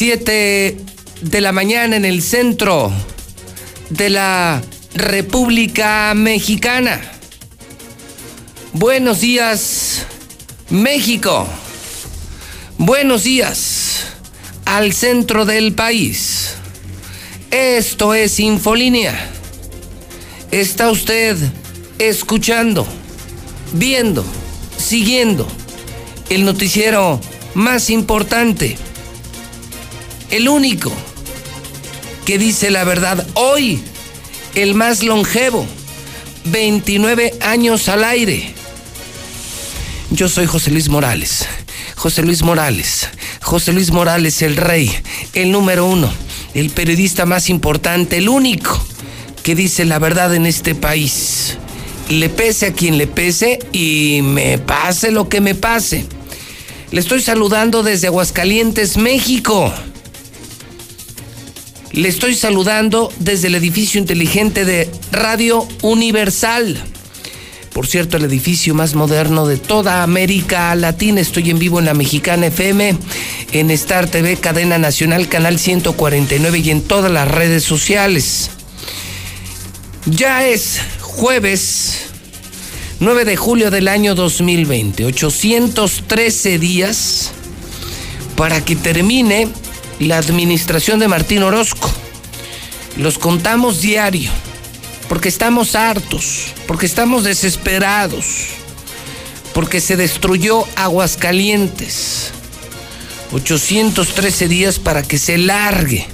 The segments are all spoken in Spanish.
7 de la mañana en el centro de la República Mexicana. Buenos días, México. Buenos días al centro del país. Esto es Infolínea. Está usted escuchando, viendo, siguiendo el noticiero más importante, el único que dice la verdad hoy, el más longevo, 29 años al aire. Yo soy José Luis Morales, José Luis Morales, José Luis Morales el rey, el número uno, el periodista más importante, el único que dice la verdad en este país. Le pese a quien le pese y me pase lo que me pase. Le estoy saludando desde Aguascalientes, México. Le estoy saludando desde el edificio inteligente de Radio Universal. Por cierto, el edificio más moderno de toda América Latina. Estoy en vivo en la Mexicana FM, en Star TV, Cadena Nacional, Canal 149 y en todas las redes sociales. Ya es jueves 9 de julio del año 2020, 813 días para que termine la administración de Martín Orozco. Los contamos diario, porque estamos hartos, porque estamos desesperados, porque se destruyó Aguascalientes. 813 días para que se largue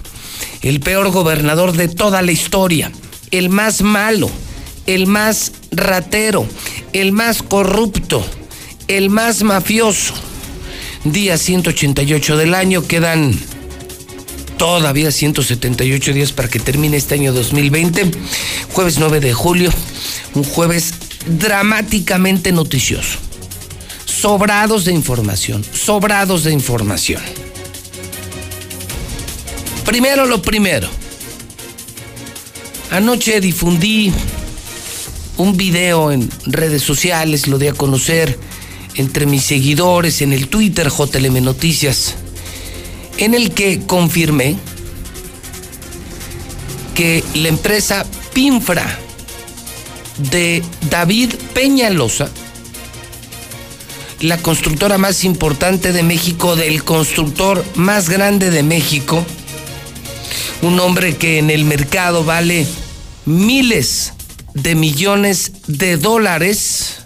el peor gobernador de toda la historia, el más malo, el más ratero, el más corrupto, el más mafioso. Día 188 del año, quedan todavía 178 días para que termine este año 2020. Jueves 9 de julio, un jueves dramáticamente noticioso. Sobrados de información, sobrados de información. Primero lo primero. Anoche difundí un video en redes sociales, lo di a conocer entre mis seguidores en el Twitter JLM Noticias, en el que confirmé que la empresa Pinfra de David Peñalosa, la constructora más importante de México, del constructor más grande de México, un hombre que en el mercado vale miles de millones de dólares,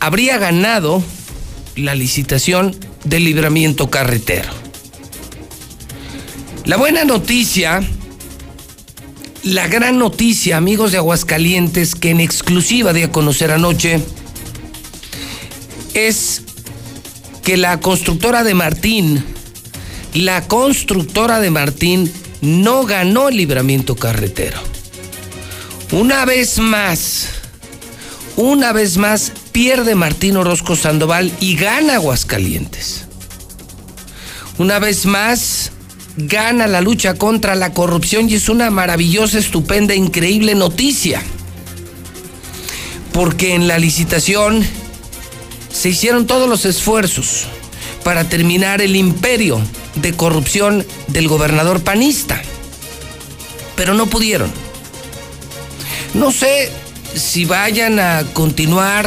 habría ganado la licitación del libramiento carretero. La buena noticia, la gran noticia, amigos de Aguascalientes, que en exclusiva de a conocer anoche, es que la constructora de Martín, la constructora de Martín, no ganó el libramiento carretero. Una vez más, una vez más pierde Martín Orozco Sandoval y gana Aguascalientes. Una vez más gana la lucha contra la corrupción y es una maravillosa, estupenda, increíble noticia. Porque en la licitación se hicieron todos los esfuerzos para terminar el imperio de corrupción del gobernador panista. Pero no pudieron no sé si vayan a continuar,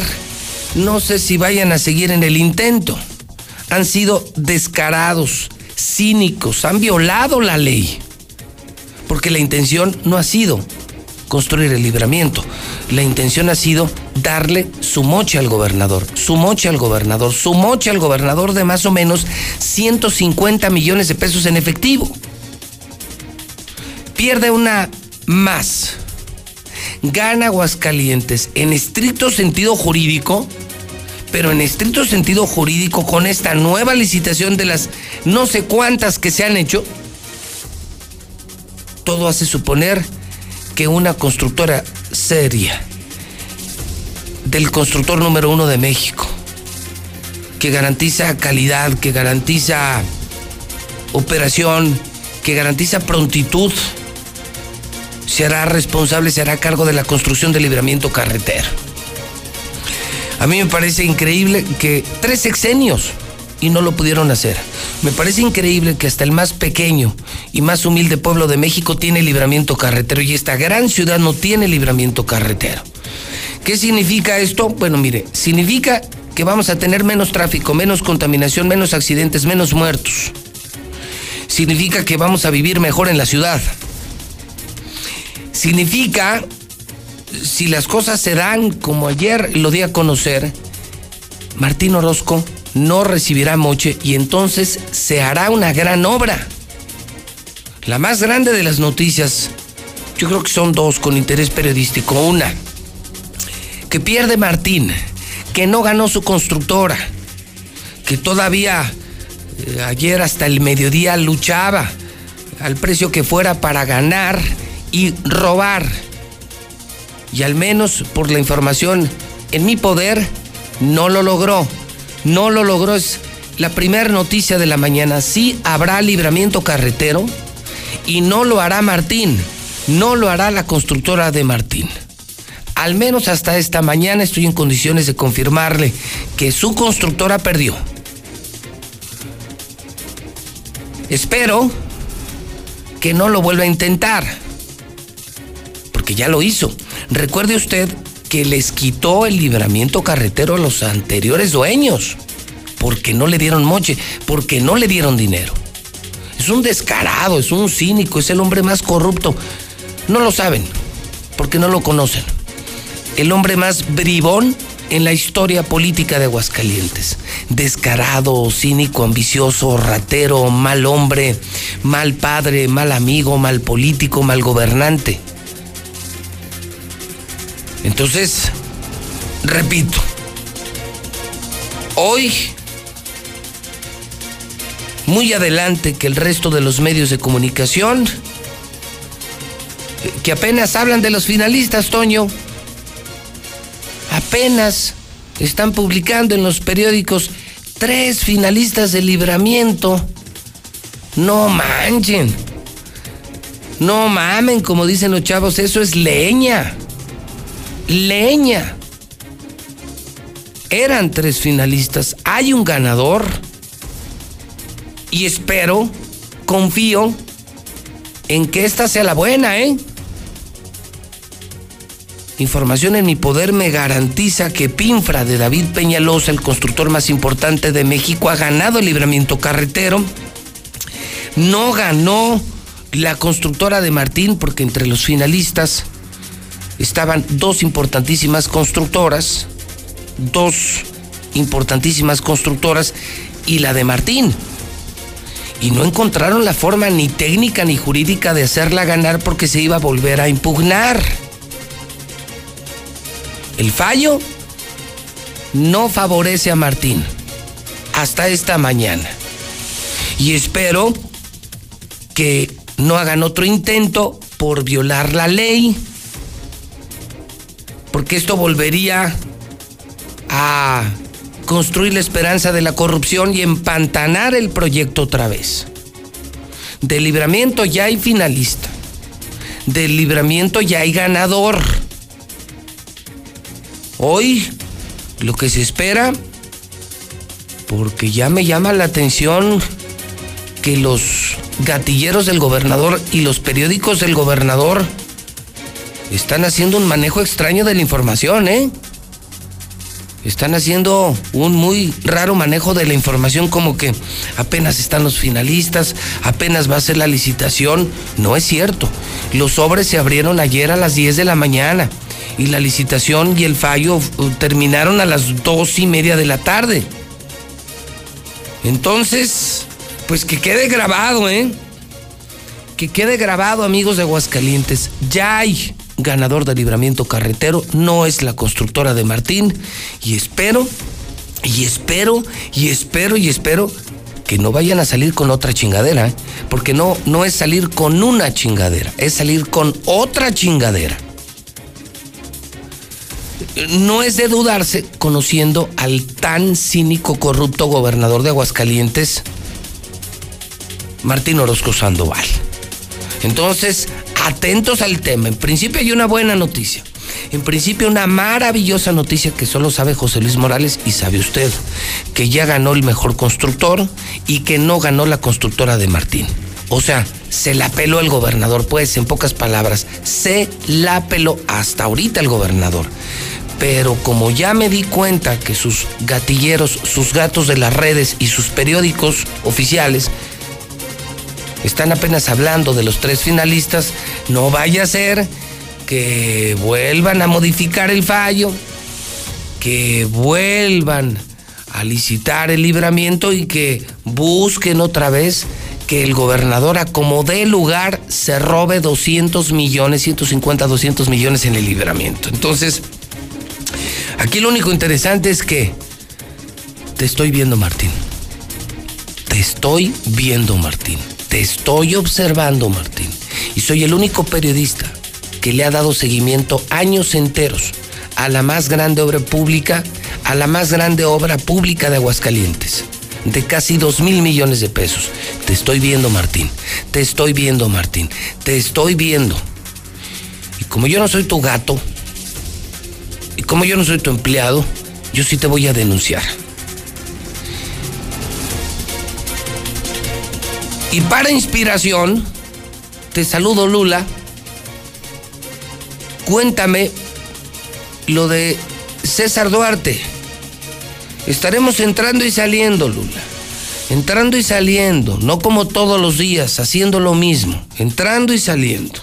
no sé si vayan a seguir en el intento. Han sido descarados, cínicos, han violado la ley. Porque la intención no ha sido construir el libramiento. La intención ha sido darle su moche al gobernador, su moche al gobernador, su moche al gobernador de más o menos 150 millones de pesos en efectivo. Pierde una más gana Aguascalientes en estricto sentido jurídico, pero en estricto sentido jurídico, con esta nueva licitación de las no sé cuántas que se han hecho, todo hace suponer que una constructora seria, del constructor número uno de México, que garantiza calidad, que garantiza operación, que garantiza prontitud, se hará responsable, se hará cargo de la construcción del libramiento carretero. A mí me parece increíble que tres sexenios y no lo pudieron hacer. Me parece increíble que hasta el más pequeño y más humilde pueblo de México tiene libramiento carretero y esta gran ciudad no tiene libramiento carretero. ¿Qué significa esto? Bueno, mire, significa que vamos a tener menos tráfico, menos contaminación, menos accidentes, menos muertos. Significa que vamos a vivir mejor en la ciudad. Significa, si las cosas se dan como ayer lo di a conocer, Martín Orozco no recibirá moche y entonces se hará una gran obra. La más grande de las noticias, yo creo que son dos con interés periodístico. Una, que pierde Martín, que no ganó su constructora, que todavía eh, ayer hasta el mediodía luchaba al precio que fuera para ganar y robar. Y al menos por la información en mi poder, no lo logró no lo logró. Es la primera noticia de la mañana. Sí habrá libramiento carretero y no lo hará Martín. No lo hará la constructora de Martín. Al menos hasta esta mañana estoy en condiciones de confirmarle que su constructora perdió. Espero que no lo vuelva a intentar, porque ya lo hizo. Recuerde usted que les quitó el libramiento carretero a los anteriores dueños, porque no le dieron moche, porque no le dieron dinero. Es un descarado, es un cínico, es el hombre más corrupto. No lo saben, porque no lo conocen. El hombre más bribón en la historia política de Aguascalientes. Descarado, cínico, ambicioso, ratero, mal hombre, mal padre, mal amigo, mal político, mal gobernante. Entonces, repito, hoy, muy adelante que el resto de los medios de comunicación, que apenas hablan de los finalistas, Toño, apenas están publicando en los periódicos tres finalistas de libramiento. No manchen. No mamen, como dicen los chavos, eso es leña leña. Eran tres finalistas, hay un ganador y espero, confío en que esta sea la buena, ¿eh? Información en mi poder me garantiza que Pinfra de David Peñalosa, el constructor más importante de México, ha ganado el libramiento carretero. No ganó la constructora de Martín porque entre los finalistas estaban dos importantísimas constructoras, dos importantísimas constructoras y la de Martín. Y no encontraron la forma ni técnica ni jurídica de hacerla ganar porque se iba a volver a impugnar. El fallo no favorece a Martín hasta esta mañana. Y espero que no hagan otro intento por violar la ley porque esto volvería a construir la esperanza de la corrupción y empantanar el proyecto otra vez. Del libramiento ya hay finalista. Del libramiento ya hay ganador. Hoy lo que se espera, porque ya me llama la atención que los gatilleros del gobernador y los periódicos del gobernador están haciendo un manejo extraño de la información, ¿eh? Están haciendo un muy raro manejo de la información como que apenas están los finalistas, apenas va a ser la licitación. No es cierto. Los sobres se abrieron ayer a las 10 de la mañana y la licitación y el fallo uh, terminaron a las dos y media de la tarde. Entonces, pues que quede grabado, ¿eh? Que quede grabado, amigos de Aguascalientes. Ya hay ganador de libramiento carretero no es la constructora de Martín y espero Y espero, y espero, y espero que no vayan a salir con otra chingadera, ¿eh? porque no, no es salir con una chingadera, es salir con otra chingadera. No es de dudarse conociendo al tan cínico, corrupto gobernador de Aguascalientes, Martín Orozco Sandoval. Entonces, atentos al tema. En principio hay una buena noticia. En principio una maravillosa noticia que solo sabe José Luis Morales y sabe usted, que ya ganó el mejor constructor y que no ganó la constructora de Martín. O sea, se la peló el gobernador, pues en pocas palabras, se la peló hasta ahorita el gobernador. Pero como ya me di cuenta que sus gatilleros, sus gatos de las redes y sus periódicos oficiales están apenas hablando de los tres finalistas, no vaya a ser que vuelvan a modificar el fallo, que vuelvan a licitar el libramiento y que busquen otra vez que el gobernador acomode lugar se robe 200 millones, 150, 200 millones en el libramiento. Entonces, aquí lo único interesante es que te estoy viendo, Martín. Te estoy viendo, Martín. Te estoy observando, Martín. Y soy el único periodista que le ha dado seguimiento años enteros a la más grande obra pública, a la más grande obra pública de Aguascalientes, de casi dos mil millones de pesos. Te estoy viendo, Martín. Te estoy viendo, Martín. Te estoy viendo. Y como yo no soy tu gato, y como yo no soy tu empleado, yo sí te voy a denunciar. Y para inspiración, te saludo Lula cuéntame lo de César Duarte. Estaremos entrando y saliendo, Lula. Entrando y saliendo, no como todos los días, haciendo lo mismo, entrando y saliendo.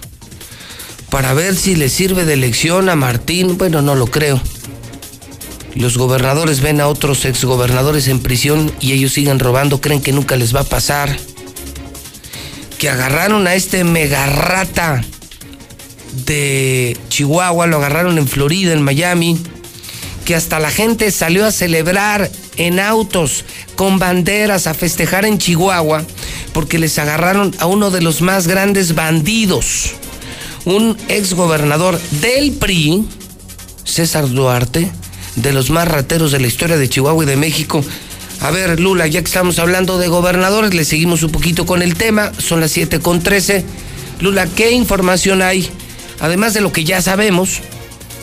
Para ver si le sirve de lección a Martín, bueno, no lo creo. Los gobernadores ven a otros exgobernadores en prisión y ellos siguen robando, creen que nunca les va a pasar. Que agarraron a este megarrata de Chihuahua, lo agarraron en Florida, en Miami, que hasta la gente salió a celebrar en autos con banderas a festejar en Chihuahua porque les agarraron a uno de los más grandes bandidos, un exgobernador del PRI, César Duarte, de los más rateros de la historia de Chihuahua y de México. A ver, Lula, ya que estamos hablando de gobernadores, le seguimos un poquito con el tema. Son las 7 con 13. Lula, ¿qué información hay además de lo que ya sabemos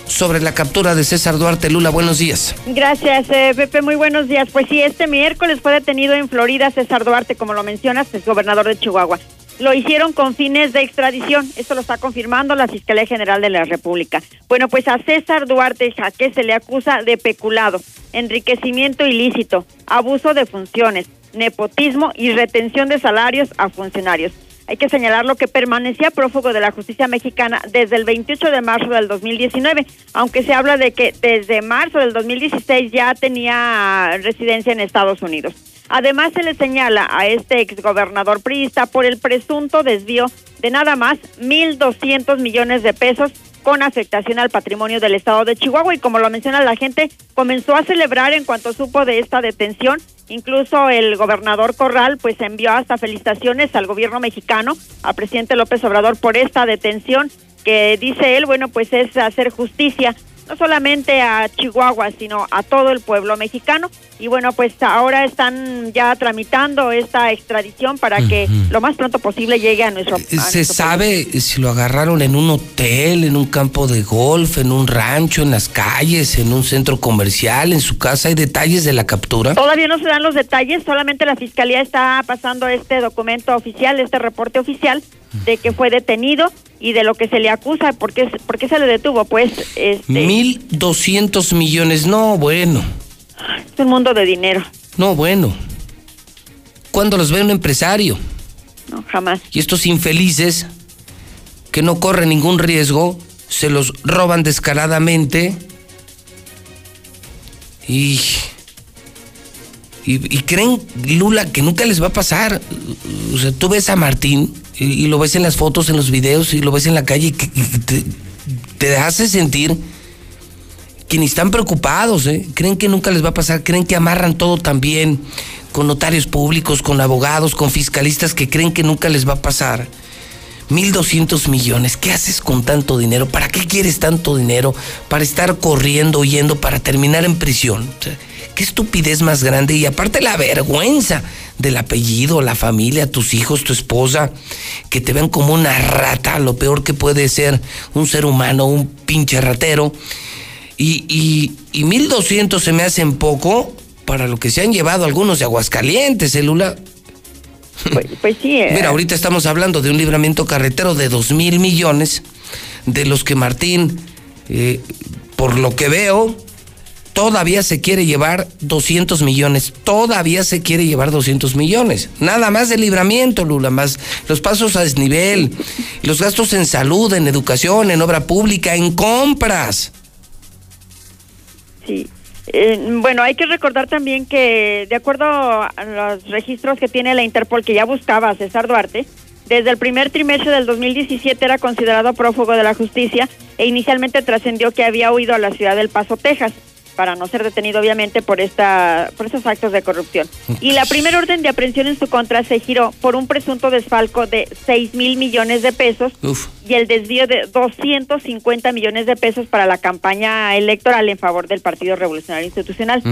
sobre la captura de César Duarte. Lula, buenos días. Gracias, eh, Pepe, muy buenos días. Pues sí, este miércoles fue detenido en Florida César Duarte, como lo mencionas, es gobernador de Chihuahua. Lo hicieron con fines de extradición, esto lo está confirmando la Fiscalía General de la República. Bueno, pues a César Duarte Jaque se le acusa de peculado, enriquecimiento ilícito, abuso de funciones, nepotismo y retención de salarios a funcionarios. Hay que señalarlo que permanecía prófugo de la justicia mexicana desde el 28 de marzo del 2019, aunque se habla de que desde marzo del 2016 ya tenía residencia en Estados Unidos. Además, se le señala a este exgobernador priista por el presunto desvío de nada más 1.200 millones de pesos con afectación al patrimonio del estado de Chihuahua y como lo menciona la gente, comenzó a celebrar en cuanto supo de esta detención. Incluso el gobernador Corral pues envió hasta felicitaciones al gobierno mexicano, al presidente López Obrador por esta detención que dice él, bueno, pues es hacer justicia no solamente a Chihuahua, sino a todo el pueblo mexicano. Y bueno, pues ahora están ya tramitando esta extradición para que lo más pronto posible llegue a nuestro país. ¿Se sabe si lo agarraron en un hotel, en un campo de golf, en un rancho, en las calles, en un centro comercial, en su casa? ¿Hay detalles de la captura? Todavía no se dan los detalles, solamente la fiscalía está pasando este documento oficial, este reporte oficial de que fue detenido y de lo que se le acusa, ¿por qué, se le detuvo? Pues, este... Mil doscientos millones, no, bueno. Es un mundo de dinero. No, bueno. ¿Cuándo los ve un empresario? No, jamás. Y estos infelices, que no corren ningún riesgo, se los roban descaradamente y y, creen, Lula, que nunca les va a pasar. O sea, tú ves a Martín y, lo ves en las fotos, en los videos, y lo ves en la calle y, te, hace sentir que ni están preocupados, ¿eh? creen que nunca les va a pasar, creen que amarran todo también con notarios públicos, con abogados, con fiscalistas que creen que nunca les va a pasar. 1.200 millones, ¿qué haces con tanto dinero? ¿Para qué quieres tanto dinero? Para estar corriendo, huyendo, para terminar en prisión. qué estupidez más grande y aparte la vergüenza del apellido, la familia, tus hijos, tu esposa, que te ven como una rata, lo peor que puede ser un ser humano, un pinche ratero. Y, y, y 1.200 se me hacen poco para lo que se han llevado algunos de Aguascalientes, célula. Pues, pues sí. Eh. Mira, ahorita estamos hablando de un libramiento carretero de dos mil millones, de los que Martín, eh, por lo que veo, todavía se quiere llevar 200 millones. Todavía se quiere llevar 200 millones. Nada más de libramiento, Lula, más los pasos a desnivel, los gastos en salud, en educación, en obra pública, en compras. Sí. Eh, bueno, hay que recordar también que, de acuerdo a los registros que tiene la Interpol, que ya buscaba César Duarte, desde el primer trimestre del 2017 era considerado prófugo de la justicia e inicialmente trascendió que había huido a la ciudad del Paso, Texas para no ser detenido obviamente por esta por estos actos de corrupción. Y la primera orden de aprehensión en su contra se giró por un presunto desfalco de 6 mil millones de pesos y el desvío de 250 millones de pesos para la campaña electoral en favor del Partido Revolucionario Institucional.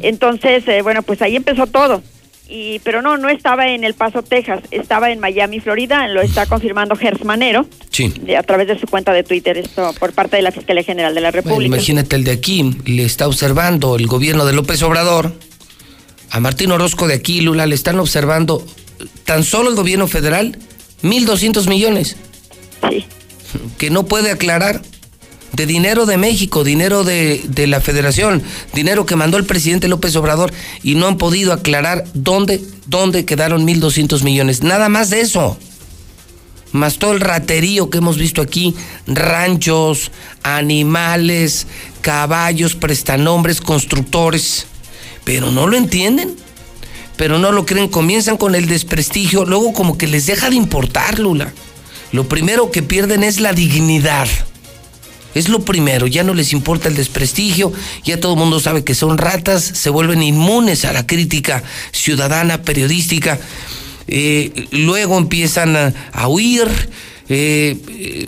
Entonces, eh, bueno, pues ahí empezó todo y pero no, no estaba en El Paso, Texas, estaba en Miami, Florida, lo está confirmando Gers Manero sí. a través de su cuenta de Twitter, esto por parte de la Fiscalía General de la República. imagínate el de aquí, le está observando el gobierno de López Obrador, a Martín Orozco de aquí, Lula, le están observando tan solo el gobierno federal, 1.200 millones. Sí. Que no puede aclarar de dinero de México, dinero de, de, la federación, dinero que mandó el presidente López Obrador y no han podido aclarar dónde, dónde quedaron 1.200 millones. Nada más de eso. Más todo el raterío que hemos visto aquí, ranchos, animales, caballos, prestanombres, constructores. Pero no lo entienden, pero no lo creen, comienzan con el desprestigio, luego como que les deja de importar, Lula. Lo primero que pierden es la dignidad. Es lo primero, ya no les importa el desprestigio, ya todo el mundo sabe que son ratas, se vuelven inmunes a la crítica ciudadana, periodística, eh, luego empiezan a, huir, eh,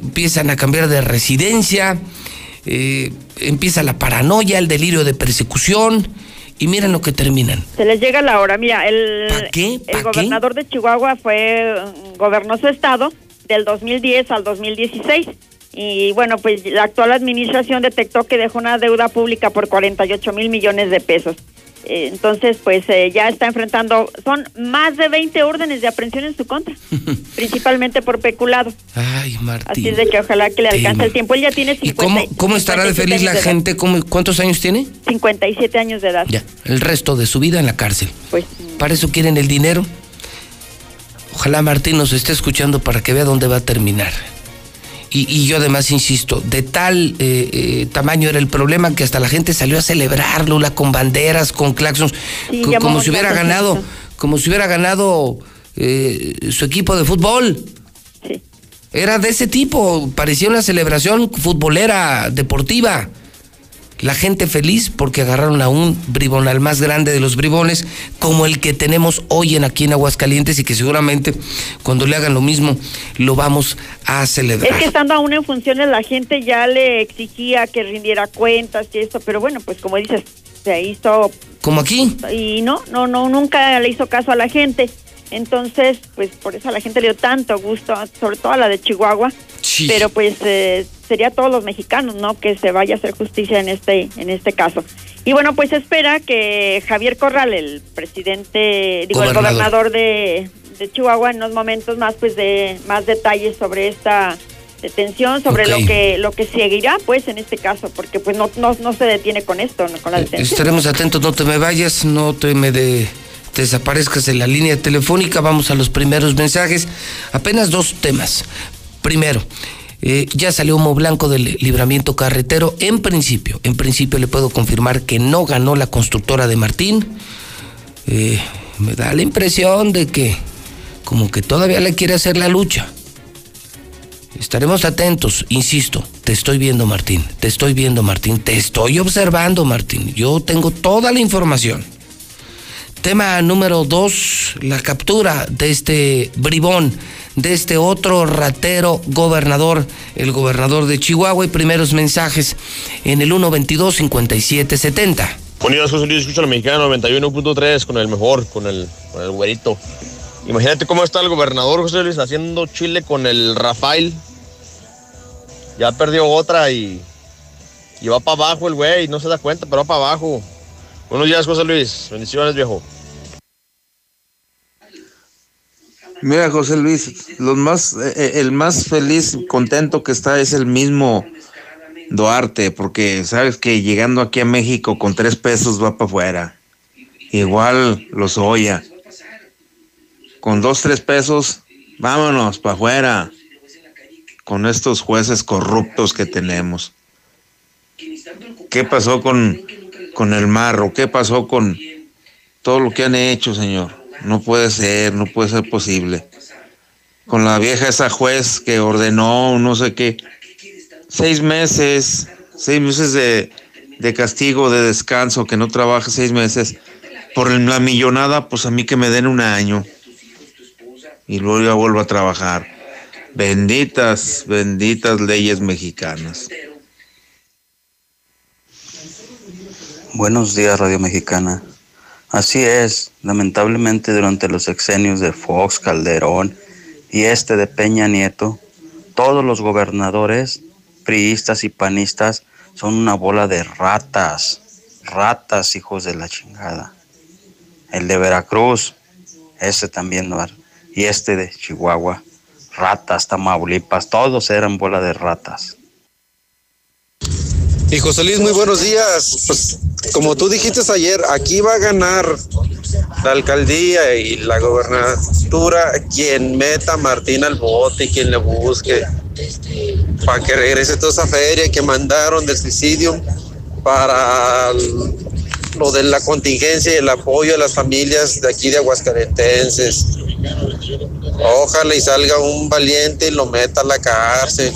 empiezan a cambiar de residencia, eh, empieza la paranoia, el delirio de persecución. Y miren lo que terminan. Se les llega la hora. Mira, el, el gobernador de Chihuahua fue, gobernó su estado del 2010 al 2016 y bueno, pues la actual administración detectó que dejó una deuda pública por 48 mil millones de pesos. Eh, entonces, pues eh, ya está enfrentando, son más de 20 órdenes de aprehensión en su contra, principalmente por peculado. Ay, Martín. Así es de que ojalá que le alcance el tiempo. Él ya tiene 50, ¿Y cómo, cómo estará de feliz la gente? ¿Cuántos años tiene? 57 años de edad. Ya, el resto de su vida en la cárcel. Pues. ¿Para eso quieren el dinero? Ojalá Martín nos esté escuchando para que vea dónde va a terminar. Y, yo además insisto, de tal eh, eh, tamaño era el problema que hasta la gente salió a celebrarlo, Lula, con banderas, con claxons, como si hubiera ganado, como si hubiera ganado eh, su equipo de fútbol. Sí. Era de ese tipo, parecía una celebración futbolera, deportiva la gente feliz porque agarraron a un bribonal más grande de los bribones, como el que tenemos hoy en aquí en Aguascalientes y que seguramente cuando le hagan lo mismo lo vamos a celebrar. Es que estando aún en funciones la gente ya le exigía que rindiera cuentas y esto, pero bueno, pues como dices, se hizo como aquí y no, no, no, nunca le hizo caso a la gente. Entonces, pues por eso a la gente le dio tanto gusto, sobre todo a la de Chihuahua. Pero pues eh, sería todos los mexicanos, ¿no? Que se vaya a hacer justicia en este en este caso. Y bueno, pues espera que Javier Corral, el presidente, digo, el gobernador de, de Chihuahua, en unos momentos más, pues de más detalles sobre esta detención sobre lo que lo que seguirá pues en este caso porque pues no no, no se detiene con esto con la detención estaremos atentos no te me vayas no te me de desaparezcas en la línea telefónica. Vamos a los primeros mensajes. Apenas dos temas. Primero, eh, ya salió humo blanco del libramiento carretero. En principio, en principio le puedo confirmar que no ganó la constructora de Martín. Eh, me da la impresión de que como que todavía le quiere hacer la lucha. Estaremos atentos, insisto, te estoy viendo Martín, te estoy viendo Martín, te estoy observando Martín, yo tengo toda la información. Tema número dos, la captura de este bribón, de este otro ratero gobernador, el gobernador de Chihuahua y primeros mensajes en el 122-5770. Buenos José Luis, escucha al mexicano 91.3 con el mejor, con el, con el güerito. Imagínate cómo está el gobernador José Luis haciendo chile con el Rafael. Ya perdió otra y, y va para abajo el güey, no se da cuenta, pero va para abajo. Buenos días, José Luis. Bendiciones, viejo. Mira, José Luis, los más, eh, eh, el más feliz, contento que está es el mismo Duarte, porque sabes que llegando aquí a México con tres pesos va para afuera. Igual los Oya. Con dos, tres pesos, vámonos para afuera. Con estos jueces corruptos que tenemos. ¿Qué pasó con, con el marro? ¿Qué pasó con todo lo que han hecho, señor? No puede ser, no puede ser posible. Con la vieja esa juez que ordenó no sé qué. Seis meses, seis meses de, de castigo, de descanso, que no trabaje seis meses. Por la millonada, pues a mí que me den un año. Y luego ya vuelvo a trabajar. Benditas, benditas leyes mexicanas. Buenos días, Radio Mexicana. Así es, lamentablemente durante los sexenios de Fox, Calderón y este de Peña Nieto, todos los gobernadores, priistas y panistas, son una bola de ratas, ratas hijos de la chingada. El de Veracruz, ese también, y este de Chihuahua, ratas, Tamaulipas, todos eran bola de ratas. Y José muy buenos días. Pues como tú dijiste ayer, aquí va a ganar la alcaldía y la gobernatura quien meta a Martín al bote y quien le busque para que regrese toda esa feria que mandaron del suicidio para lo de la contingencia y el apoyo a las familias de aquí de Aguascalentenses. Ojalá y salga un valiente y lo meta a la cárcel.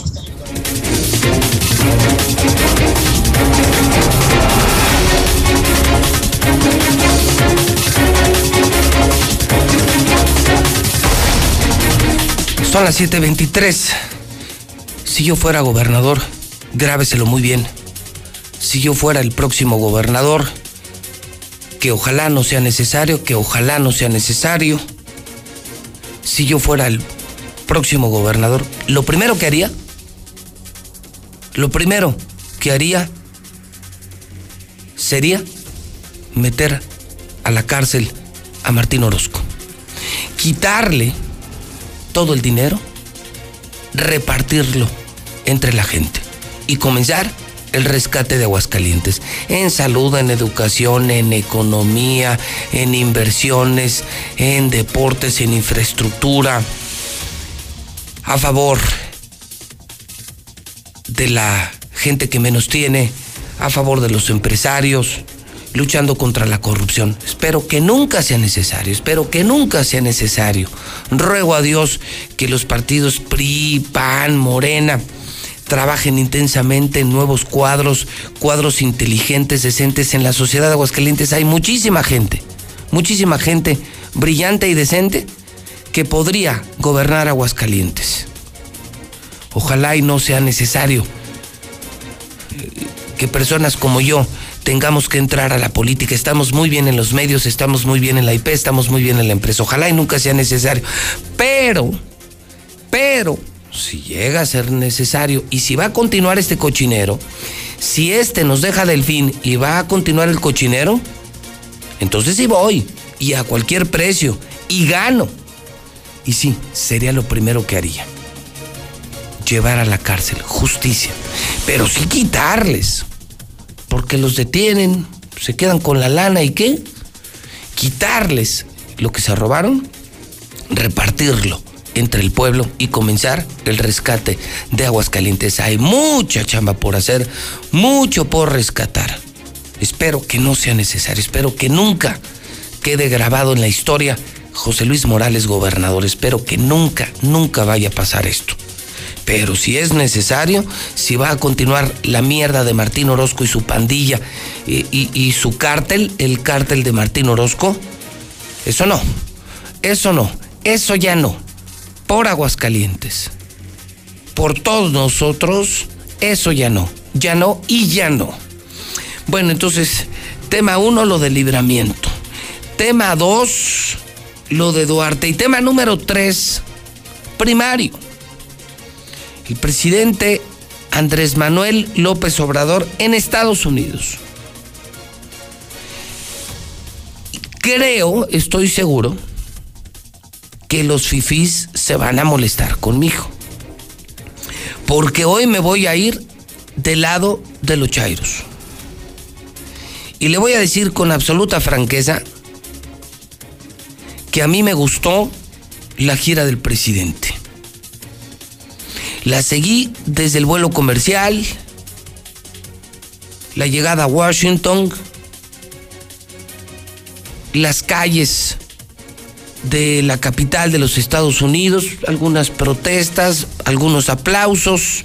Son las 7:23. Si yo fuera gobernador, grábeselo muy bien. Si yo fuera el próximo gobernador, que ojalá no sea necesario, que ojalá no sea necesario. Si yo fuera el próximo gobernador, lo primero que haría, lo primero que haría sería meter a la cárcel a Martín Orozco. Quitarle todo el dinero, repartirlo entre la gente y comenzar el rescate de Aguascalientes en salud, en educación, en economía, en inversiones, en deportes, en infraestructura, a favor de la gente que menos tiene, a favor de los empresarios, luchando contra la corrupción. Espero que nunca sea necesario, espero que nunca sea necesario. Ruego a Dios que los partidos PRI, PAN, Morena, trabajen intensamente en nuevos cuadros, cuadros inteligentes, decentes en la sociedad de Aguascalientes. Hay muchísima gente, muchísima gente brillante y decente que podría gobernar Aguascalientes. Ojalá y no sea necesario que personas como yo tengamos que entrar a la política. Estamos muy bien en los medios, estamos muy bien en la IP, estamos muy bien en la empresa. Ojalá y nunca sea necesario. Pero, pero, si llega a ser necesario y si va a continuar este cochinero, si este nos deja del fin y va a continuar el cochinero, entonces sí voy y a cualquier precio y gano. Y sí, sería lo primero que haría. Llevar a la cárcel, justicia. Pero sí quitarles porque los detienen, se quedan con la lana y qué? Quitarles lo que se robaron, repartirlo entre el pueblo y comenzar el rescate de Aguascalientes. Hay mucha chamba por hacer, mucho por rescatar. Espero que no sea necesario, espero que nunca quede grabado en la historia José Luis Morales gobernador. Espero que nunca, nunca vaya a pasar esto. Pero si es necesario, si va a continuar la mierda de Martín Orozco y su pandilla y, su cártel, el cártel de Martín Orozco, eso no, eso no, eso ya no. Por Aguascalientes, por todos nosotros, eso ya no, ya no y ya no. Bueno, entonces, tema uno, lo del libramiento. Tema dos, lo de Duarte. Y tema número tres, primario. El presidente Andrés Manuel López Obrador en Estados Unidos. Creo, estoy seguro, que los fifís se van a molestar conmigo. Porque hoy me voy a ir del lado de los chairos. Y le voy a decir con absoluta franqueza que a mí me gustó la gira del presidente. La seguí desde el vuelo comercial, la llegada a Washington, las calles de la capital de los Estados Unidos, algunas protestas, algunos aplausos,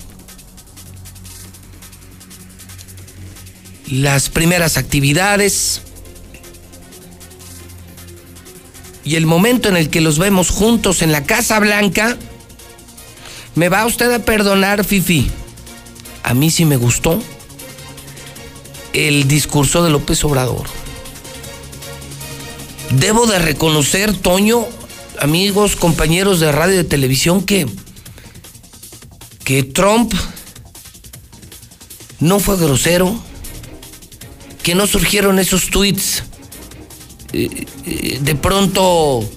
las primeras actividades. Y el momento en el que los vemos juntos en la Casa Blanca, me va usted a perdonar, Fifi. A mí sí me gustó el discurso de López Obrador. Debo de reconocer, Toño, amigos, compañeros de radio y de televisión, que, que Trump no fue grosero, que no surgieron esos tweets eh, eh, de pronto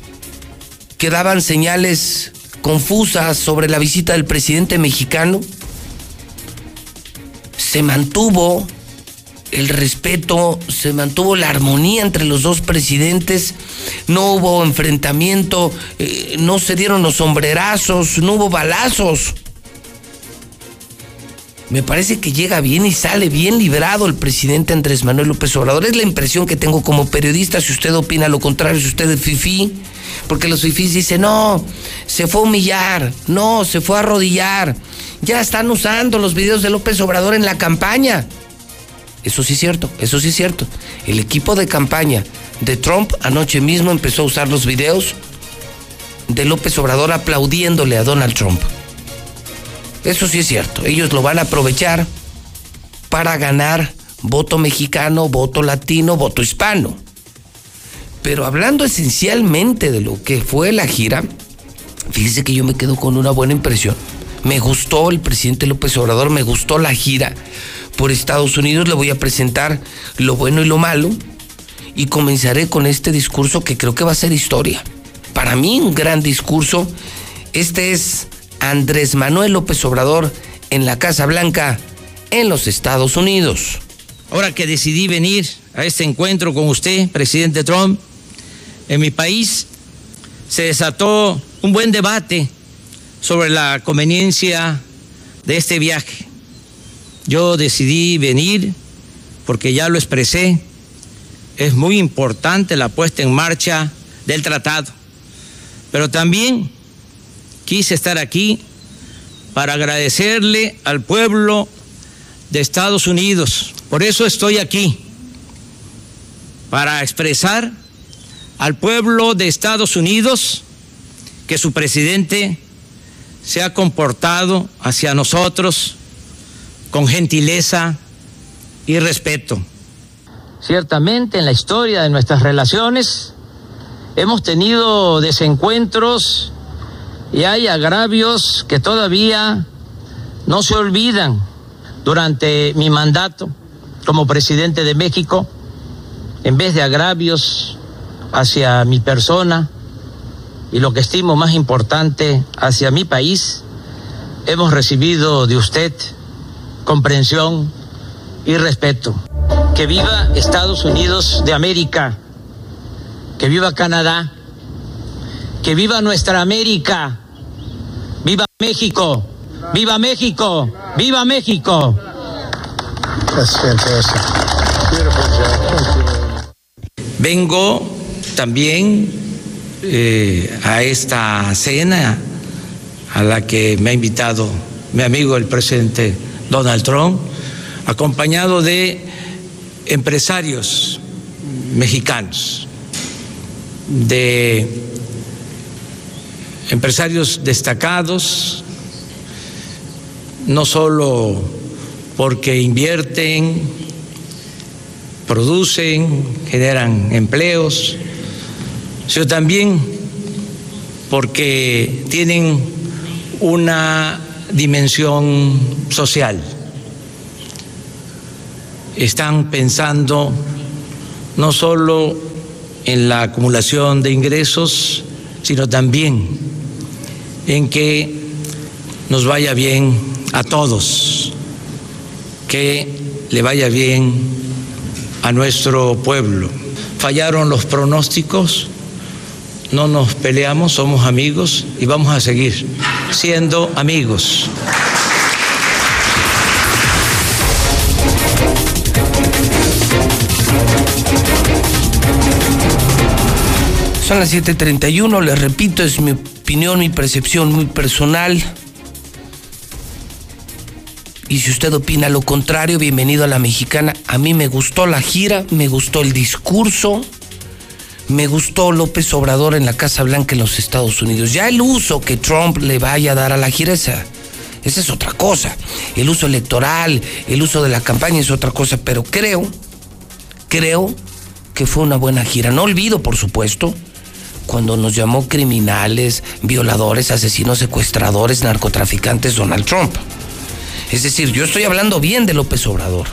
que daban señales confusas sobre la visita del presidente mexicano. Se mantuvo el respeto, se mantuvo la armonía entre los dos presidentes, no hubo enfrentamiento, eh, no se dieron los sombrerazos, no hubo balazos. Me parece que llega bien y sale bien librado el presidente Andrés Manuel López Obrador. Es la impresión que tengo como periodista. Si usted opina lo contrario, si usted es fifí, porque los fifís dicen, no, se fue a humillar, no, se fue a arrodillar. Ya están usando los videos de López Obrador en la campaña. Eso sí es cierto, eso sí es cierto. El equipo de campaña de Trump anoche mismo empezó a usar los videos de López Obrador aplaudiéndole a Donald Trump. Eso sí es cierto. Ellos lo van a aprovechar para ganar voto mexicano, voto latino, voto hispano. Pero hablando esencialmente de lo que fue la gira, fíjese que yo me quedo con una buena impresión. Me gustó el presidente López Obrador, me gustó la gira por Estados Unidos. Le voy a presentar lo bueno y lo malo. Y comenzaré con este discurso que creo que va a ser historia. Para mí un gran discurso. Este es Andrés Manuel López Obrador en la Casa Blanca en los Estados Unidos. Ahora que decidí venir a este encuentro con usted, presidente Trump, en mi país se desató un buen debate sobre la conveniencia de este viaje. Yo decidí venir porque ya lo expresé. Es muy importante la puesta en marcha del tratado. Pero también quise estar aquí para agradecerle al pueblo de Estados Unidos. Por eso estoy aquí, para expresar al pueblo de Estados Unidos que su presidente se ha comportado hacia nosotros con gentileza y respeto. Ciertamente en la historia de nuestras relaciones hemos tenido desencuentros y hay agravios que todavía no se olvidan durante mi mandato como presidente de México, en vez de agravios hacia mi persona y lo que estimo más importante hacia mi país, hemos recibido de usted comprensión y respeto. Que viva Estados Unidos de América, que viva Canadá, que viva nuestra América, México, viva México, viva México. Vengo también eh, a esta cena a la que me ha invitado mi amigo el presidente Donald Trump, acompañado de empresarios mexicanos, de empresarios destacados, no solo porque invierten, producen, generan empleos, sino también porque tienen una dimensión social. Están pensando no solo en la acumulación de ingresos, sino también en que nos vaya bien a todos, que le vaya bien a nuestro pueblo. Fallaron los pronósticos, no nos peleamos, somos amigos y vamos a seguir siendo amigos. Son las 7:31, les repito, es mi opinión, mi percepción muy personal. Y si usted opina lo contrario, bienvenido a la mexicana. A mí me gustó la gira, me gustó el discurso, me gustó López Obrador en la Casa Blanca en los Estados Unidos. Ya el uso que Trump le vaya a dar a la gira, esa, esa es otra cosa. El uso electoral, el uso de la campaña es otra cosa, pero creo, creo que fue una buena gira. No olvido, por supuesto, cuando nos llamó criminales, violadores, asesinos, secuestradores, narcotraficantes Donald Trump. Es decir, yo estoy hablando bien de López Obrador.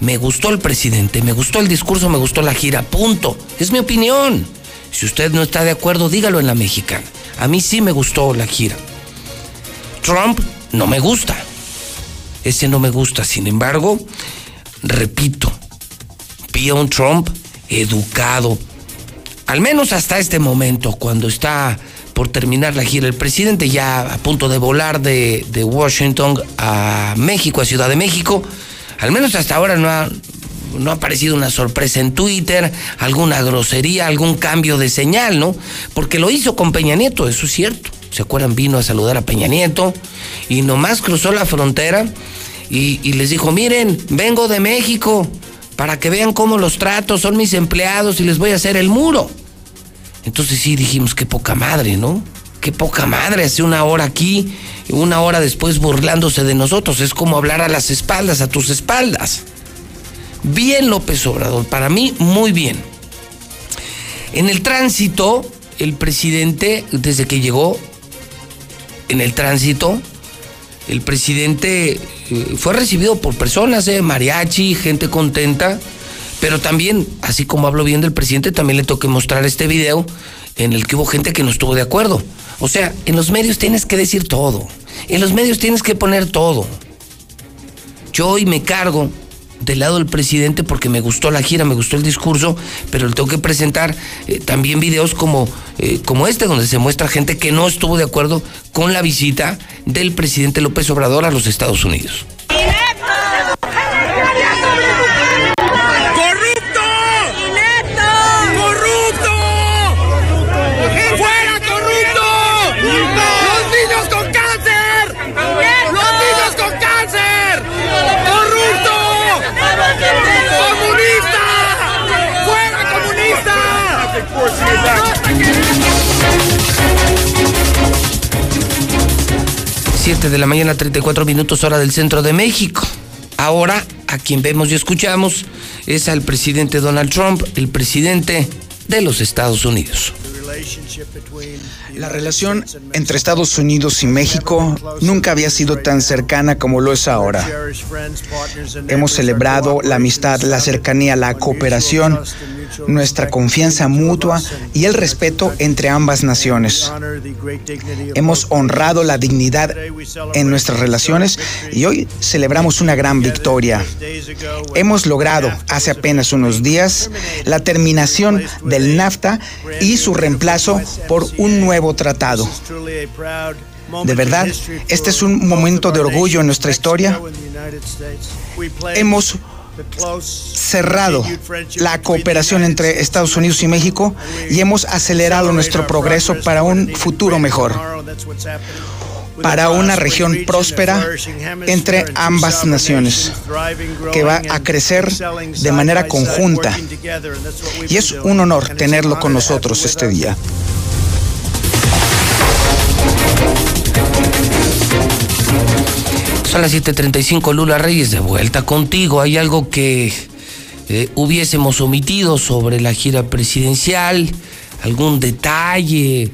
Me gustó el presidente, me gustó el discurso, me gustó la gira, punto. Es mi opinión. Si usted no está de acuerdo, dígalo en la mexicana. A mí sí me gustó la gira. Trump no me gusta. Ese no me gusta. Sin embargo, repito, vi un Trump educado. Al menos hasta este momento, cuando está por terminar la gira. El presidente ya a punto de volar de, Washington a México, a Ciudad de México. Al menos hasta ahora no ha, no ha aparecido una sorpresa en Twitter, alguna grosería, algún cambio de señal, ¿no? Porque lo hizo con Peña Nieto, eso es cierto. ¿Se acuerdan? Vino a saludar a Peña Nieto y nomás cruzó la frontera y, y les dijo, miren, vengo de México para que vean cómo los trato, son mis empleados y les voy a hacer el muro. Entonces sí dijimos, qué poca madre, ¿no? Qué poca madre, hace una hora aquí, una hora después burlándose de nosotros. Es como hablar a las espaldas, a tus espaldas. Bien López Obrador, para mí muy bien. En el tránsito, el presidente, desde que llegó, en el tránsito, el presidente fue recibido por personas, eh, mariachi, gente contenta. Pero también, así como hablo bien del presidente, también le toqué mostrar este video en el que hubo gente que no estuvo de acuerdo. O sea, en los medios tienes que decir todo. En los medios tienes que poner todo. Yo hoy me cargo del lado del presidente porque me gustó la gira, me gustó el discurso, pero le tengo que presentar eh, también videos como, eh, como este, donde se muestra gente que no estuvo de acuerdo con la visita del presidente López Obrador a los Estados Unidos. De la mañana, 34 minutos hora del centro de México. Ahora, a quien vemos y escuchamos es al presidente Donald Trump, el presidente de los Estados Unidos. La relación entre Estados Unidos y México nunca había sido tan cercana como lo es ahora. Hemos celebrado la amistad, la cercanía, la cooperación, nuestra confianza mutua y el respeto entre ambas naciones. Hemos honrado la dignidad en nuestras relaciones y hoy celebramos una gran victoria. Hemos logrado hace apenas unos días la terminación del NAFTA y su reemplazo por un nuevo tratado. De verdad, este es un momento de orgullo en nuestra historia. Hemos cerrado la cooperación entre Estados Unidos y México y hemos acelerado nuestro progreso para un futuro mejor. para una región próspera entre ambas naciones, que va a crecer de manera conjunta. Y es un honor tenerlo con nosotros este día. Son las 7:35, Lula Reyes, de vuelta contigo. ¿Hay algo que eh, hubiésemos omitido sobre la gira presidencial? ¿Algún detalle?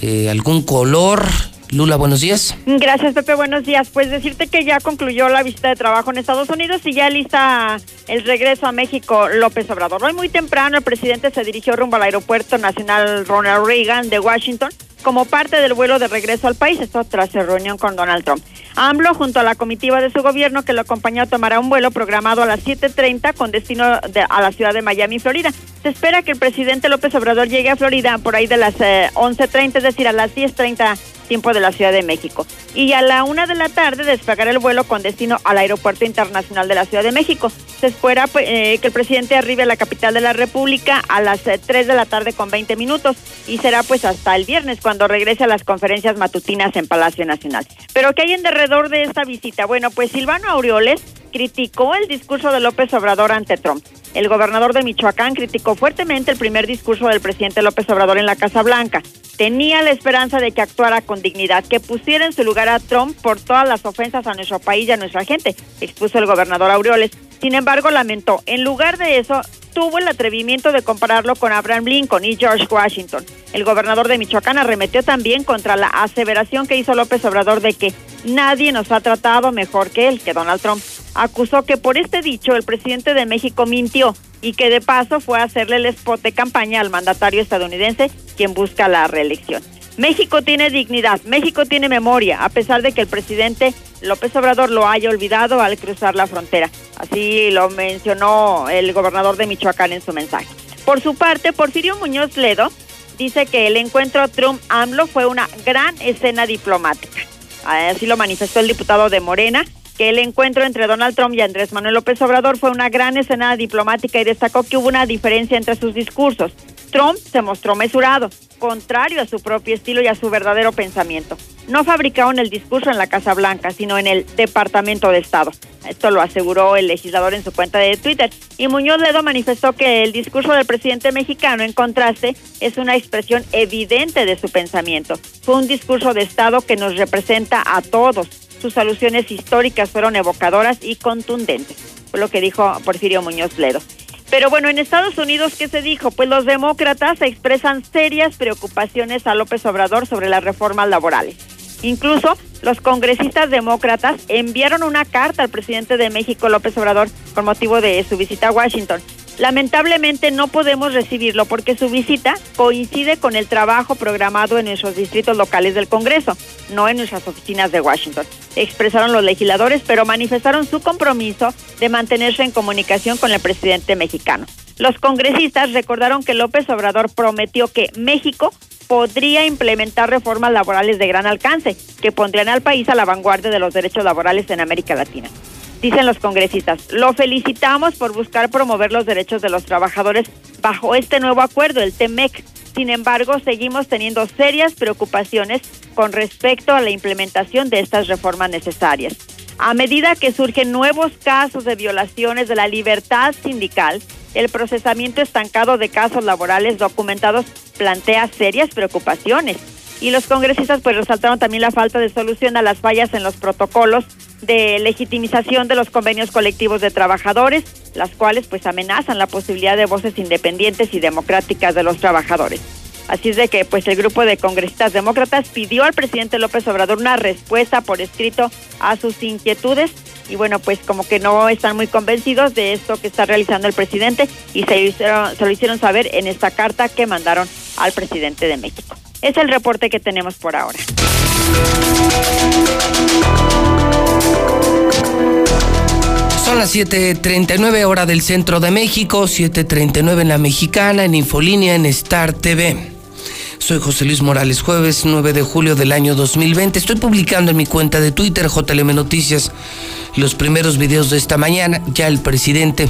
Eh, ¿Algún color? Lula, buenos días. Gracias, Pepe. Buenos días. Pues decirte que ya concluyó la visita de trabajo en Estados Unidos y ya lista el regreso a México López Obrador. Hoy muy temprano el presidente se dirigió rumbo al Aeropuerto Nacional Ronald Reagan de Washington como parte del vuelo de regreso al país, esto tras su reunión con Donald Trump. AMLO, junto a la comitiva de su gobierno que lo acompañó, tomará un vuelo programado a las 7.30 con destino a la ciudad de Miami, Florida. Se espera que el presidente López Obrador llegue a Florida por ahí de las 11.30, eh, es decir, a las 10.30 tiempo de la Ciudad de México. Y a la una de la tarde despegará el vuelo con destino al Aeropuerto Internacional de la Ciudad de México. Se espera pues, eh, que el presidente arribe a la capital de la República a las 3 eh, de la tarde con 20 minutos y será pues hasta el viernes cuando regrese a las conferencias matutinas en Palacio Nacional. Pero ¿qué hay en derredor de esta visita? Bueno, pues Silvano Aureoles criticó el discurso de López Obrador ante Trump. El gobernador de Michoacán criticó fuertemente el primer discurso del presidente López Obrador en la Casa Blanca. Tenía la esperanza de que actuara con dignidad, que pusiera en su lugar a Trump por todas las ofensas a nuestro país y a nuestra gente, expuso el gobernador Aureoles. Sin embargo, lamentó, en lugar de eso, tuvo el atrevimiento de compararlo con Abraham Lincoln y George Washington. El gobernador de Michoacán arremetió también contra la aseveración que hizo López Obrador de que nadie nos ha tratado mejor que él, que Donald Trump. Acusó que por este dicho el presidente de México mintió y que de paso fue a hacerle el spot de campaña al mandatario estadounidense, quien busca la reelección. México tiene dignidad, México tiene memoria, a pesar de que el presidente López Obrador lo haya olvidado al cruzar la frontera. Así lo mencionó el gobernador de Michoacán en su mensaje. Por su parte, Porfirio Muñoz Ledo dice que el encuentro Trump-AMLO fue una gran escena diplomática. Así lo manifestó el diputado de Morena, que el encuentro entre Donald Trump y Andrés Manuel López Obrador fue una gran escena diplomática y destacó que hubo una diferencia entre sus discursos. Trump se mostró mesurado, contrario a su propio estilo y a su verdadero pensamiento. No fabricaron el discurso en la Casa Blanca, sino en el Departamento de Estado. Esto lo aseguró el legislador en su cuenta de Twitter. Y Muñoz Ledo manifestó que el discurso del presidente mexicano, en contraste, es una expresión evidente de su pensamiento. Fue un discurso de Estado que nos representa a todos. Sus alusiones históricas fueron evocadoras y contundentes. Fue lo que dijo Porfirio Muñoz Ledo. Pero bueno, en Estados Unidos, ¿qué se dijo? Pues los demócratas expresan serias preocupaciones a López Obrador sobre las reformas laborales. Incluso los congresistas demócratas enviaron una carta al presidente de México, López Obrador, con motivo de su visita a Washington. Lamentablemente no podemos recibirlo porque su visita coincide con el trabajo programado en nuestros distritos locales del Congreso, no en nuestras oficinas de Washington. Expresaron los legisladores, pero manifestaron su compromiso de mantenerse en comunicación con el presidente mexicano. Los congresistas recordaron que López Obrador prometió que México podría implementar reformas laborales de gran alcance que pondrían al país a la vanguardia de los derechos laborales en América Latina. Dicen los congresistas, lo felicitamos por buscar promover los derechos de los trabajadores bajo este nuevo acuerdo, el TEMEC. Sin embargo, seguimos teniendo serias preocupaciones con respecto a la implementación de estas reformas necesarias. A medida que surgen nuevos casos de violaciones de la libertad sindical, el procesamiento estancado de casos laborales documentados plantea serias preocupaciones. Y los congresistas pues resaltaron también la falta de solución a las fallas en los protocolos de legitimización de los convenios colectivos de trabajadores, las cuales pues amenazan la posibilidad de voces independientes y democráticas de los trabajadores. Así es de que pues el grupo de congresistas demócratas pidió al presidente López Obrador una respuesta por escrito a sus inquietudes y bueno pues como que no están muy convencidos de esto que está realizando el presidente y se, se lo hicieron saber en esta carta que mandaron al presidente de México. Es el reporte que tenemos por ahora. Son las 7:39 hora del centro de México, 7:39 en la mexicana, en Infolínea, en Star TV. Soy José Luis Morales, jueves 9 de julio del año 2020. Estoy publicando en mi cuenta de Twitter, JLM Noticias, los primeros videos de esta mañana. Ya el presidente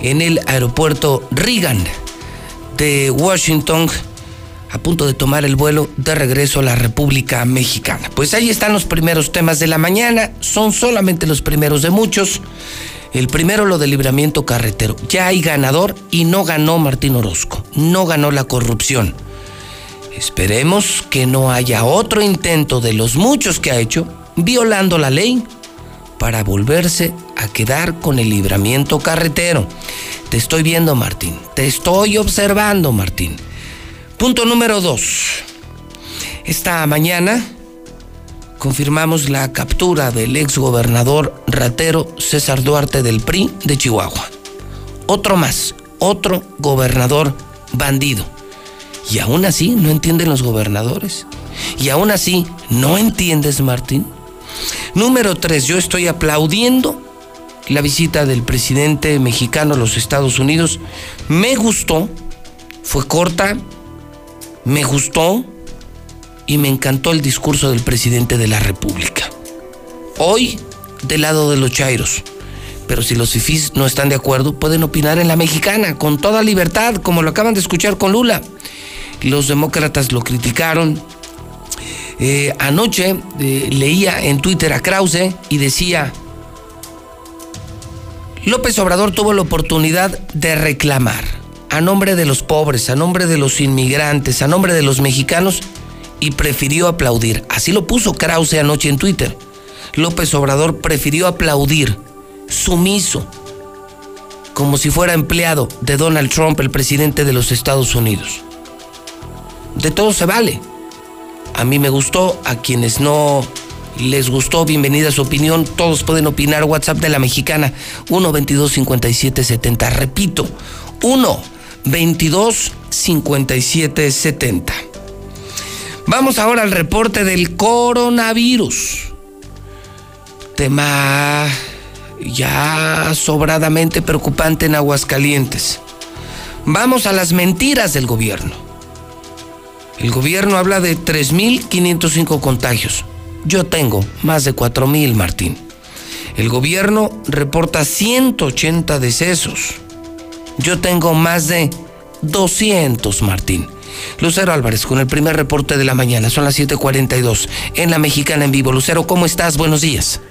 en el aeropuerto Reagan de Washington a punto de tomar el vuelo de regreso a la República Mexicana. Pues ahí están los primeros temas de la mañana, son solamente los primeros de muchos. El primero lo del libramiento carretero. Ya hay ganador y no ganó Martín Orozco, no ganó la corrupción. Esperemos que no haya otro intento de los muchos que ha hecho, violando la ley, para volverse a quedar con el libramiento carretero. Te estoy viendo, Martín. Te estoy observando, Martín. Punto número dos. Esta mañana confirmamos la captura del exgobernador ratero César Duarte del PRI de Chihuahua. Otro más, otro gobernador bandido. Y aún así no entienden los gobernadores. Y aún así no entiendes, Martín. Número tres, yo estoy aplaudiendo la visita del presidente mexicano a los Estados Unidos. Me gustó, fue corta, me gustó y me encantó el discurso del presidente de la República. Hoy, del lado de los chairos. Pero si los fifís no están de acuerdo, pueden opinar en la mexicana con toda libertad, como lo acaban de escuchar con Lula. Los demócratas lo criticaron. Eh, anoche eh, leía en Twitter a Krause y decía, López Obrador tuvo la oportunidad de reclamar a nombre de los pobres, a nombre de los inmigrantes, a nombre de los mexicanos y prefirió aplaudir. Así lo puso Krause anoche en Twitter. López Obrador prefirió aplaudir, sumiso, como si fuera empleado de Donald Trump, el presidente de los Estados Unidos. De todo se vale. A mí me gustó, a quienes no les gustó, bienvenida a su opinión. Todos pueden opinar. WhatsApp de la mexicana 1 22 57 70. Repito, 1 22 57 70. Vamos ahora al reporte del coronavirus. Tema ya sobradamente preocupante en Aguascalientes. Vamos a las mentiras del gobierno. El gobierno habla de 3.505 contagios. Yo tengo más de 4.000, Martín. El gobierno reporta 180 decesos. Yo tengo más de 200, Martín. Lucero Álvarez con el primer reporte de la mañana. Son las 7:42 en la Mexicana en Vivo. Lucero, ¿cómo estás? Buenos días.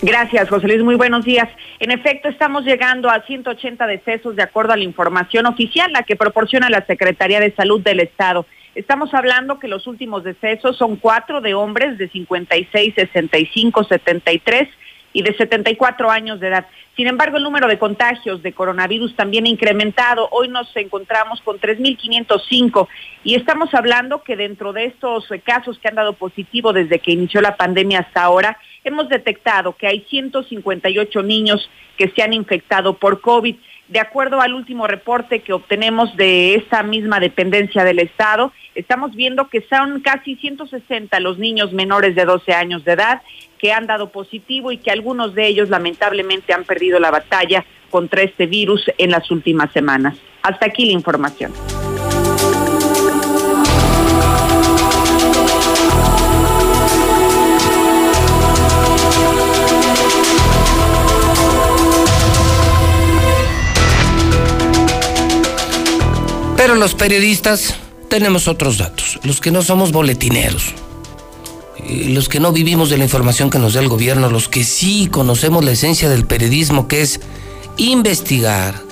Gracias, José Luis. Muy buenos días. En efecto, estamos llegando a 180 decesos de acuerdo a la información oficial, la que proporciona la Secretaría de Salud del Estado. Estamos hablando que los últimos decesos son cuatro de hombres de 56, 65, 73 y de 74 años de edad. Sin embargo, el número de contagios de coronavirus también ha incrementado. Hoy nos encontramos con 3.505 y estamos hablando que dentro de estos casos que han dado positivo desde que inició la pandemia hasta ahora, hemos detectado que hay 158 niños que se han infectado por COVID. De acuerdo al último reporte que obtenemos de esta misma dependencia del Estado, estamos viendo que son casi 160 los niños menores de 12 años de edad que han dado positivo y que algunos de ellos lamentablemente han perdido la batalla contra este virus en las últimas semanas. Hasta aquí la información. Pero los periodistas tenemos otros datos, los que no somos boletineros, los que no vivimos de la información que nos da el gobierno, los que sí conocemos la esencia del periodismo, que es investigar,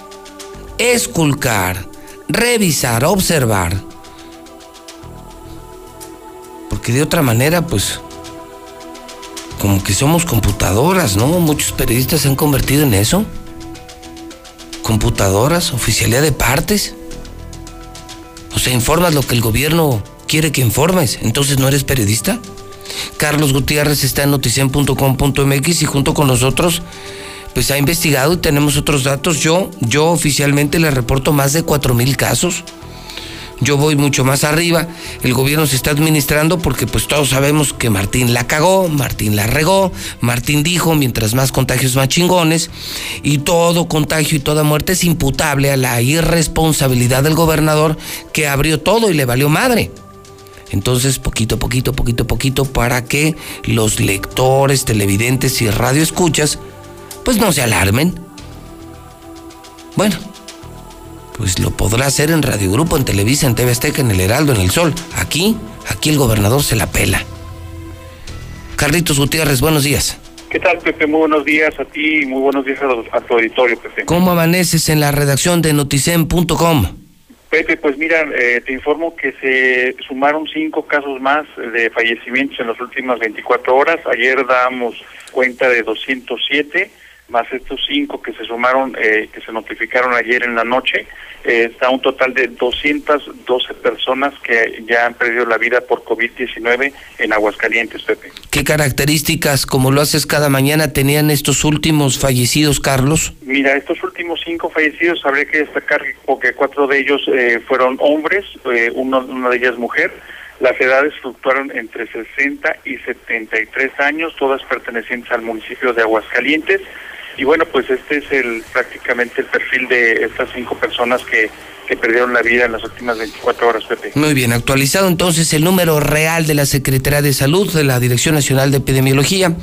esculcar, revisar, observar. Porque de otra manera, pues, como que somos computadoras, ¿no? Muchos periodistas se han convertido en eso. Computadoras, oficialidad de partes. O sea, informas lo que el gobierno quiere que informes. Entonces no eres periodista. Carlos Gutiérrez está en noticien.com.mx y junto con nosotros pues ha investigado y tenemos otros datos. Yo, yo oficialmente le reporto más de cuatro mil casos. Yo voy mucho más arriba. El gobierno se está administrando porque pues todos sabemos que Martín la cagó, Martín la regó, Martín dijo, mientras más contagios más chingones, y todo contagio y toda muerte es imputable a la irresponsabilidad del gobernador que abrió todo y le valió madre. Entonces, poquito, poquito, poquito, poquito, para que los lectores, televidentes y radioescuchas, pues no se alarmen. Bueno, pues lo podrá hacer en Radio Grupo, en Televisa, en TV Azteca, en El Heraldo, en El Sol. Aquí, aquí el gobernador se la pela. Carlitos Gutiérrez, buenos días. ¿Qué tal, Pepe? Muy buenos días a ti y muy buenos días a, tu auditorio, Pepe. ¿Cómo amaneces en la redacción de noticen.com? Pepe, pues mira, eh, te informo que se sumaron cinco casos más de fallecimientos en las últimas 24 horas. Ayer dábamos cuenta de 207 más estos cinco que se sumaron, eh, que se notificaron ayer en la noche, eh, está un total de 212 personas que ya han perdido la vida por COVID-19 en Aguascalientes, Pepe. ¿Qué características, como lo haces cada mañana, tenían estos últimos fallecidos, Carlos? Mira, estos últimos cinco fallecidos, habría que destacar que cuatro de ellos eh, fueron hombres, uno, una de ellas mujer, las edades fluctuaron entre 60 y 73 años, todas pertenecientes al municipio de Aguascalientes. Y bueno, pues este es el prácticamente el perfil de estas cinco personas que, que perdieron la vida en las últimas 24 horas, Pepe. Muy bien, actualizado entonces el número real de la Secretaría de Salud, de la Dirección Nacional de Epidemiología.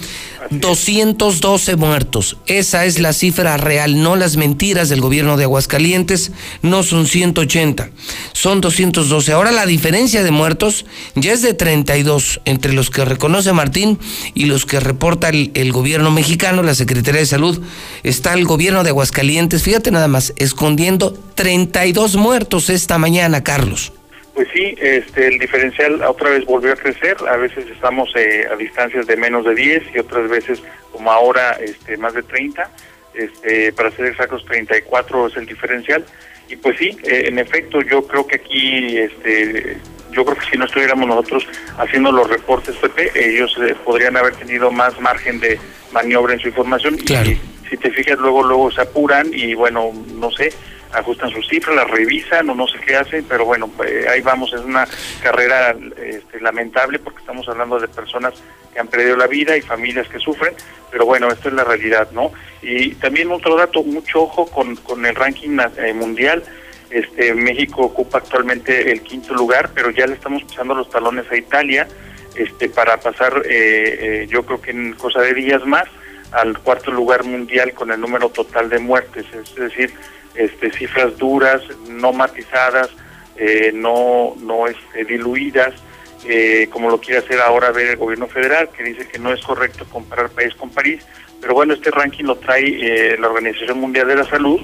212 muertos. Esa es la cifra real, no las mentiras del gobierno de Aguascalientes. No son 180, son 212. Ahora la diferencia de muertos ya es de 32 entre los que reconoce Martín y los que reporta el, el gobierno mexicano, la Secretaría de Salud. Está el gobierno de Aguascalientes, fíjate nada más, escondiendo 32 muertos esta mañana, Carlos. Pues sí, este, el diferencial otra vez volvió a crecer. A veces estamos eh, a distancias de menos de 10 y otras veces, como ahora, este, más de 30. Este, para ser exactos, 34 es el diferencial. Y pues sí, eh, en efecto, yo creo que aquí, este, yo creo que si no estuviéramos nosotros haciendo los reportes, Pepe, ellos eh, podrían haber tenido más margen de maniobra en su información. Y si te fijas, luego, luego se apuran y bueno, no sé, ajustan sus cifras, las revisan o no sé qué hacen, pero bueno, eh, ahí vamos, es una carrera este, lamentable porque estamos hablando de personas que han perdido la vida y familias que sufren, pero bueno, esto es la realidad, ¿no? Y también otro dato, mucho ojo con, con el ranking eh, mundial, este México ocupa actualmente el quinto lugar, pero ya le estamos pisando los talones a Italia, este para pasar, eh, yo creo que en cosa de días más, al cuarto lugar mundial con el número total de muertes, es decir, este, cifras duras, no matizadas, eh, no, no este, diluidas, eh, como lo quiere hacer ahora ver el gobierno federal, que dice que no es correcto comparar país con París. Pero bueno, este ranking lo trae eh, la Organización Mundial de la Salud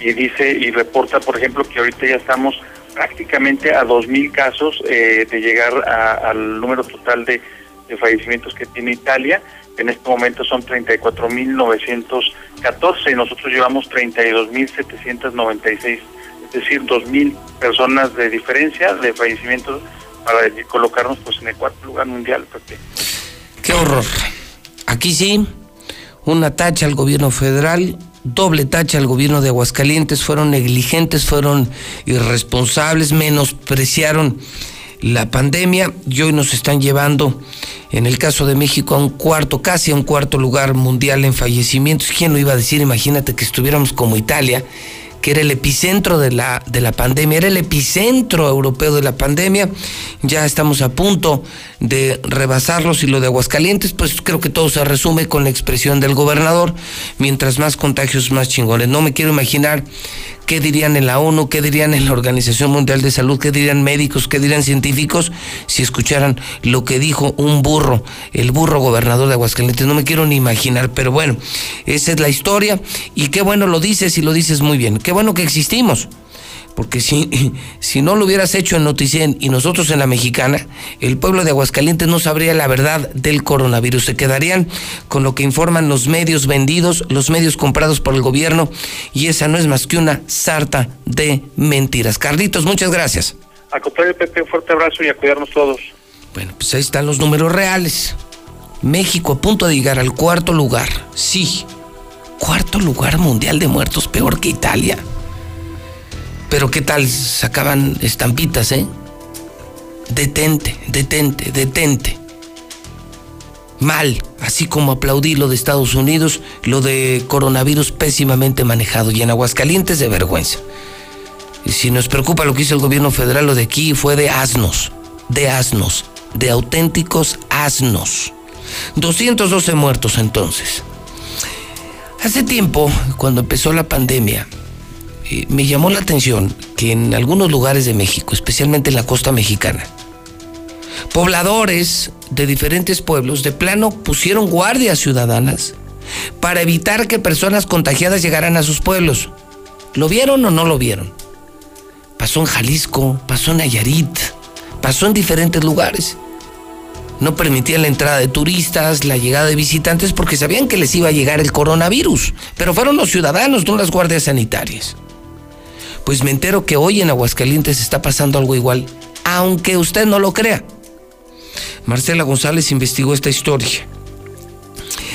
y dice y reporta, por ejemplo, que ahorita ya estamos prácticamente a 2.000 casos de llegar al número total de, de fallecimientos que tiene Italia en este momento son 34.914 y nosotros llevamos 32.796, es decir, 2.000 personas de diferencia de fallecimientos para colocarnos pues en el cuarto lugar mundial. Qué horror. Aquí sí, una tacha al gobierno federal, doble tacha al gobierno de Aguascalientes, fueron negligentes, fueron irresponsables, menospreciaron la pandemia y hoy nos están llevando, en el caso de México, a un cuarto, casi a un cuarto lugar mundial en fallecimientos. ¿Quién lo iba a decir? Imagínate que estuviéramos como Italia que era el epicentro de la, de la pandemia, era el epicentro europeo de la pandemia. Ya estamos a punto de rebasarlos y lo de Aguascalientes, pues creo que todo se resume con la expresión del gobernador, mientras más contagios, más chingones. No me quiero imaginar qué dirían en la ONU, qué dirían en la Organización Mundial de Salud, qué dirían médicos, qué dirían científicos si escucharan lo que dijo un burro, el burro gobernador de Aguascalientes. No me quiero ni imaginar, pero bueno, esa es la historia y qué bueno lo dices y lo dices muy bien. Qué bueno que existimos porque si, si no lo hubieras hecho en Noticien y nosotros en la mexicana, el pueblo de Aguascalientes no sabría la verdad del coronavirus. Se quedarían con lo que informan los medios vendidos, los medios comprados por el gobierno, y esa no es más que una sarta de mentiras. Carlitos, muchas gracias. A contrario, Pepe, un fuerte abrazo y a cuidarnos todos. Bueno, pues ahí están los números reales. México a punto de llegar al cuarto lugar. Sí, cuarto lugar mundial de muertos, peor que Italia. Pero qué tal, sacaban estampitas, ¿eh? Detente, detente, detente. Mal, así como aplaudí lo de Estados Unidos, lo de coronavirus pésimamente manejado y en Aguascalientes de vergüenza. Y si nos preocupa lo que hizo el gobierno federal, lo de aquí fue de asnos, de asnos, de auténticos asnos. 212 muertos entonces. Hace tiempo, cuando empezó la pandemia, eh, me llamó la atención que en algunos lugares de México, especialmente en la costa mexicana, pobladores de diferentes pueblos de plano pusieron guardias ciudadanas para evitar que personas contagiadas llegaran a sus pueblos. ¿Lo vieron o no lo vieron? Pasó en Jalisco, pasó en Nayarit, pasó en diferentes lugares. No permitían la entrada de turistas, la llegada de visitantes porque sabían que les iba a llegar el coronavirus, pero fueron los ciudadanos, no las guardias sanitarias. Pues me entero que hoy en Aguascalientes está pasando algo igual, aunque usted no lo crea. Marcela González investigó esta historia.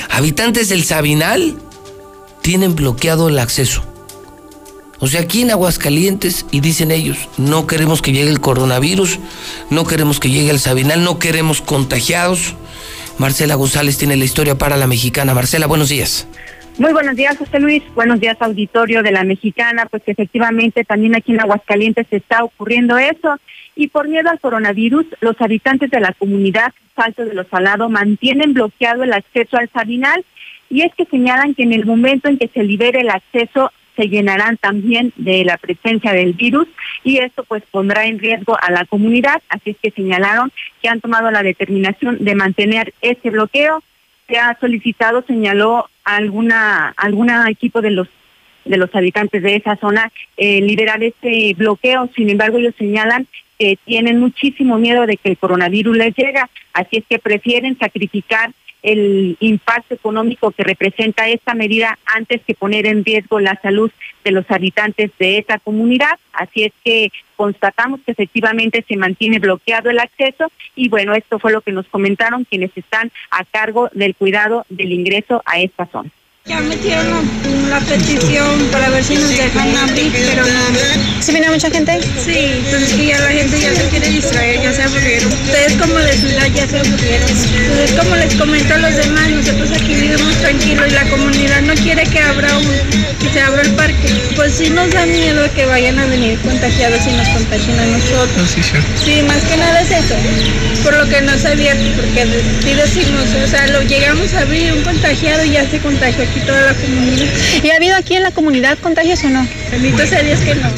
Habitantes del Sabinal tienen bloqueado el acceso. O sea, aquí en Aguascalientes, y dicen ellos, no queremos que llegue el coronavirus, no queremos que llegue el Sabinal, no queremos contagiados. Marcela González tiene la historia para la mexicana. Marcela, buenos días. Muy buenos días, José Luis. Buenos días, auditorio de la Mexicana. Pues efectivamente también aquí en Aguascalientes está ocurriendo eso. Y por miedo al coronavirus, los habitantes de la comunidad Salto de los Salados mantienen bloqueado el acceso al Sabinal. Y es que señalan que en el momento en que se libere el acceso se llenarán también de la presencia del virus y esto pues pondrá en riesgo a la comunidad, así es que señalaron que han tomado la determinación de mantener ese bloqueo. Se ha solicitado, señaló alguna alguna equipo de los de los habitantes de esa zona eh, liberar ese bloqueo. Sin embargo, ellos señalan que tienen muchísimo miedo de que el coronavirus les llegue, así es que prefieren sacrificar el impacto económico que representa esta medida antes que poner en riesgo la salud de los habitantes de esa comunidad. Así es que constatamos que efectivamente se mantiene bloqueado el acceso y bueno, esto fue lo que nos comentaron quienes están a cargo del cuidado del ingreso a esta zona. Ya metieron la, petición para ver si nos dejan abrir, pero no. ¿Sí viene mucha gente? Sí, entonces que ya la gente ya se quiere distraer, ya se aburrieron. Ustedes como de ciudad ya se aburrieron. Entonces como les comento a los demás, nosotros aquí vivimos tranquilos y la comunidad no quiere que abra un, que se abra el parque. Pues sí nos da miedo que vayan a venir contagiados y nos contagien a nosotros. Sí, sí, más que nada es eso, por lo que no se abierto, porque sí decimos, o sea, lo llegamos a abrir un contagiado y ya se contagió aquí toda la comunidad. ¿Y ha habido aquí en la comunidad contagios o no? Bendito sea Dios que no.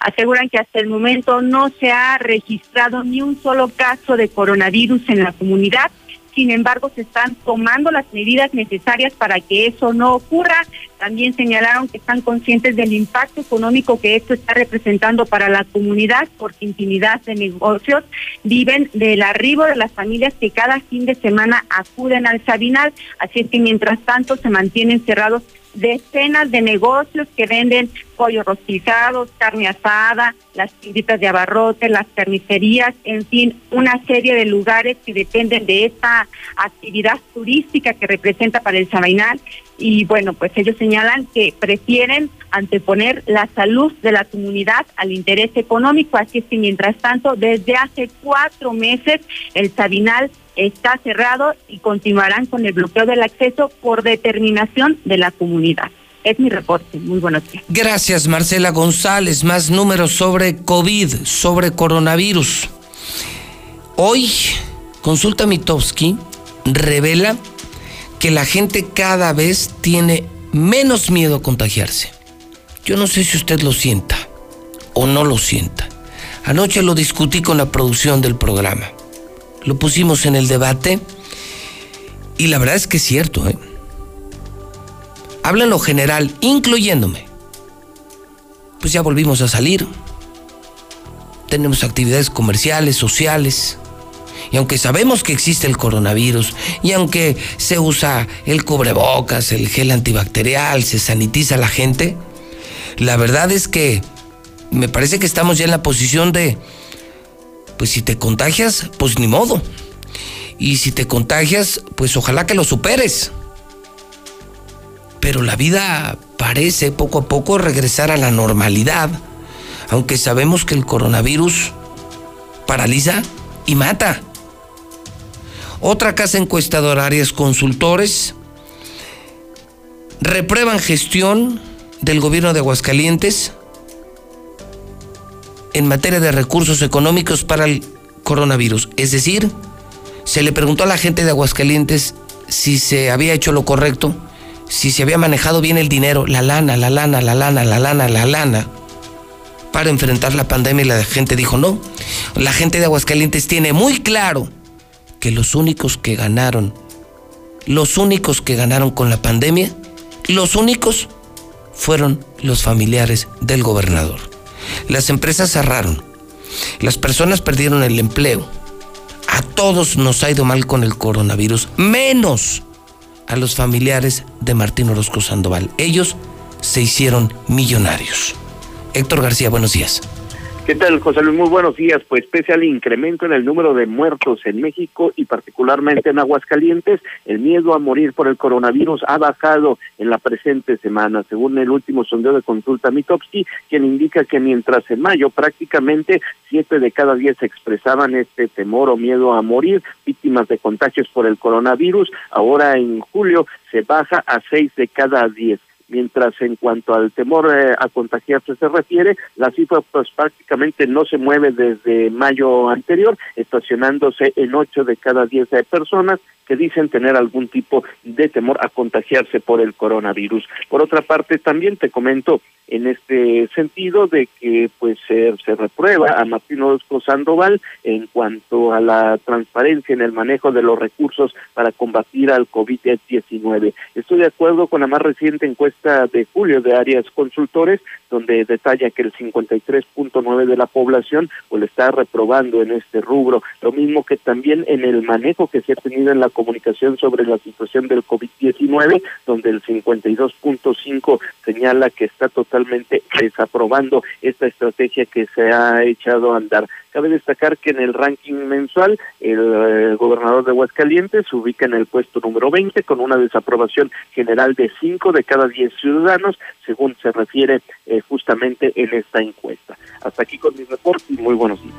Aseguran que hasta el momento no se ha registrado ni un solo caso de coronavirus en la comunidad sin embargo, se están tomando las medidas necesarias para que eso no ocurra. También señalaron que están conscientes del impacto económico que esto está representando para la comunidad, porque infinidad de negocios viven del arribo de las familias que cada fin de semana acuden al Sabinal. Así es que mientras tanto se mantienen cerrados decenas de negocios que venden pollo rostizado, carne asada, las tienditas de abarrote, las carnicerías, en fin, una serie de lugares que dependen de esta actividad turística que representa para el Sabainal. Y bueno, pues ellos señalan que prefieren anteponer la salud de la comunidad al interés económico. Así es que mientras tanto, desde hace cuatro meses, el Sabinal está cerrado y continuarán con el bloqueo del acceso por determinación de la comunidad. Es mi reporte. Muy buenos días. Gracias, Marcela González. Más números sobre COVID, sobre coronavirus. Hoy, Consulta Mitowski revela que la gente cada vez tiene menos miedo a contagiarse. Yo no sé si usted lo sienta o no lo sienta. Anoche lo discutí con la producción del programa lo pusimos en el debate y la verdad es que es cierto. ¿eh? Habla en lo general, incluyéndome. Pues ya volvimos a salir. Tenemos actividades comerciales, sociales. Y aunque sabemos que existe el coronavirus, y aunque se usa el cubrebocas, el gel antibacterial, se sanitiza la gente, la verdad es que me parece que estamos ya en la posición de pues si te contagias, pues ni modo. Y si te contagias, pues ojalá que lo superes. Pero la vida parece poco a poco regresar a la normalidad, aunque sabemos que el coronavirus paraliza y mata. Otra casa encuestadora, Arias Consultores, reprueban gestión del gobierno de Aguascalientes en materia de recursos económicos para el coronavirus. Es decir, se le preguntó a la gente de Aguascalientes si se había hecho lo correcto si se había manejado bien el dinero, la lana, la lana, la lana, la lana, la lana, para enfrentar la pandemia y la gente dijo no. La gente de Aguascalientes tiene muy claro que los únicos que ganaron, los únicos que ganaron con la pandemia, los únicos fueron los familiares del gobernador. Las empresas cerraron, las personas perdieron el empleo. A todos nos ha ido mal con el coronavirus, menos a los familiares de Martín Orozco Sandoval. Ellos se hicieron millonarios. Héctor García, buenos días. ¿Qué tal, José Luis? Muy buenos días. Pues pese al incremento en el número de muertos en México y particularmente en Aguascalientes, el miedo a morir por el coronavirus ha bajado en la presente semana, según el último sondeo de consulta Mitowski, quien indica que mientras en mayo prácticamente siete de cada diez expresaban este temor o miedo a morir, víctimas de contagios por el coronavirus, ahora en julio se baja a seis de cada diez mientras en cuanto al temor eh, a contagiarse se refiere, la cifra pues prácticamente no se mueve desde mayo anterior, estacionándose en ocho de cada diez personas que dicen tener algún tipo de temor a contagiarse por el coronavirus. Por otra parte, también te comento en este sentido de que pues se, se reprueba a Martín Orozco Sandoval en cuanto a la transparencia en el manejo de los recursos para combatir al COVID-19. Estoy de acuerdo con la más reciente encuesta de julio de Arias Consultores, donde detalla que el 53.9 de la población pues está reprobando en este rubro, lo mismo que también en el manejo que se ha tenido en la comunicación sobre la situación del COVID-19, donde el 52.5 señala que está totalmente desaprobando esta estrategia que se ha echado a andar. Cabe destacar que en el ranking mensual el, eh, gobernador de Aguascalientes se ubica en el puesto número 20 con una desaprobación general de 5 de cada 10 ciudadanos, según se refiere eh, justamente en esta encuesta. Hasta aquí con mi reporte y muy buenos días.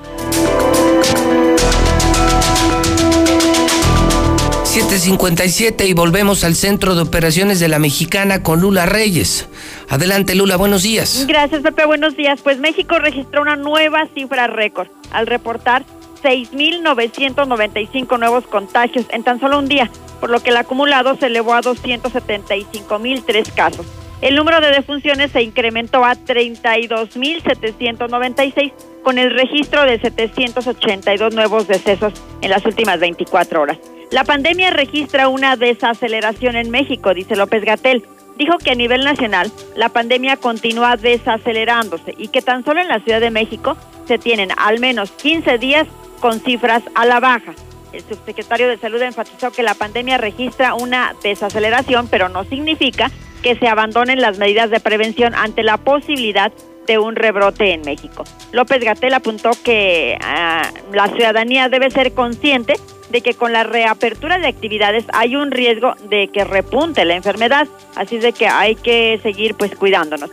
757 y volvemos al centro de operaciones de la mexicana con Lula Reyes. Adelante Lula, buenos días. Gracias Pepe, buenos días. Pues México registró una nueva cifra récord al reportar 6.995 nuevos contagios en tan solo un día, por lo que el acumulado se elevó a 275.003 casos. El número de defunciones se incrementó a 32.796 con el registro de 782 nuevos decesos en las últimas 24 horas. La pandemia registra una desaceleración en México, dice López Gatel. Dijo que a nivel nacional la pandemia continúa desacelerándose y que tan solo en la Ciudad de México se tienen al menos 15 días con cifras a la baja. El subsecretario de Salud enfatizó que la pandemia registra una desaceleración, pero no significa que se abandonen las medidas de prevención ante la posibilidad de un rebrote en México. López Gatel apuntó que ah, la ciudadanía debe ser consciente de que con la reapertura de actividades hay un riesgo de que repunte la enfermedad, así de que hay que seguir pues cuidándonos.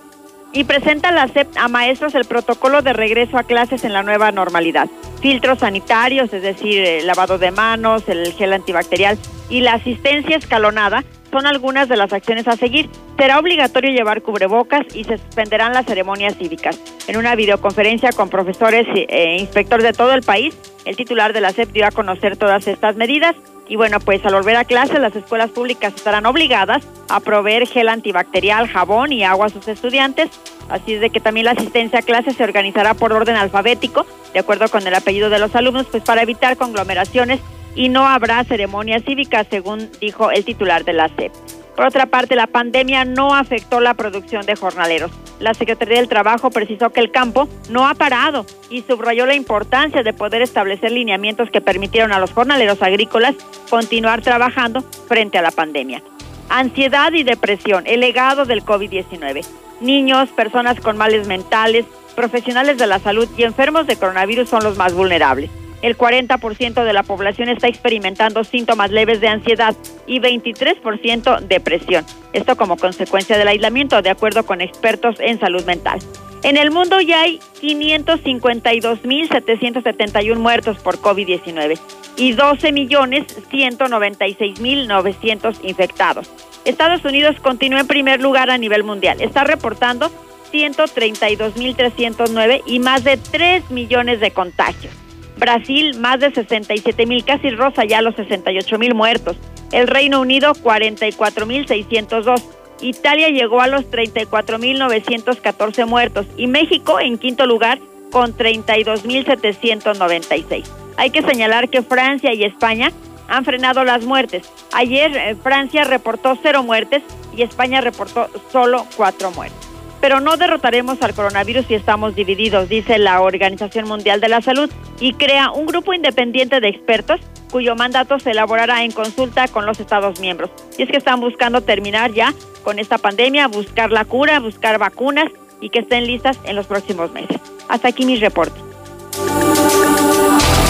Y presenta la SEP a maestros el protocolo de regreso a clases en la nueva normalidad. Filtros sanitarios, es decir, el lavado de manos, el gel antibacterial y la asistencia escalonada son algunas de las acciones a seguir. Será obligatorio llevar cubrebocas y se suspenderán las ceremonias cívicas. En una videoconferencia con profesores e inspectores de todo el país, el titular de la SEP dio a conocer todas estas medidas. Y bueno, pues al volver a clase, las escuelas públicas estarán obligadas a proveer gel antibacterial, jabón y agua a sus estudiantes. Así es de que también la asistencia a clases se organizará por orden alfabético, de acuerdo con el apellido de los alumnos, pues para evitar conglomeraciones y no habrá ceremonia cívica, según dijo el titular de la SEP. Por otra parte, la pandemia no afectó la producción de jornaleros. La Secretaría del Trabajo precisó que el campo no ha parado y subrayó la importancia de poder establecer lineamientos que permitieron a los jornaleros agrícolas continuar trabajando frente a la pandemia. Ansiedad y depresión, el legado del COVID-19. Niños, personas con males mentales, profesionales de la salud y enfermos de coronavirus son los más vulnerables el 40% de la población está experimentando síntomas leves de ansiedad y 23% depresión. Esto como consecuencia del aislamiento, de acuerdo con expertos en salud mental. En el mundo ya hay 552.771 muertos por COVID-19 y 12.196.900 infectados. Estados Unidos continúa en primer lugar a nivel mundial. Está reportando 132.309 y más de 3 millones de contagios. Brasil, más de 67 mil, casi rosa ya los 68 mil muertos. el Reino Unido 44.602. Italia llegó a los 34.914 muertos y México en quinto lugar con 32.796. Hay que señalar que Francia y España han frenado las muertes. Ayer eh, Francia reportó cero muertes y España reportó solo cuatro muertes. Pero no derrotaremos al coronavirus si estamos divididos, dice la Organización Mundial de la Salud, y crea un grupo independiente de expertos cuyo mandato se elaborará en consulta con los Estados miembros. Y es que están buscando terminar ya con esta pandemia, buscar la cura, buscar vacunas y que estén listas en los próximos meses. Hasta aquí mi reporte.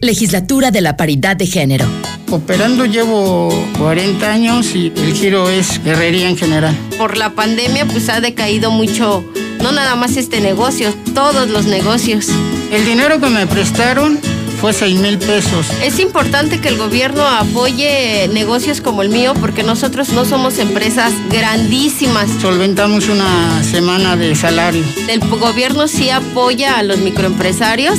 Legislatura de la Paridad de Género. Operando llevo 40 años y el giro es herrería en general. Por la pandemia pues ha decaído mucho, no nada más este negocio, todos los negocios. El dinero que me prestaron fue 6 mil pesos. Es importante que el gobierno apoye negocios como el mío porque nosotros no somos empresas grandísimas. Solventamos una semana de salario. El gobierno sí apoya a los microempresarios.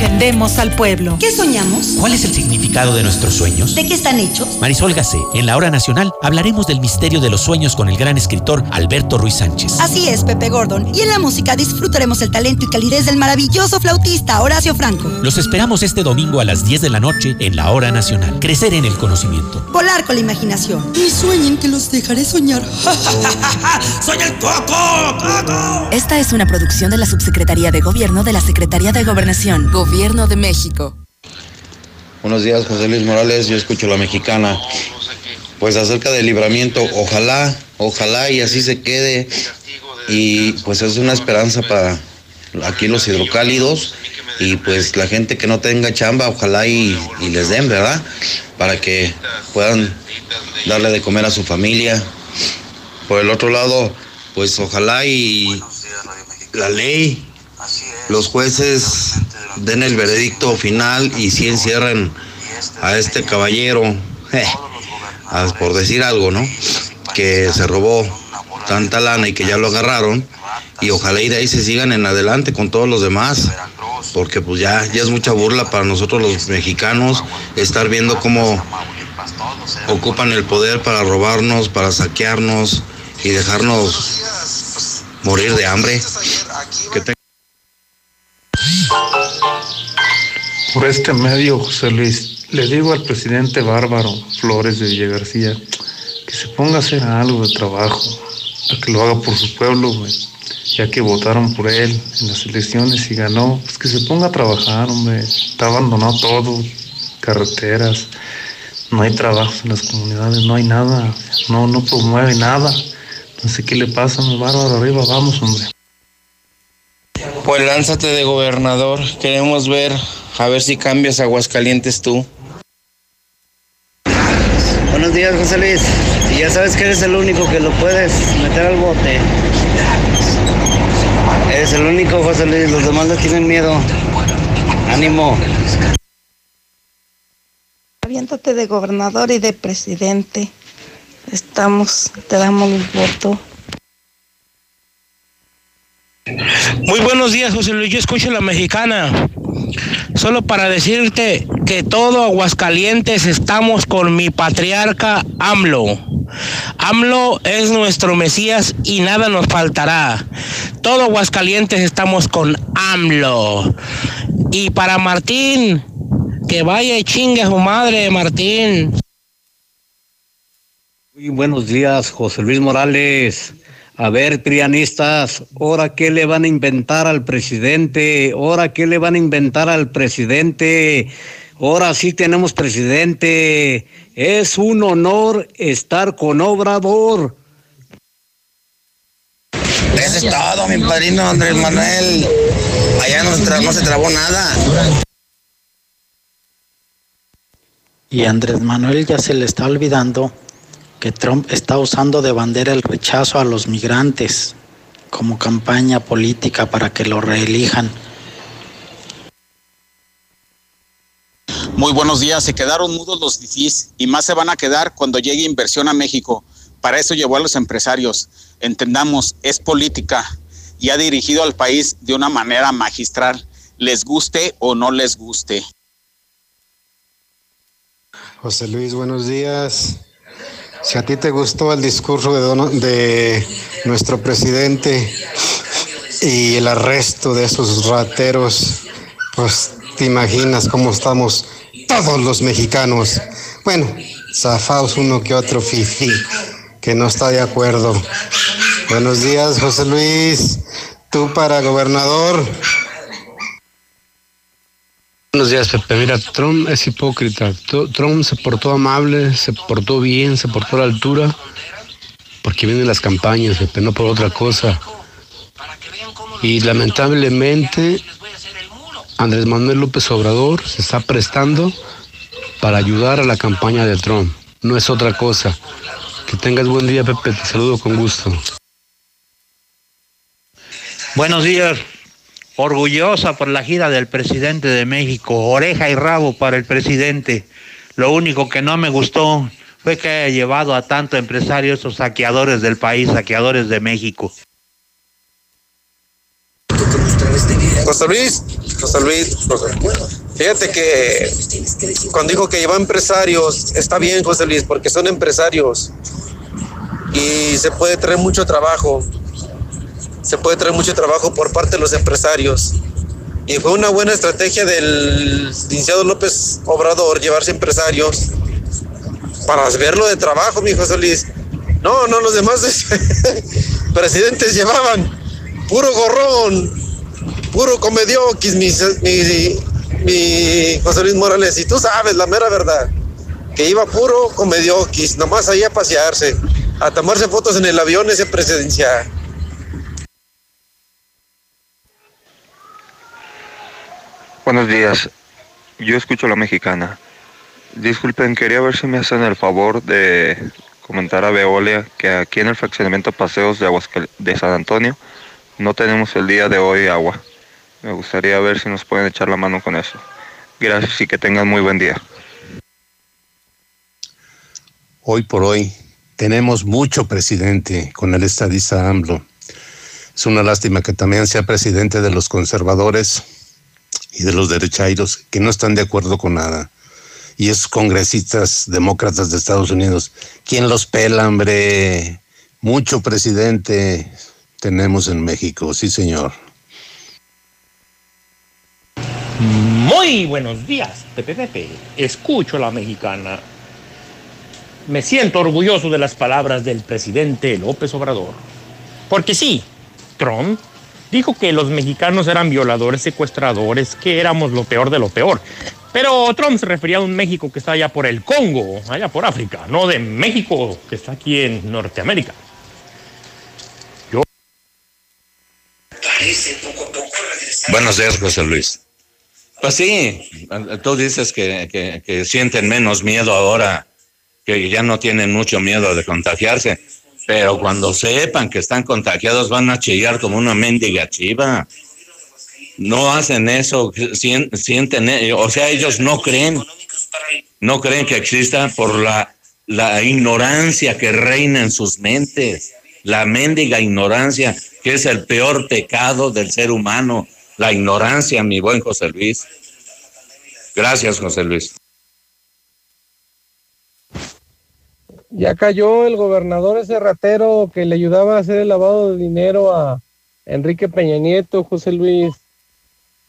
Defendemos al pueblo. ¿Qué soñamos? ¿Cuál es el significado de nuestros sueños? ¿De qué están hechos? Marisol Gacé, en la hora nacional hablaremos del misterio de los sueños con el gran escritor Alberto Ruiz Sánchez. Así es, Pepe Gordon. Y en la música disfrutaremos el talento y calidez del maravilloso flautista Horacio Franco. Los esperamos este domingo a las 10 de la noche en la hora nacional. Crecer en el conocimiento. Volar con la imaginación. Y sueñen que los dejaré soñar. ¡Soy el Coco! ¡Coco! Esta es una producción de la Subsecretaría de Gobierno de la Secretaría de Gobernación. Gobierno de México. Buenos días, José Luis Morales. Yo escucho la mexicana. Pues acerca del libramiento, ojalá, ojalá y así se quede. Y pues es una esperanza para aquí los hidrocálidos. Y pues la gente que no tenga chamba, ojalá y, y les den, ¿verdad? Para que puedan darle de comer a su familia. Por el otro lado, pues ojalá y la ley, los jueces den el veredicto final y si encierren a este caballero, eh, por decir algo, ¿no? Que se robó tanta lana y que ya lo agarraron y ojalá y de ahí se sigan en adelante con todos los demás, porque pues ya, ya es mucha burla para nosotros los mexicanos estar viendo cómo ocupan el poder para robarnos, para saquearnos y dejarnos morir de hambre. Por este medio, José Luis, le digo al presidente bárbaro Flores de Villa García que se ponga a hacer algo de trabajo, a que lo haga por su pueblo, güey. Ya que votaron por él en las elecciones y ganó, pues que se ponga a trabajar, hombre. Está abandonado todo, carreteras, no hay trabajos en las comunidades, no hay nada, no, no promueve nada. No sé qué le pasa, mi bárbaro, arriba, vamos, hombre. Pues lánzate de gobernador. Queremos ver, a ver si cambias Aguascalientes tú. Buenos días, José Luis. Y ya sabes que eres el único que lo puedes meter al bote. Eres el único, José Luis. Los demás le tienen miedo. Ánimo. Aviéntate de gobernador y de presidente. Estamos, te damos el voto. Muy buenos días, José Luis. Yo escucho la mexicana. Solo para decirte que todo Aguascalientes estamos con mi patriarca AMLO. AMLO es nuestro Mesías y nada nos faltará. Todo Aguascalientes estamos con AMLO. Y para Martín, que vaya y chingue a su madre, Martín. Muy buenos días, José Luis Morales. A ver, prianistas, ¿ahora qué le van a inventar al presidente? ¿Ahora qué le van a inventar al presidente? Ahora sí tenemos presidente. Es un honor estar con Obrador. Eso es todo, mi padrino Andrés Manuel. Allá no, no se trabó nada. Y Andrés Manuel ya se le está olvidando que Trump está usando de bandera el rechazo a los migrantes como campaña política para que lo reelijan. Muy buenos días. Se quedaron mudos los difís y más se van a quedar cuando llegue inversión a México. Para eso llevó a los empresarios. Entendamos, es política y ha dirigido al país de una manera magistral, les guste o no les guste. José Luis, buenos días. Si a ti te gustó el discurso de, de nuestro presidente y el arresto de esos rateros, pues te imaginas cómo estamos todos los mexicanos. Bueno, zafaos uno que otro fifi que no está de acuerdo. Buenos días, José Luis. Tú para gobernador. Buenos días, Pepe. Mira, Trump es hipócrita. Trump se portó amable, se portó bien, se portó a la altura, porque vienen las campañas, Pepe, no por otra cosa. Y lamentablemente, Andrés Manuel López Obrador se está prestando para ayudar a la campaña de Trump. No es otra cosa. Que tengas buen día, Pepe. Te saludo con gusto. Buenos días orgullosa por la gira del presidente de México, oreja y rabo para el presidente. Lo único que no me gustó fue que haya llevado a tanto empresarios esos saqueadores del país, saqueadores de México. José Luis, José Luis, fíjate que cuando dijo que lleva empresarios, está bien José Luis, porque son empresarios y se puede traer mucho trabajo se puede traer mucho trabajo por parte de los empresarios. Y fue una buena estrategia del licenciado López Obrador llevarse empresarios para verlo de trabajo, mi José Luis. No, no, los demás presidentes llevaban puro gorrón, puro comedioquis, mi, mi, mi José Luis Morales. Y tú sabes la mera verdad, que iba puro comedioquis, nomás ahí a pasearse, a tomarse fotos en el avión ese presidencial. Buenos días, yo escucho la mexicana. Disculpen, quería ver si me hacen el favor de comentar a Veolia que aquí en el fraccionamiento Paseos de, Aguascal de San Antonio no tenemos el día de hoy agua. Me gustaría ver si nos pueden echar la mano con eso. Gracias y que tengan muy buen día. Hoy por hoy tenemos mucho presidente con el estadista AMLO. Es una lástima que también sea presidente de los conservadores y de los derechairos que no están de acuerdo con nada. Y esos congresistas demócratas de Estados Unidos, ¿quién los pela, hombre? Mucho presidente tenemos en México, sí señor. Muy buenos días, Pepe Pepe. Escucho a la mexicana. Me siento orgulloso de las palabras del presidente López Obrador. Porque sí, Trump dijo que los mexicanos eran violadores, secuestradores, que éramos lo peor de lo peor. Pero Trump se refería a un México que está allá por el Congo, allá por África, no de México que está aquí en Norteamérica. Yo... Buenos días, José Luis. Pues sí, tú dices que, que sienten menos miedo ahora, que ya no tienen mucho miedo de contagiarse. Pero cuando sepan que están contagiados van a chillar como una mendiga chiva. No hacen eso, sienten, o sea, ellos no creen, no creen que exista por la, la ignorancia que reina en sus mentes, la mendiga ignorancia, que es el peor pecado del ser humano, la ignorancia, mi buen José Luis. Gracias, José Luis. Ya cayó el gobernador ese ratero que le ayudaba a hacer el lavado de dinero a Enrique Peña Nieto, José Luis.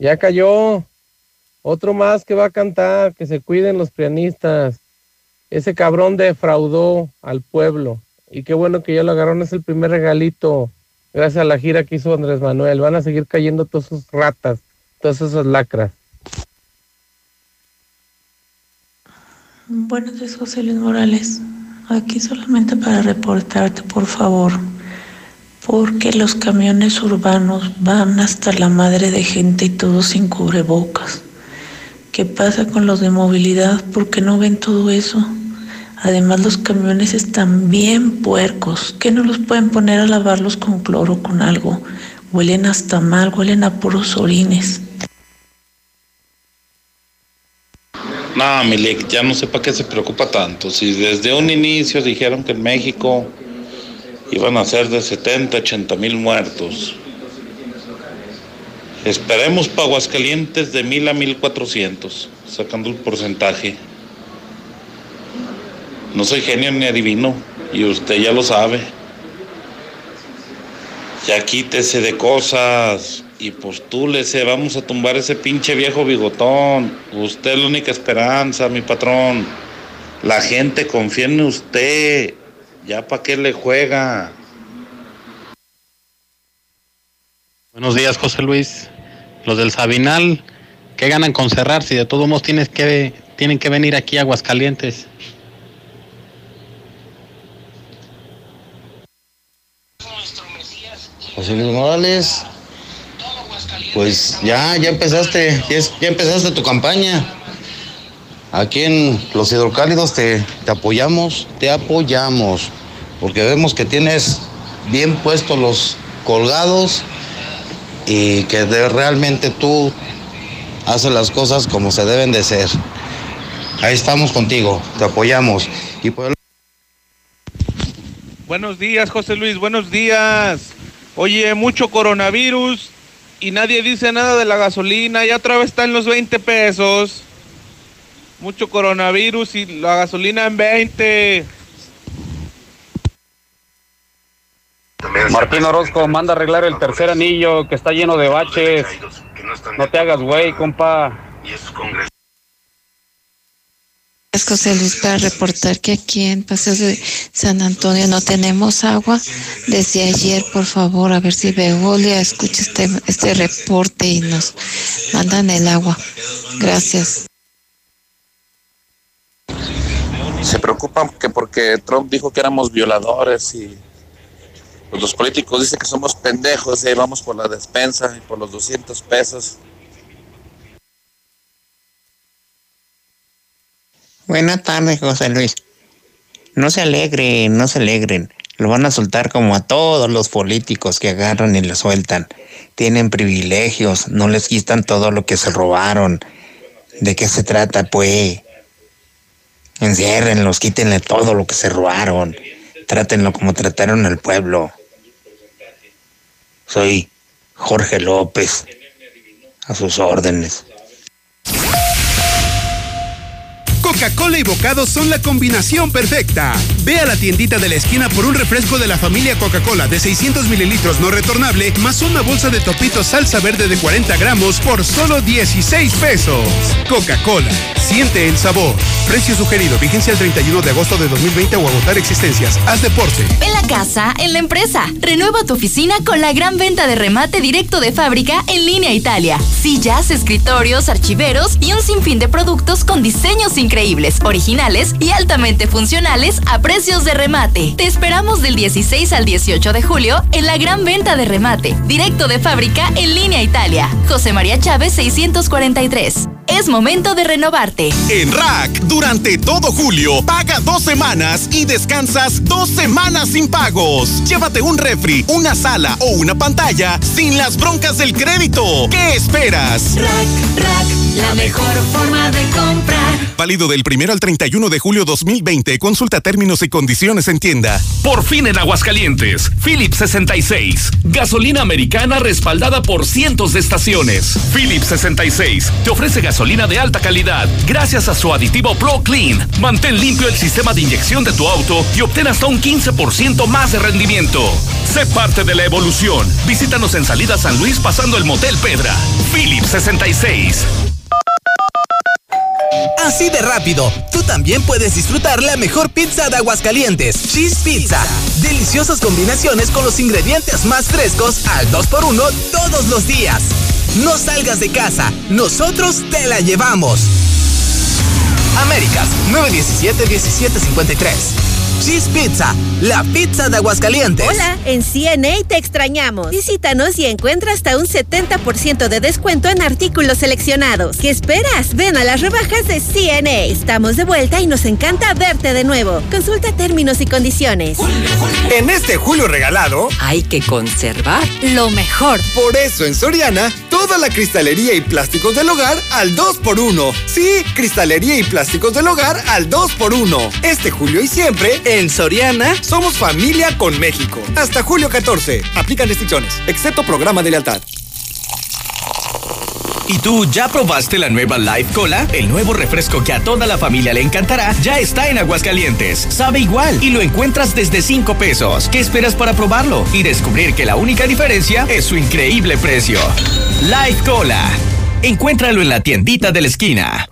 Ya cayó. Otro más que va a cantar, que se cuiden los pianistas. Ese cabrón defraudó al pueblo. Y qué bueno que ya lo agarraron, es el primer regalito. Gracias a la gira que hizo Andrés Manuel. Van a seguir cayendo todos esos ratas, todas esas lacras. Buenos días, José Luis Morales. Aquí solamente para reportarte, por favor, porque los camiones urbanos van hasta la madre de gente y todos sin cubrebocas. ¿Qué pasa con los de movilidad? ¿Por qué no ven todo eso? Además los camiones están bien puercos. ¿Qué no los pueden poner a lavarlos con cloro con algo? Huelen hasta mal, huelen a puros orines. No, Milik, ya no sé para qué se preocupa tanto. Si desde un inicio dijeron que en México iban a ser de 70, 80 mil muertos. Esperemos para Aguascalientes de mil a mil cuatrocientos, sacando el porcentaje. No soy genio ni adivino, y usted ya lo sabe. Ya quítese de cosas y postúlese, vamos a tumbar ese pinche viejo bigotón. Usted es la única esperanza, mi patrón. La gente confía en usted. Ya para qué le juega. Buenos días, José Luis. Los del Sabinal, ¿qué ganan con cerrar si de todos modos tienes que, tienen que venir aquí a Aguascalientes? José Luis Morales, pues ya, ya empezaste, ya, empezaste tu campaña. Aquí en los hidrocálidos te, te apoyamos, te apoyamos, porque vemos que tienes bien puestos los colgados y que realmente tú haces las cosas como se deben de ser. Ahí estamos contigo, te apoyamos. Y por Buenos días, José Luis, buenos días. Oye, mucho coronavirus y nadie dice nada de la gasolina. Ya otra vez está en los 20 pesos. Mucho coronavirus y la gasolina en 20. Martín Orozco manda arreglar el tercer anillo que está lleno de baches. No te hagas güey, compa. Es José Luis para reportar que aquí en Paseos de San Antonio no tenemos agua desde ayer, por favor, a ver si Veolia escucha este, este reporte y nos mandan el agua. Gracias. Se preocupan que porque Trump dijo que éramos violadores y pues, los políticos dicen que somos pendejos y ahí vamos por la despensa y por los 200 pesos. Buenas tardes, José Luis. No se alegren, no se alegren. Lo van a soltar como a todos los políticos que agarran y lo sueltan. Tienen privilegios, no les quitan todo lo que se robaron. ¿De qué se trata, pues? Enciérrenlos, quítenle todo lo que se robaron. Trátenlo como trataron al pueblo. Soy Jorge López. A sus órdenes. Coca-Cola y bocado son la combinación perfecta. Ve a la tiendita de la esquina por un refresco de la familia Coca-Cola de 600 mililitros no retornable, más una bolsa de topito salsa verde de 40 gramos por solo 16 pesos. Coca-Cola, siente el sabor. Precio sugerido, vigencia el 31 de agosto de 2020 o agotar existencias. Haz deporte. En la casa, en la empresa. Renueva tu oficina con la gran venta de remate directo de fábrica en línea Italia. Sillas, escritorios, archiveros y un sinfín de productos con diseños increíbles, originales y altamente funcionales a precios de remate. Te esperamos del 16 al 18 de julio en la gran venta de remate directo de fábrica en línea Italia. José María Chávez 643. Es momento de renovarte. En Rack, durante todo julio, paga dos semanas y descansas dos semanas sin pagos. Llévate un refri, una sala o una pantalla sin las broncas del crédito. ¿Qué esperas? Rack, rack, la mejor forma de comprar. Válido del 1 al 31 de julio 2020. Consulta términos y condiciones en tienda. Por fin en Aguascalientes, Philips 66. Gasolina americana respaldada por cientos de estaciones. Philips 66 te ofrece gasolina de alta calidad gracias a su aditivo Pro Clean. Mantén limpio el sistema de inyección de tu auto y obtén hasta un 15% más de rendimiento. Sé parte de la evolución. Visítanos en Salida San Luis pasando el Motel Pedra. Philips 66. Así de rápido, tú también puedes disfrutar la mejor pizza de Aguascalientes, Cheese Pizza. Deliciosas combinaciones con los ingredientes más frescos al 2x1 todos los días. No salgas de casa, nosotros te la llevamos. Américas 917-1753. Cheese Pizza, la pizza de Aguascalientes. Hola, en CNA te extrañamos. Visítanos y encuentra hasta un 70% de descuento en artículos seleccionados. ¿Qué esperas? Ven a las rebajas de CNA. Estamos de vuelta y nos encanta verte de nuevo. Consulta términos y condiciones. En este julio regalado, hay que conservar lo mejor. Por eso en Soriana, toda la cristalería y plásticos del hogar al 2x1. Sí, cristalería y plásticos del hogar al 2x1. Este julio y siempre, en Soriana, somos familia con México. Hasta julio 14. Aplican restricciones, excepto programa de lealtad. ¿Y tú ya probaste la nueva Life Cola? El nuevo refresco que a toda la familia le encantará ya está en Aguascalientes. Sabe igual y lo encuentras desde 5 pesos. ¿Qué esperas para probarlo? Y descubrir que la única diferencia es su increíble precio. Life Cola. Encuéntralo en la tiendita de la esquina.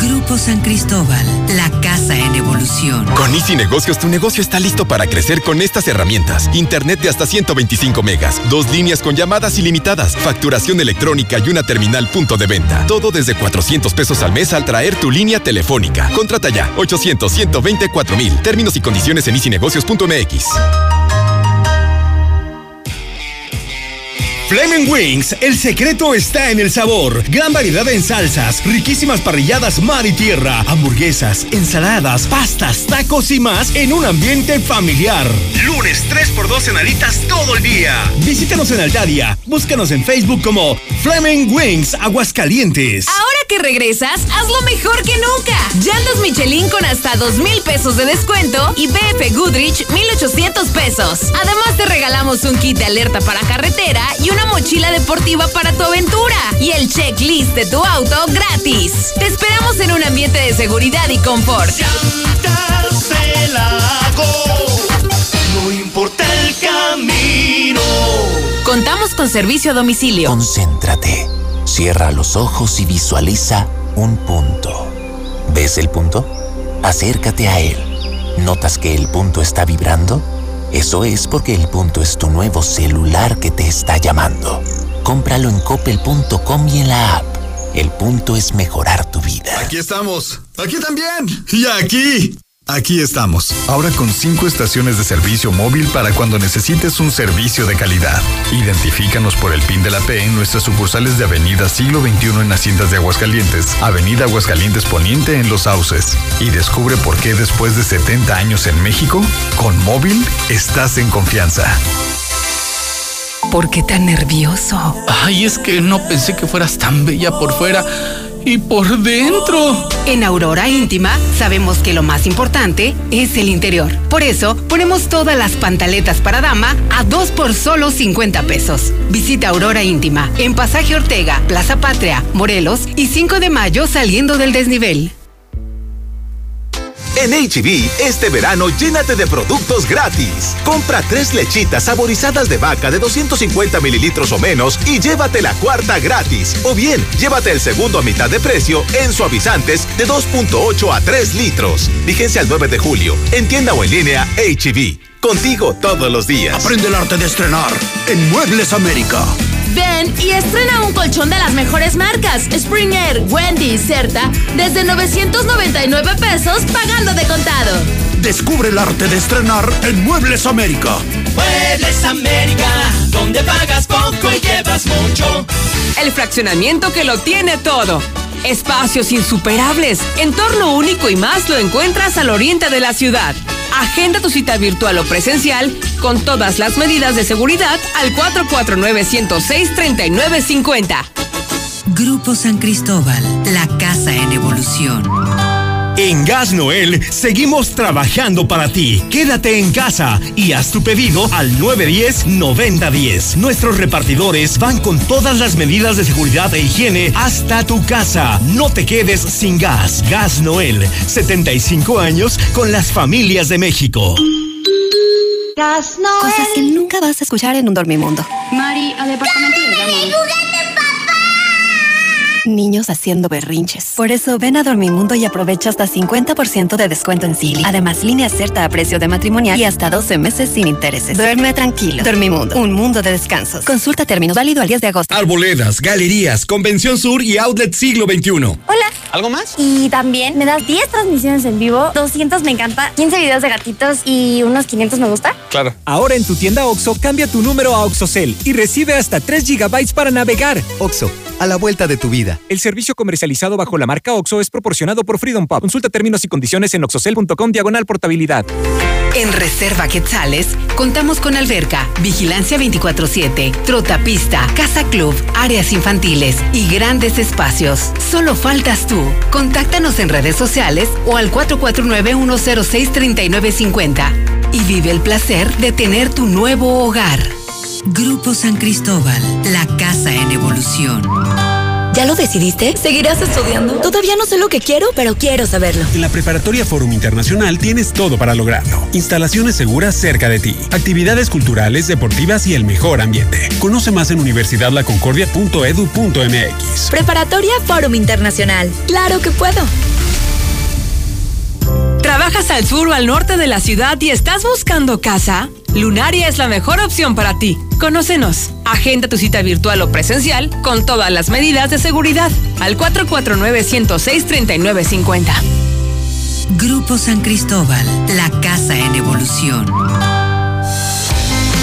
Grupo San Cristóbal, la casa en evolución. Con Easy Negocios, tu negocio está listo para crecer con estas herramientas. Internet de hasta 125 megas, dos líneas con llamadas ilimitadas, facturación electrónica y una terminal punto de venta. Todo desde 400 pesos al mes al traer tu línea telefónica. Contrata ya, 800 124 mil. Términos y condiciones en easynegocios.mx. Flaming Wings, el secreto está en el sabor. Gran variedad en salsas, riquísimas parrilladas mar y tierra, hamburguesas, ensaladas, pastas, tacos y más en un ambiente familiar. Lunes 3x2 en alitas todo el día. Visítanos en Altadia. Búscanos en Facebook como Flaming Wings Aguascalientes. Ahora que regresas, hazlo mejor que nunca. Llantas Michelin con hasta 2 mil pesos de descuento y BF Goodrich 1800 pesos. Además, te regalamos un kit de alerta para carretera y una mochila deportiva para tu aventura. Y el checklist de tu auto gratis. Te esperamos en un ambiente de seguridad y confort. No importa el camino. Contamos con servicio a domicilio. Concéntrate. Cierra los ojos y visualiza un punto. ¿Ves el punto? Acércate a él. ¿Notas que el punto está vibrando? Eso es porque el punto es tu nuevo celular que te está llamando. Cómpralo en coppel.com y en la app. El punto es mejorar tu vida. Aquí estamos. Aquí también. Y aquí. Aquí estamos, ahora con cinco estaciones de servicio móvil para cuando necesites un servicio de calidad. Identifícanos por el PIN de la P en nuestras sucursales de Avenida Siglo XXI en Haciendas de Aguascalientes, Avenida Aguascalientes Poniente en Los Sauces. Y descubre por qué después de 70 años en México, con móvil estás en confianza. ¿Por qué tan nervioso? Ay, es que no pensé que fueras tan bella por fuera y por dentro. En Aurora Íntima sabemos que lo más importante es el interior. Por eso ponemos todas las pantaletas para dama a dos por solo 50 pesos. Visita Aurora Íntima en Pasaje Ortega, Plaza Patria, Morelos y 5 de mayo saliendo del desnivel. En HB, este verano llénate de productos gratis. Compra tres lechitas saborizadas de vaca de 250 mililitros o menos y llévate la cuarta gratis. O bien, llévate el segundo a mitad de precio en suavizantes de 2.8 a 3 litros. Vigencia el 9 de julio. En tienda o en línea, HB. Contigo todos los días. Aprende el arte de estrenar en Muebles América. Ven y estrena un colchón de las mejores marcas, Springer, Wendy y Certa, desde 999 pesos pagando de contado. Descubre el arte de estrenar en Muebles América. Muebles América, donde pagas poco y llevas mucho. El fraccionamiento que lo tiene todo. Espacios insuperables, entorno único y más lo encuentras al oriente de la ciudad. Agenda tu cita virtual o presencial con todas las medidas de seguridad al 449-106-3950. Grupo San Cristóbal, la casa en evolución. En Gas Noel seguimos trabajando para ti. Quédate en casa y haz tu pedido al 910-9010. Nuestros repartidores van con todas las medidas de seguridad e higiene hasta tu casa. No te quedes sin gas. Gas Noel, 75 años con las familias de México. Gas Noel. Cosas que nunca vas a escuchar en un dormimundo. Mari, al departamento de Niños haciendo berrinches. Por eso ven a Dormimundo y aprovecha hasta 50% de descuento en Silly. Además, línea cierta a precio de matrimonial y hasta 12 meses sin intereses. Duerme tranquilo. Dormimundo, un mundo de descansos. Consulta términos válido al 10 de agosto. Arboledas, galerías, Convención Sur y Outlet Siglo XXI. Hola. ¿Algo más? Y también me das 10 transmisiones en vivo, 200 me encanta, 15 videos de gatitos y unos 500 me gusta. Claro. Ahora en tu tienda OXO, cambia tu número a OXOCEL y recibe hasta 3 GB para navegar. OXO, a la vuelta de tu vida. El servicio comercializado bajo la marca OXO es proporcionado por Freedom Pub. Consulta términos y condiciones en oxocel.com diagonal portabilidad. En Reserva Quetzales contamos con alberca, vigilancia 24/7, trotapista, casa club, áreas infantiles y grandes espacios. Solo faltas tú. Contáctanos en redes sociales o al 449-106-3950 y vive el placer de tener tu nuevo hogar. Grupo San Cristóbal, la casa en evolución. ¿Ya lo decidiste? ¿Seguirás estudiando? Todavía no sé lo que quiero, pero quiero saberlo. En la Preparatoria Forum Internacional tienes todo para lograrlo. Instalaciones seguras cerca de ti, actividades culturales, deportivas y el mejor ambiente. Conoce más en universidadlaconcordia.edu.mx. Preparatoria Forum Internacional. Claro que puedo. ¿Trabajas al sur o al norte de la ciudad y estás buscando casa? Lunaria es la mejor opción para ti. Conócenos. Agenda tu cita virtual o presencial con todas las medidas de seguridad al 449-106-3950. Grupo San Cristóbal, la casa en evolución.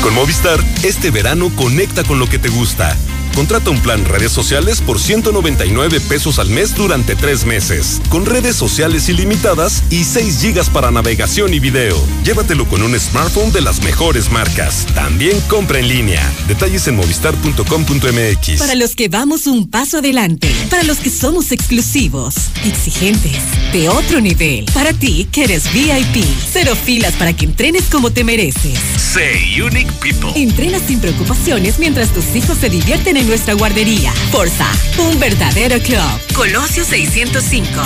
Con Movistar, este verano conecta con lo que te gusta. Contrata un plan redes sociales por 199 pesos al mes durante tres meses, con redes sociales ilimitadas y 6 gigas para navegación y video. Llévatelo con un smartphone de las mejores marcas. También compra en línea. Detalles en movistar.com.mx. Para los que vamos un paso adelante, para los que somos exclusivos, exigentes, de otro nivel, para ti que eres VIP, cero filas para que entrenes como te mereces. Say Unique People. Entrena sin preocupaciones mientras tus hijos se divierten en nuestra guardería. Forza, un verdadero club. Colosio 605.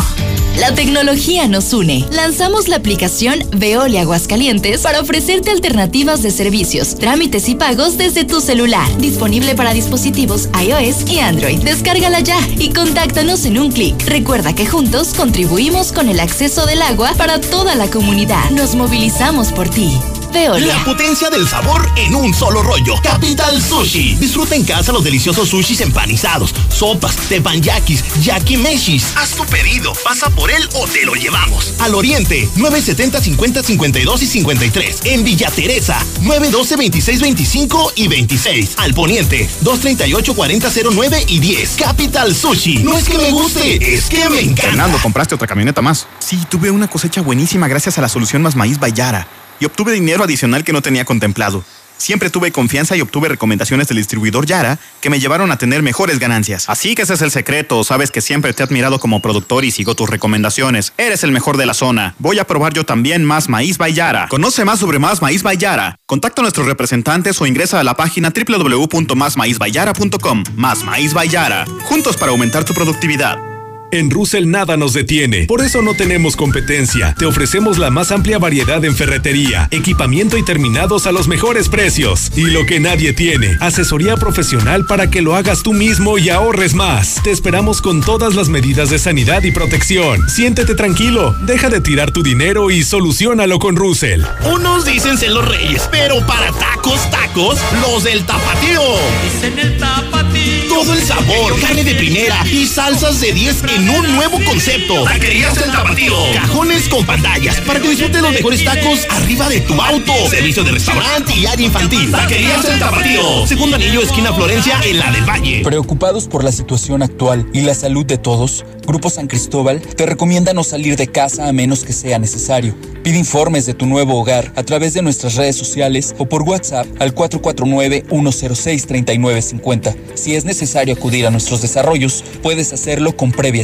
La tecnología nos une. Lanzamos la aplicación Veolia Aguascalientes para ofrecerte alternativas de servicios, trámites y pagos desde tu celular. Disponible para dispositivos iOS y Android. Descárgala ya y contáctanos en un clic. Recuerda que juntos contribuimos con el acceso del agua para toda la comunidad. Nos movilizamos por ti. Veolia. La potencia del sabor en un solo rollo. Capital Sushi. Disfruta en casa los deliciosos sushis empanizados, sopas, teppanyakis, yakimeshis. Haz tu pedido, pasa por él o te lo llevamos. Al Oriente, 970 50 52 y 53. En Villa Teresa, 912 26 25 y 26. Al Poniente, 238 40 09 y 10. Capital Sushi. No es que me guste, es que me encanta. Fernando, compraste otra camioneta más. Sí, tuve una cosecha buenísima gracias a la solución Más Maíz Bayara y obtuve dinero adicional que no tenía contemplado. Siempre tuve confianza y obtuve recomendaciones del distribuidor Yara que me llevaron a tener mejores ganancias. Así que ese es el secreto. Sabes que siempre te he admirado como productor y sigo tus recomendaciones. Eres el mejor de la zona. Voy a probar yo también Más Maíz Bayara. Conoce más sobre Más Maíz Bayara. Contacta a nuestros representantes o ingresa a la página www.másmaízbayara.com. Más Maíz Bayara. Juntos para aumentar tu productividad. En Russell nada nos detiene, por eso no tenemos competencia. Te ofrecemos la más amplia variedad en ferretería, equipamiento y terminados a los mejores precios. Y lo que nadie tiene, asesoría profesional para que lo hagas tú mismo y ahorres más. Te esperamos con todas las medidas de sanidad y protección. Siéntete tranquilo, deja de tirar tu dinero y solucionalo con Russell. Unos dicen ser los reyes, pero para tacos, tacos, los del tapatío. Dicen el tapatío. Todo el sabor, carne de primera y salsas de 10 en un nuevo concepto. Taquerías El Tapatío. Cajones con pantallas para que disfrutes los mejores tacos arriba de tu auto. Servicio de restaurante y área infantil. Taquerías El Tapatío. Segundo anillo, esquina Florencia, en la del Valle. Preocupados por la situación actual y la salud de todos, Grupo San Cristóbal te recomienda no salir de casa a menos que sea necesario. Pide informes de tu nuevo hogar a través de nuestras redes sociales o por WhatsApp al 449-106-3950. Si es necesario acudir a nuestros desarrollos, puedes hacerlo con previa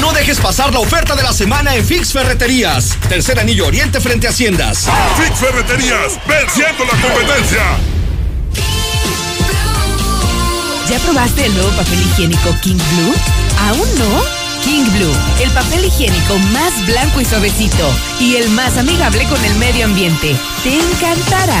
No dejes pasar la oferta de la semana en Fix Ferreterías. Tercer anillo oriente frente a Haciendas. Fix Ferreterías, venciendo la competencia. ¿Ya probaste el nuevo papel higiénico King Blue? ¿Aún no? King Blue, el papel higiénico más blanco y suavecito y el más amigable con el medio ambiente. Te encantará.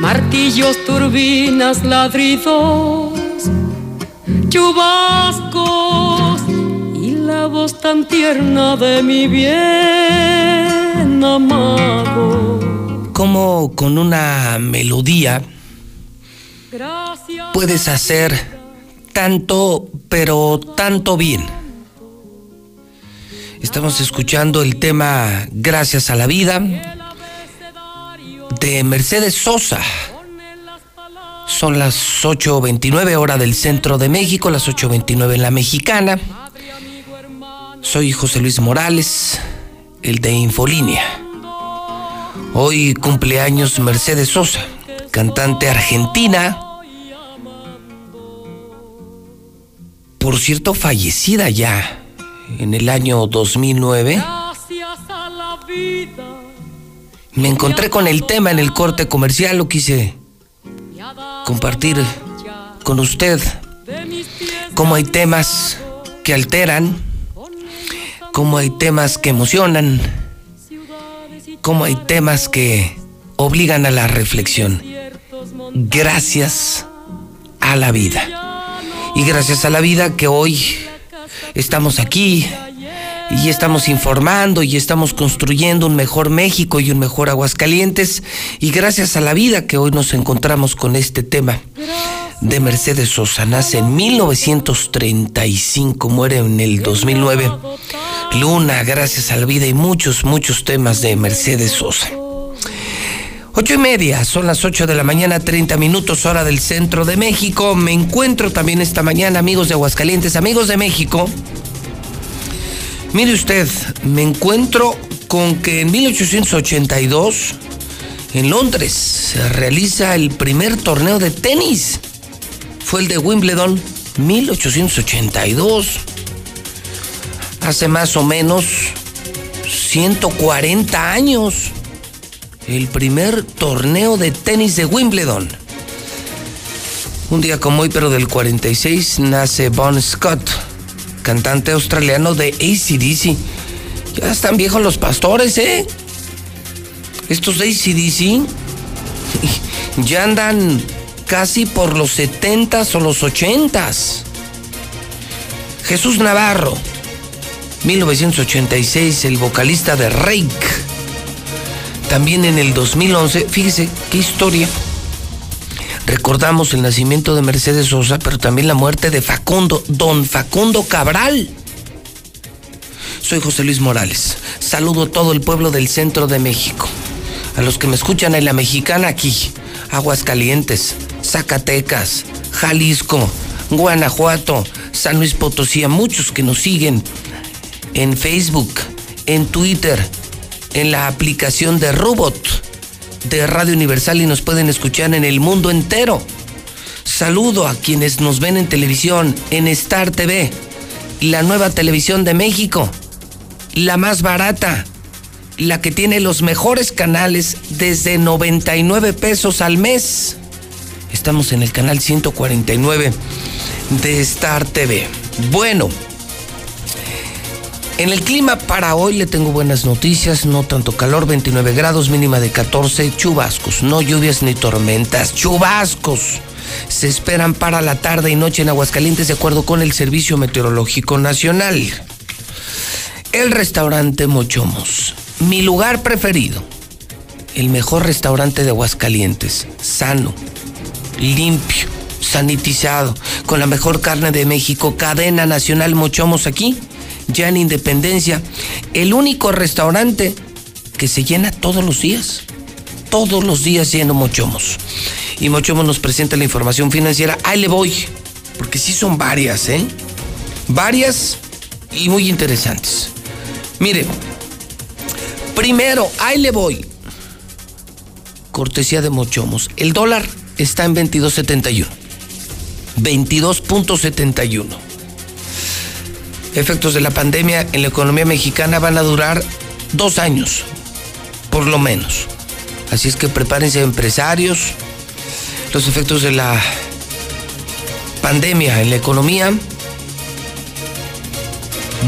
martillos, turbinas, ladridos, chubascos y la voz tan tierna de mi bien amado. Como con una melodía puedes hacer tanto, pero tanto bien. Estamos escuchando el tema Gracias a la vida de Mercedes Sosa. Son las 8.29 hora del centro de México, las 8.29 en la mexicana. Soy José Luis Morales, el de Infolínea. Hoy cumpleaños Mercedes Sosa, cantante argentina. Por cierto, fallecida ya en el año 2009, me encontré con el tema en el corte comercial, lo quise compartir con usted, cómo hay temas que alteran, cómo hay temas que emocionan, cómo hay temas que obligan a la reflexión. Gracias a la vida. Y gracias a la vida que hoy estamos aquí y estamos informando y estamos construyendo un mejor México y un mejor Aguascalientes. Y gracias a la vida que hoy nos encontramos con este tema de Mercedes Sosa. Nace en 1935, muere en el 2009. Luna, gracias a la vida y muchos, muchos temas de Mercedes Sosa. Ocho y media, son las ocho de la mañana, 30 minutos hora del centro de México. Me encuentro también esta mañana, amigos de Aguascalientes, amigos de México. Mire usted, me encuentro con que en 1882, en Londres, se realiza el primer torneo de tenis. Fue el de Wimbledon, 1882. Hace más o menos 140 años el primer torneo de tenis de Wimbledon. Un día como hoy, pero del 46, nace Bon Scott, cantante australiano de ACDC. Ya están viejos los pastores, ¿eh? Estos de ACDC ya andan casi por los 70s o los 80s. Jesús Navarro, 1986, el vocalista de Rake también en el 2011, fíjese qué historia. Recordamos el nacimiento de Mercedes Sosa, pero también la muerte de Facundo, don Facundo Cabral. Soy José Luis Morales. Saludo a todo el pueblo del centro de México. A los que me escuchan en la mexicana aquí, Aguascalientes, Zacatecas, Jalisco, Guanajuato, San Luis Potosí, a muchos que nos siguen en Facebook, en Twitter, en la aplicación de Robot de Radio Universal y nos pueden escuchar en el mundo entero. Saludo a quienes nos ven en televisión, en Star TV, la nueva televisión de México, la más barata, la que tiene los mejores canales desde 99 pesos al mes. Estamos en el canal 149 de Star TV. Bueno, en el clima para hoy le tengo buenas noticias, no tanto calor, 29 grados, mínima de 14, chubascos, no lluvias ni tormentas, chubascos. Se esperan para la tarde y noche en Aguascalientes de acuerdo con el Servicio Meteorológico Nacional. El restaurante Mochomos, mi lugar preferido, el mejor restaurante de Aguascalientes, sano, limpio, sanitizado, con la mejor carne de México, cadena nacional Mochomos aquí ya en Independencia, el único restaurante que se llena todos los días. Todos los días lleno Mochomos. Y Mochomos nos presenta la información financiera. Ahí le voy, porque sí son varias, ¿eh? Varias y muy interesantes. Mire, primero, ahí le voy. Cortesía de Mochomos. El dólar está en 22.71. 22.71 efectos de la pandemia en la economía mexicana van a durar dos años, por lo menos. Así es que prepárense empresarios. Los efectos de la pandemia en la economía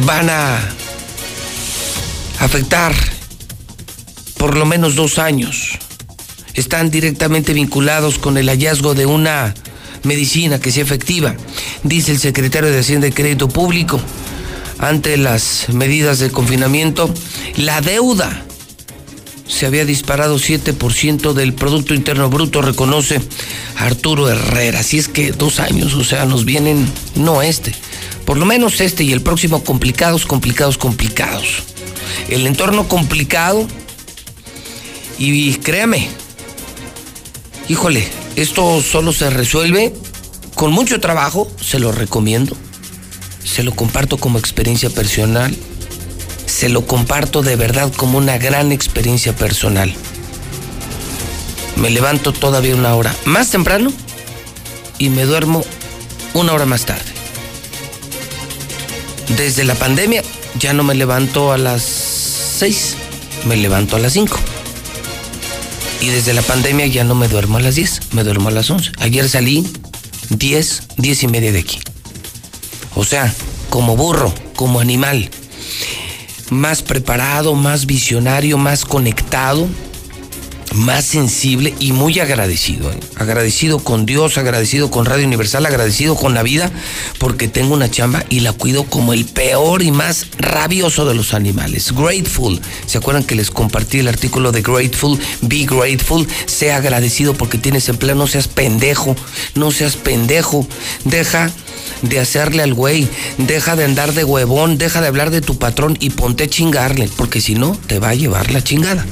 van a afectar por lo menos dos años. Están directamente vinculados con el hallazgo de una medicina que sea efectiva, dice el secretario de Hacienda y Crédito Público ante las medidas de confinamiento, la deuda se había disparado 7% del Producto Interno Bruto, reconoce Arturo Herrera. Así es que dos años, o sea, nos vienen, no este, por lo menos este y el próximo complicados, complicados, complicados. El entorno complicado y créame, híjole, esto solo se resuelve con mucho trabajo, se lo recomiendo se lo comparto como experiencia personal, se lo comparto de verdad como una gran experiencia personal. Me levanto todavía una hora más temprano y me duermo una hora más tarde. Desde la pandemia ya no me levanto a las 6, me levanto a las 5. Y desde la pandemia ya no me duermo a las 10, me duermo a las 11. Ayer salí 10, 10 y media de aquí. O sea, como burro, como animal. Más preparado, más visionario, más conectado, más sensible y muy agradecido. ¿eh? Agradecido con Dios, agradecido con Radio Universal, agradecido con la vida, porque tengo una chamba y la cuido como el peor y más rabioso de los animales. Grateful. ¿Se acuerdan que les compartí el artículo de Grateful? Be grateful. Sea agradecido porque tienes empleo. No seas pendejo. No seas pendejo. Deja de hacerle al güey, deja de andar de huevón, deja de hablar de tu patrón y ponte a chingarle, porque si no, te va a llevar la chingada.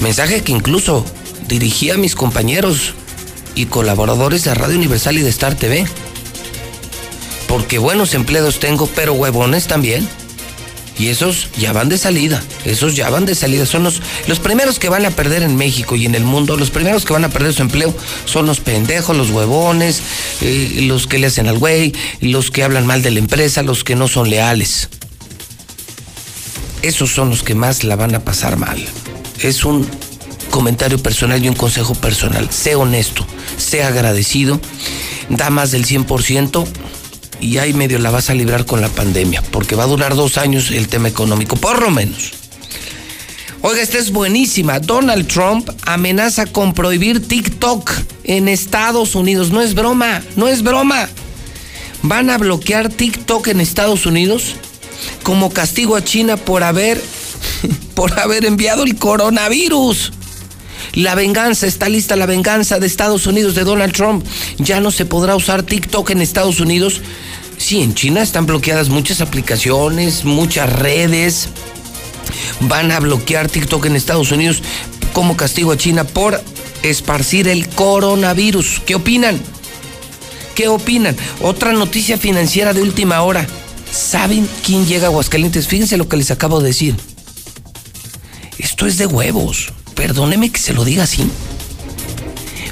Mensaje que incluso dirigí a mis compañeros y colaboradores de Radio Universal y de Star TV. Porque buenos empleados tengo, pero huevones también. Y esos ya van de salida, esos ya van de salida. Son los, los primeros que van a perder en México y en el mundo, los primeros que van a perder su empleo son los pendejos, los huevones, eh, los que le hacen al güey, los que hablan mal de la empresa, los que no son leales. Esos son los que más la van a pasar mal. Es un comentario personal y un consejo personal. Sé honesto, sé agradecido, da más del 100% y ahí medio la vas a librar con la pandemia, porque va a durar dos años el tema económico, por lo menos. Oiga, esta es buenísima. Donald Trump amenaza con prohibir TikTok en Estados Unidos. No es broma, no es broma. Van a bloquear TikTok en Estados Unidos como castigo a China por haber, por haber enviado el coronavirus. La venganza, está lista la venganza de Estados Unidos de Donald Trump. Ya no se podrá usar TikTok en Estados Unidos. Sí, en China están bloqueadas muchas aplicaciones, muchas redes. Van a bloquear TikTok en Estados Unidos como castigo a China por esparcir el coronavirus. ¿Qué opinan? ¿Qué opinan? Otra noticia financiera de última hora. ¿Saben quién llega a Aguascalientes? Fíjense lo que les acabo de decir. Esto es de huevos. Perdóneme que se lo diga así.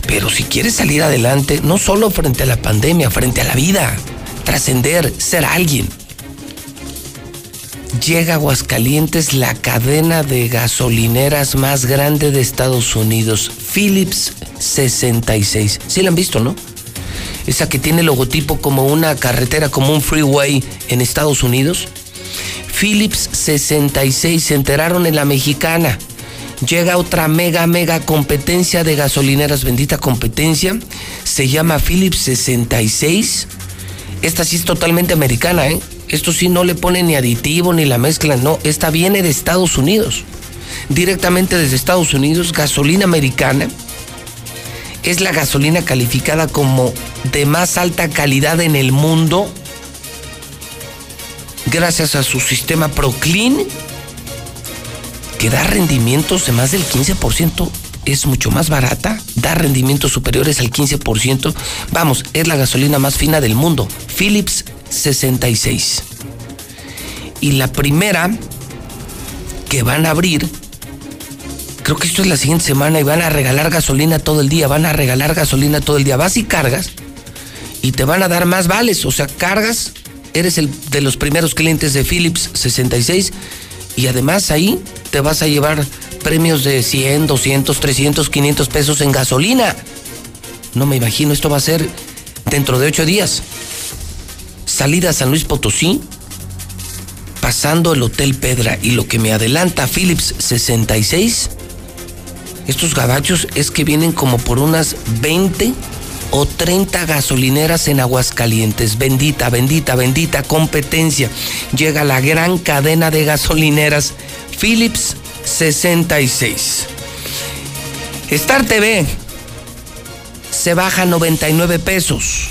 Pero si quieres salir adelante, no solo frente a la pandemia, frente a la vida, trascender, ser alguien. Llega a Aguascalientes la cadena de gasolineras más grande de Estados Unidos, Philips 66. Sí la han visto, ¿no? Esa que tiene logotipo como una carretera, como un freeway en Estados Unidos. Philips 66 se enteraron en la mexicana llega otra mega, mega competencia de gasolineras, bendita competencia. Se llama Philips 66. Esta sí es totalmente americana, ¿eh? Esto sí no le pone ni aditivo ni la mezcla, no. Esta viene de Estados Unidos. Directamente desde Estados Unidos, gasolina americana. Es la gasolina calificada como de más alta calidad en el mundo. Gracias a su sistema Proclean que da rendimientos de más del 15%, es mucho más barata, da rendimientos superiores al 15%. Vamos, es la gasolina más fina del mundo, Philips 66. Y la primera que van a abrir, creo que esto es la siguiente semana y van a regalar gasolina todo el día, van a regalar gasolina todo el día. Vas y cargas y te van a dar más vales, o sea, cargas, eres el de los primeros clientes de Philips 66 y además ahí te vas a llevar premios de 100, 200, 300, 500 pesos en gasolina. No me imagino, esto va a ser dentro de ocho días. Salida a San Luis Potosí, pasando el Hotel Pedra y lo que me adelanta Philips 66, estos gabachos es que vienen como por unas 20 o 30 gasolineras en Aguascalientes. Bendita, bendita, bendita competencia. Llega la gran cadena de gasolineras Philips 66. Star TV se baja 99 pesos.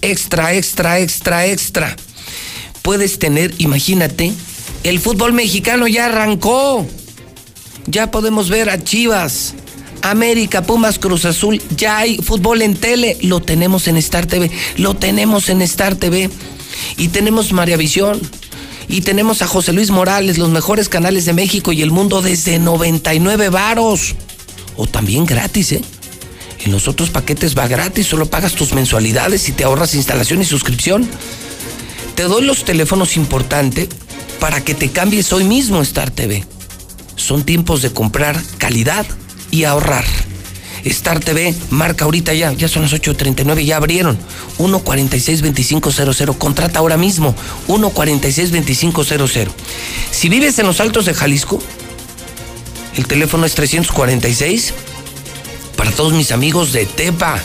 Extra, extra, extra, extra. Puedes tener, imagínate, el fútbol mexicano ya arrancó. Ya podemos ver a Chivas, América, Pumas, Cruz Azul, ya hay fútbol en tele, lo tenemos en Star TV, lo tenemos en Star TV. Y tenemos Visión, y tenemos a José Luis Morales, los mejores canales de México y el mundo desde 99 varos. O también gratis, ¿eh? En los otros paquetes va gratis, solo pagas tus mensualidades y te ahorras instalación y suscripción. Te doy los teléfonos importantes para que te cambies hoy mismo Star TV. Son tiempos de comprar calidad y ahorrar. Star TV marca ahorita ya, ya son las 8.39, ya abrieron. 146-2500. Contrata ahora mismo. 146-2500. Si vives en los altos de Jalisco, el teléfono es 346. Para todos mis amigos de Tepa,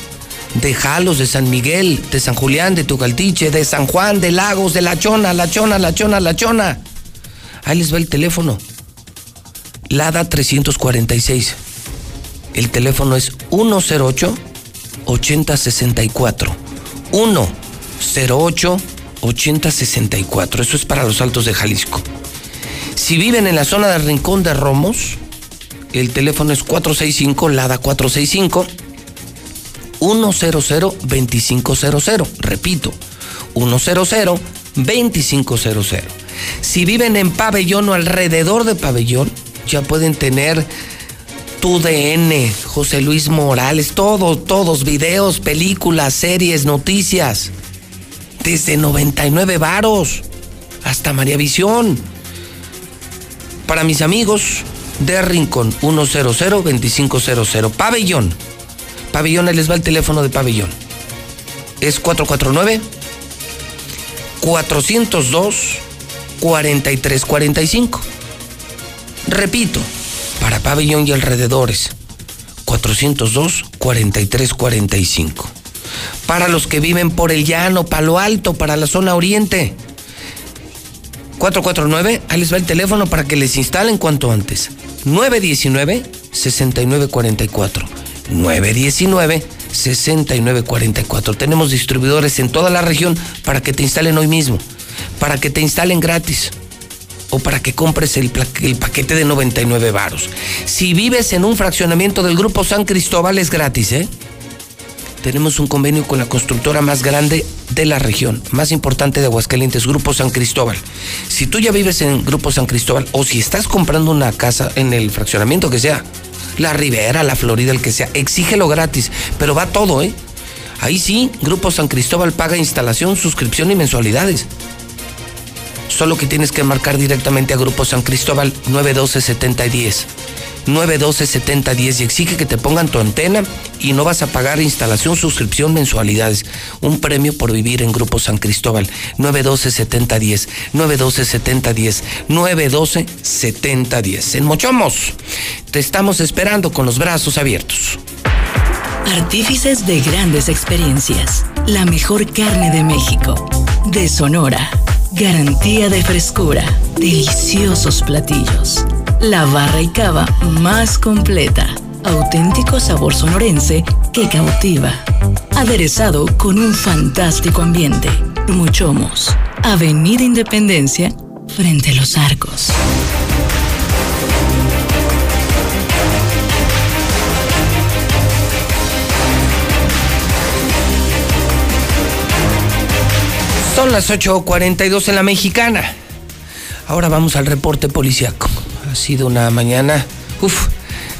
de Jalos, de San Miguel, de San Julián, de Tucaltiche, de San Juan, de Lagos, de La Chona, La Chona, La Chona, La Chona. Ahí les va el teléfono. Lada 346. El teléfono es 108 8064. 108 8064. Eso es para los altos de Jalisco. Si viven en la zona del Rincón de Romos, el teléfono es 465, Lada 465 100-2500. Repito, 100-2500. Si viven en pabellón o alrededor de pabellón, ya pueden tener tu DN, José Luis Morales, todo, todos, videos, películas, series, noticias. Desde 99 varos hasta María Visión. Para mis amigos de Rincón, 100-2500. Pabellón. Pabellón, ahí les va el teléfono de Pabellón. Es 449 402 4345. Repito, para Pabellón y alrededores, 402 4345. Para los que viven por el llano, Palo Alto, para la zona oriente, 449, ahí les va el teléfono para que les instalen cuanto antes. 919 6944. 919-6944. Tenemos distribuidores en toda la región para que te instalen hoy mismo, para que te instalen gratis o para que compres el, paquete de 99 varos. Si vives en un fraccionamiento del Grupo San Cristóbal es gratis, ¿eh? Tenemos un convenio con la constructora más grande de la región, más importante de Aguascalientes, Grupo San Cristóbal. Si tú ya vives en Grupo San Cristóbal o si estás comprando una casa en el fraccionamiento que sea, la Ribera, la Florida, el que sea, exígelo gratis, pero va todo, ¿eh? Ahí sí, Grupo San Cristóbal paga instalación, suscripción y mensualidades. Solo que tienes que marcar directamente a Grupo San Cristóbal 912-7010. 912-7010 y exige que te pongan tu antena y no vas a pagar instalación, suscripción, mensualidades. Un premio por vivir en Grupo San Cristóbal. 912-7010. 912-7010. 912-7010. En Mochomos, te estamos esperando con los brazos abiertos. Artífices de grandes experiencias. La mejor carne de México. De Sonora. Garantía de frescura. Deliciosos platillos. La barra y cava más completa. Auténtico sabor sonorense que cautiva. Aderezado con un fantástico ambiente. Muchomos. Avenida Independencia, frente a los arcos. Son las 8.42 en la mexicana. Ahora vamos al reporte policiaco. Ha sido una mañana, uff,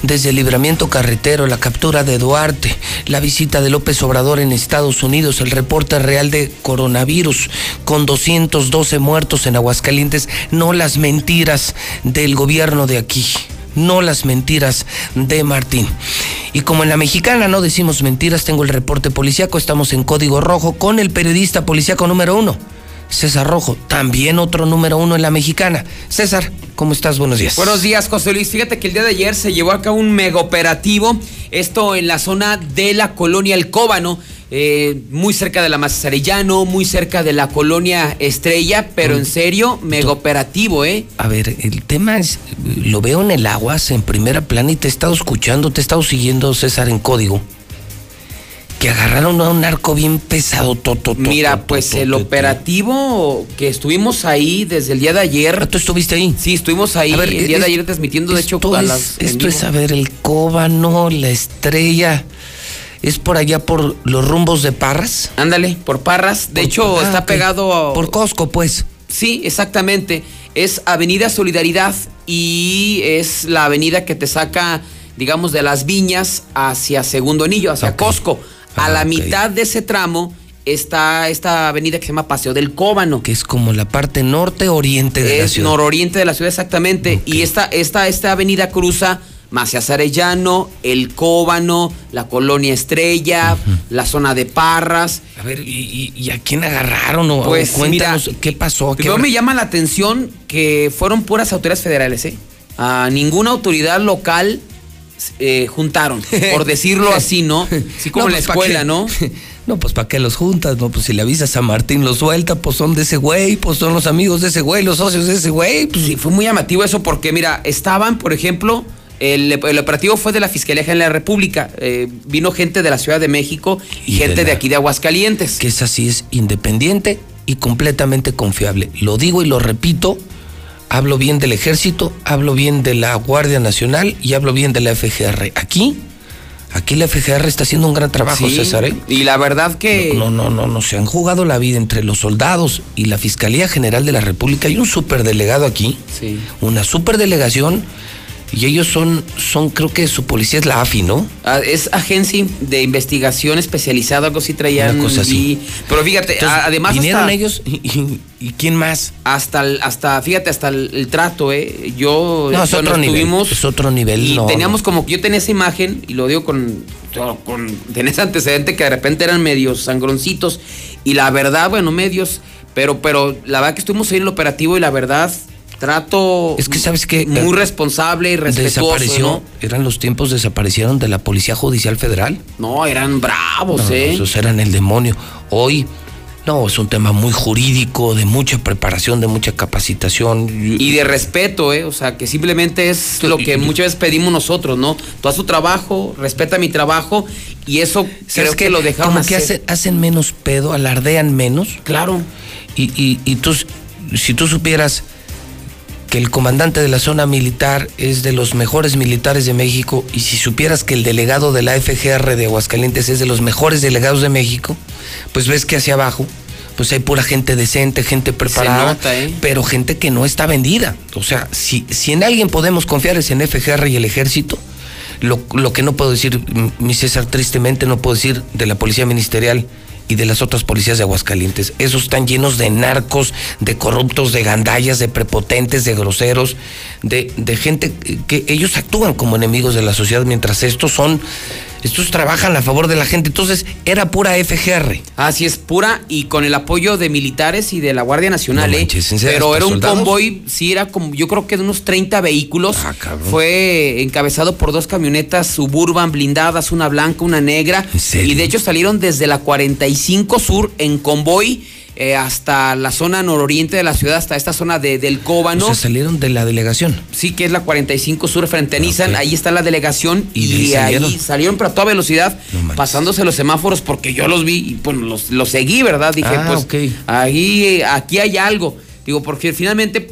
desde el libramiento carretero, la captura de Duarte, la visita de López Obrador en Estados Unidos, el reporte real de coronavirus con 212 muertos en Aguascalientes, no las mentiras del gobierno de aquí no las mentiras de Martín. Y como en la mexicana no decimos mentiras, tengo el reporte policíaco, estamos en código rojo con el periodista policíaco número uno, César Rojo, también otro número uno en la mexicana. César, ¿cómo estás? Buenos días. Buenos días, José Luis. Fíjate que el día de ayer se llevó a cabo un mega operativo, esto en la zona de la colonia El Cóbano. Eh, muy cerca de la Mazarellano, muy cerca de la colonia Estrella, pero en serio, mega operativo, ¿eh? A ver, el tema es, lo veo en el aguas, en primera plana, y te he estado escuchando, te he estado siguiendo, César, en código. Que agarraron a un arco bien pesado, toto. Mira, pues el operativo que estuvimos ahí desde el día de ayer. ¿Tú estuviste ahí? Sí, estuvimos ahí A ver, el día es- de ayer transmitiendo, de hecho, a las- esto es, a ver, el cóbano, la estrella. ¿Es por allá por los rumbos de Parras? Ándale, por Parras. De Por- hecho, ah, está pegado a- Por Costco, pues. Sí, exactamente. Es Avenida Solidaridad y es la avenida que te saca, digamos, de las viñas hacia Segundo Anillo, hacia Costco. A la mitad de ese tramo está esta avenida que se llama Paseo del Cóbano. Que es como la parte norte-oriente de la Es ciudad. nororiente de la ciudad, exactamente. Y esta, esta, esta avenida cruza Macías Arellano, El Cóbano, la Colonia Estrella, la zona de Parras. A ver, ¿y, a quién agarraron? O, Pues, cuéntanos qué pasó. ¿Qué Primero me llama la atención que fueron puras autoridades federales, ¿eh? A ninguna autoridad local eh, juntaron, por decirlo así, ¿no? Así como No, en la pues, ¿pa' escuela? ¿no? No, pues ¿para qué los juntas? No, pues si le avisas a Martín, lo suelta, pues son de ese güey, pues son los amigos de ese güey, los socios de ese güey. Pues, Sí, fue muy llamativo eso porque, mira, estaban, por ejemplo, el, el operativo fue de la Fiscalía General de la República. eh, vino gente de la Ciudad de México y, Y de gente de, la- aquí de Aguascalientes. que esa sí es independiente y completamente confiable. Lo digo y lo repito, hablo bien del ejército, hablo bien de la Guardia Nacional y hablo bien de la FGR. Aquí, aquí la FGR está haciendo un gran trabajo, Sí, César. ¿eh? Y la verdad que... No, no, no, no, se han jugado la vida entre los soldados y la Fiscalía General de la República. Hay un superdelegado aquí, Sí. una superdelegación, y ellos son, son, creo que su policía es la AFI, ¿no? Ah, Es agencia de investigación especializada, algo así traían. Una cosa así. y- pero fíjate, Entonces, además. vinieron hasta- ellos y, y- y quién más. Hasta, el- hasta, fíjate, hasta el, el trato, ¿eh? Yo. No, es otro nivel. estuvimos Es otro nivel. Y no, teníamos como. Yo tenía esa imagen, y lo digo con. con tenía ese antecedente que de repente eran medios sangroncitos. Y la verdad, bueno, medios. Pero, pero la verdad que estuvimos ahí en el operativo y la verdad. Trato. Es que, ¿sabes qué? Muy Eh, responsable y respetuoso. Desapareció, ¿no? eran los tiempos, desaparecieron de la Policía Judicial Federal. No, eran bravos, No, ¿eh? Esos eran el demonio. Hoy, no, es un tema muy jurídico, de mucha preparación, de mucha capacitación. Y de respeto, ¿eh? O sea, que simplemente es lo que muchas veces pedimos nosotros, ¿no? Tú haz tu trabajo, respeta mi trabajo y eso creo ¿Sabes que lo dejaron Como que hacer. hacen, hacen menos pedo, alardean menos. Claro. Y, y, y tú, si tú supieras que el comandante de la zona militar es de los mejores militares de México y si supieras que el delegado de la FGR de Aguascalientes es de los mejores delegados de México, pues ves que hacia abajo pues hay pura gente decente, gente preparada, nota, ¿eh? pero gente que no está vendida. O sea, si, si en alguien podemos confiar es en FGR y el ejército, lo, lo que no puedo decir, mi César, tristemente no puedo decir de la policía ministerial y de las otras policías de Aguascalientes. Esos están llenos de narcos, de corruptos, de gandallas, de prepotentes, de groseros, de, de gente que, ellos actúan como enemigos de la sociedad, mientras estos son, estos trabajan a favor de la gente. Entonces, era pura FGR. Así es, pura y con el apoyo de militares y de la Guardia Nacional, No ¿eh? manches, ¿en serio? Pero ¿Hasta era un soldados? convoy, sí, era como, yo creo que de unos 30 vehículos. Ah. Fue encabezado por dos camionetas suburban blindadas, una blanca, una negra. serio? Y de hecho salieron desde la 45 Sur en convoy. Eh, hasta la zona nororiente de la ciudad, hasta esta zona de, del Cóbano. O sea, salieron de la delegación. Sí, que es la 45 Sur frente a Nissan. Ahí está la delegación ¿Y y, de ahí salieron? salieron, pero a toda velocidad, No pasándose los semáforos porque yo los vi y bueno, los, los seguí, ¿verdad? Dije, Ah, pues ahí, eh, aquí hay algo. Digo, porque finalmente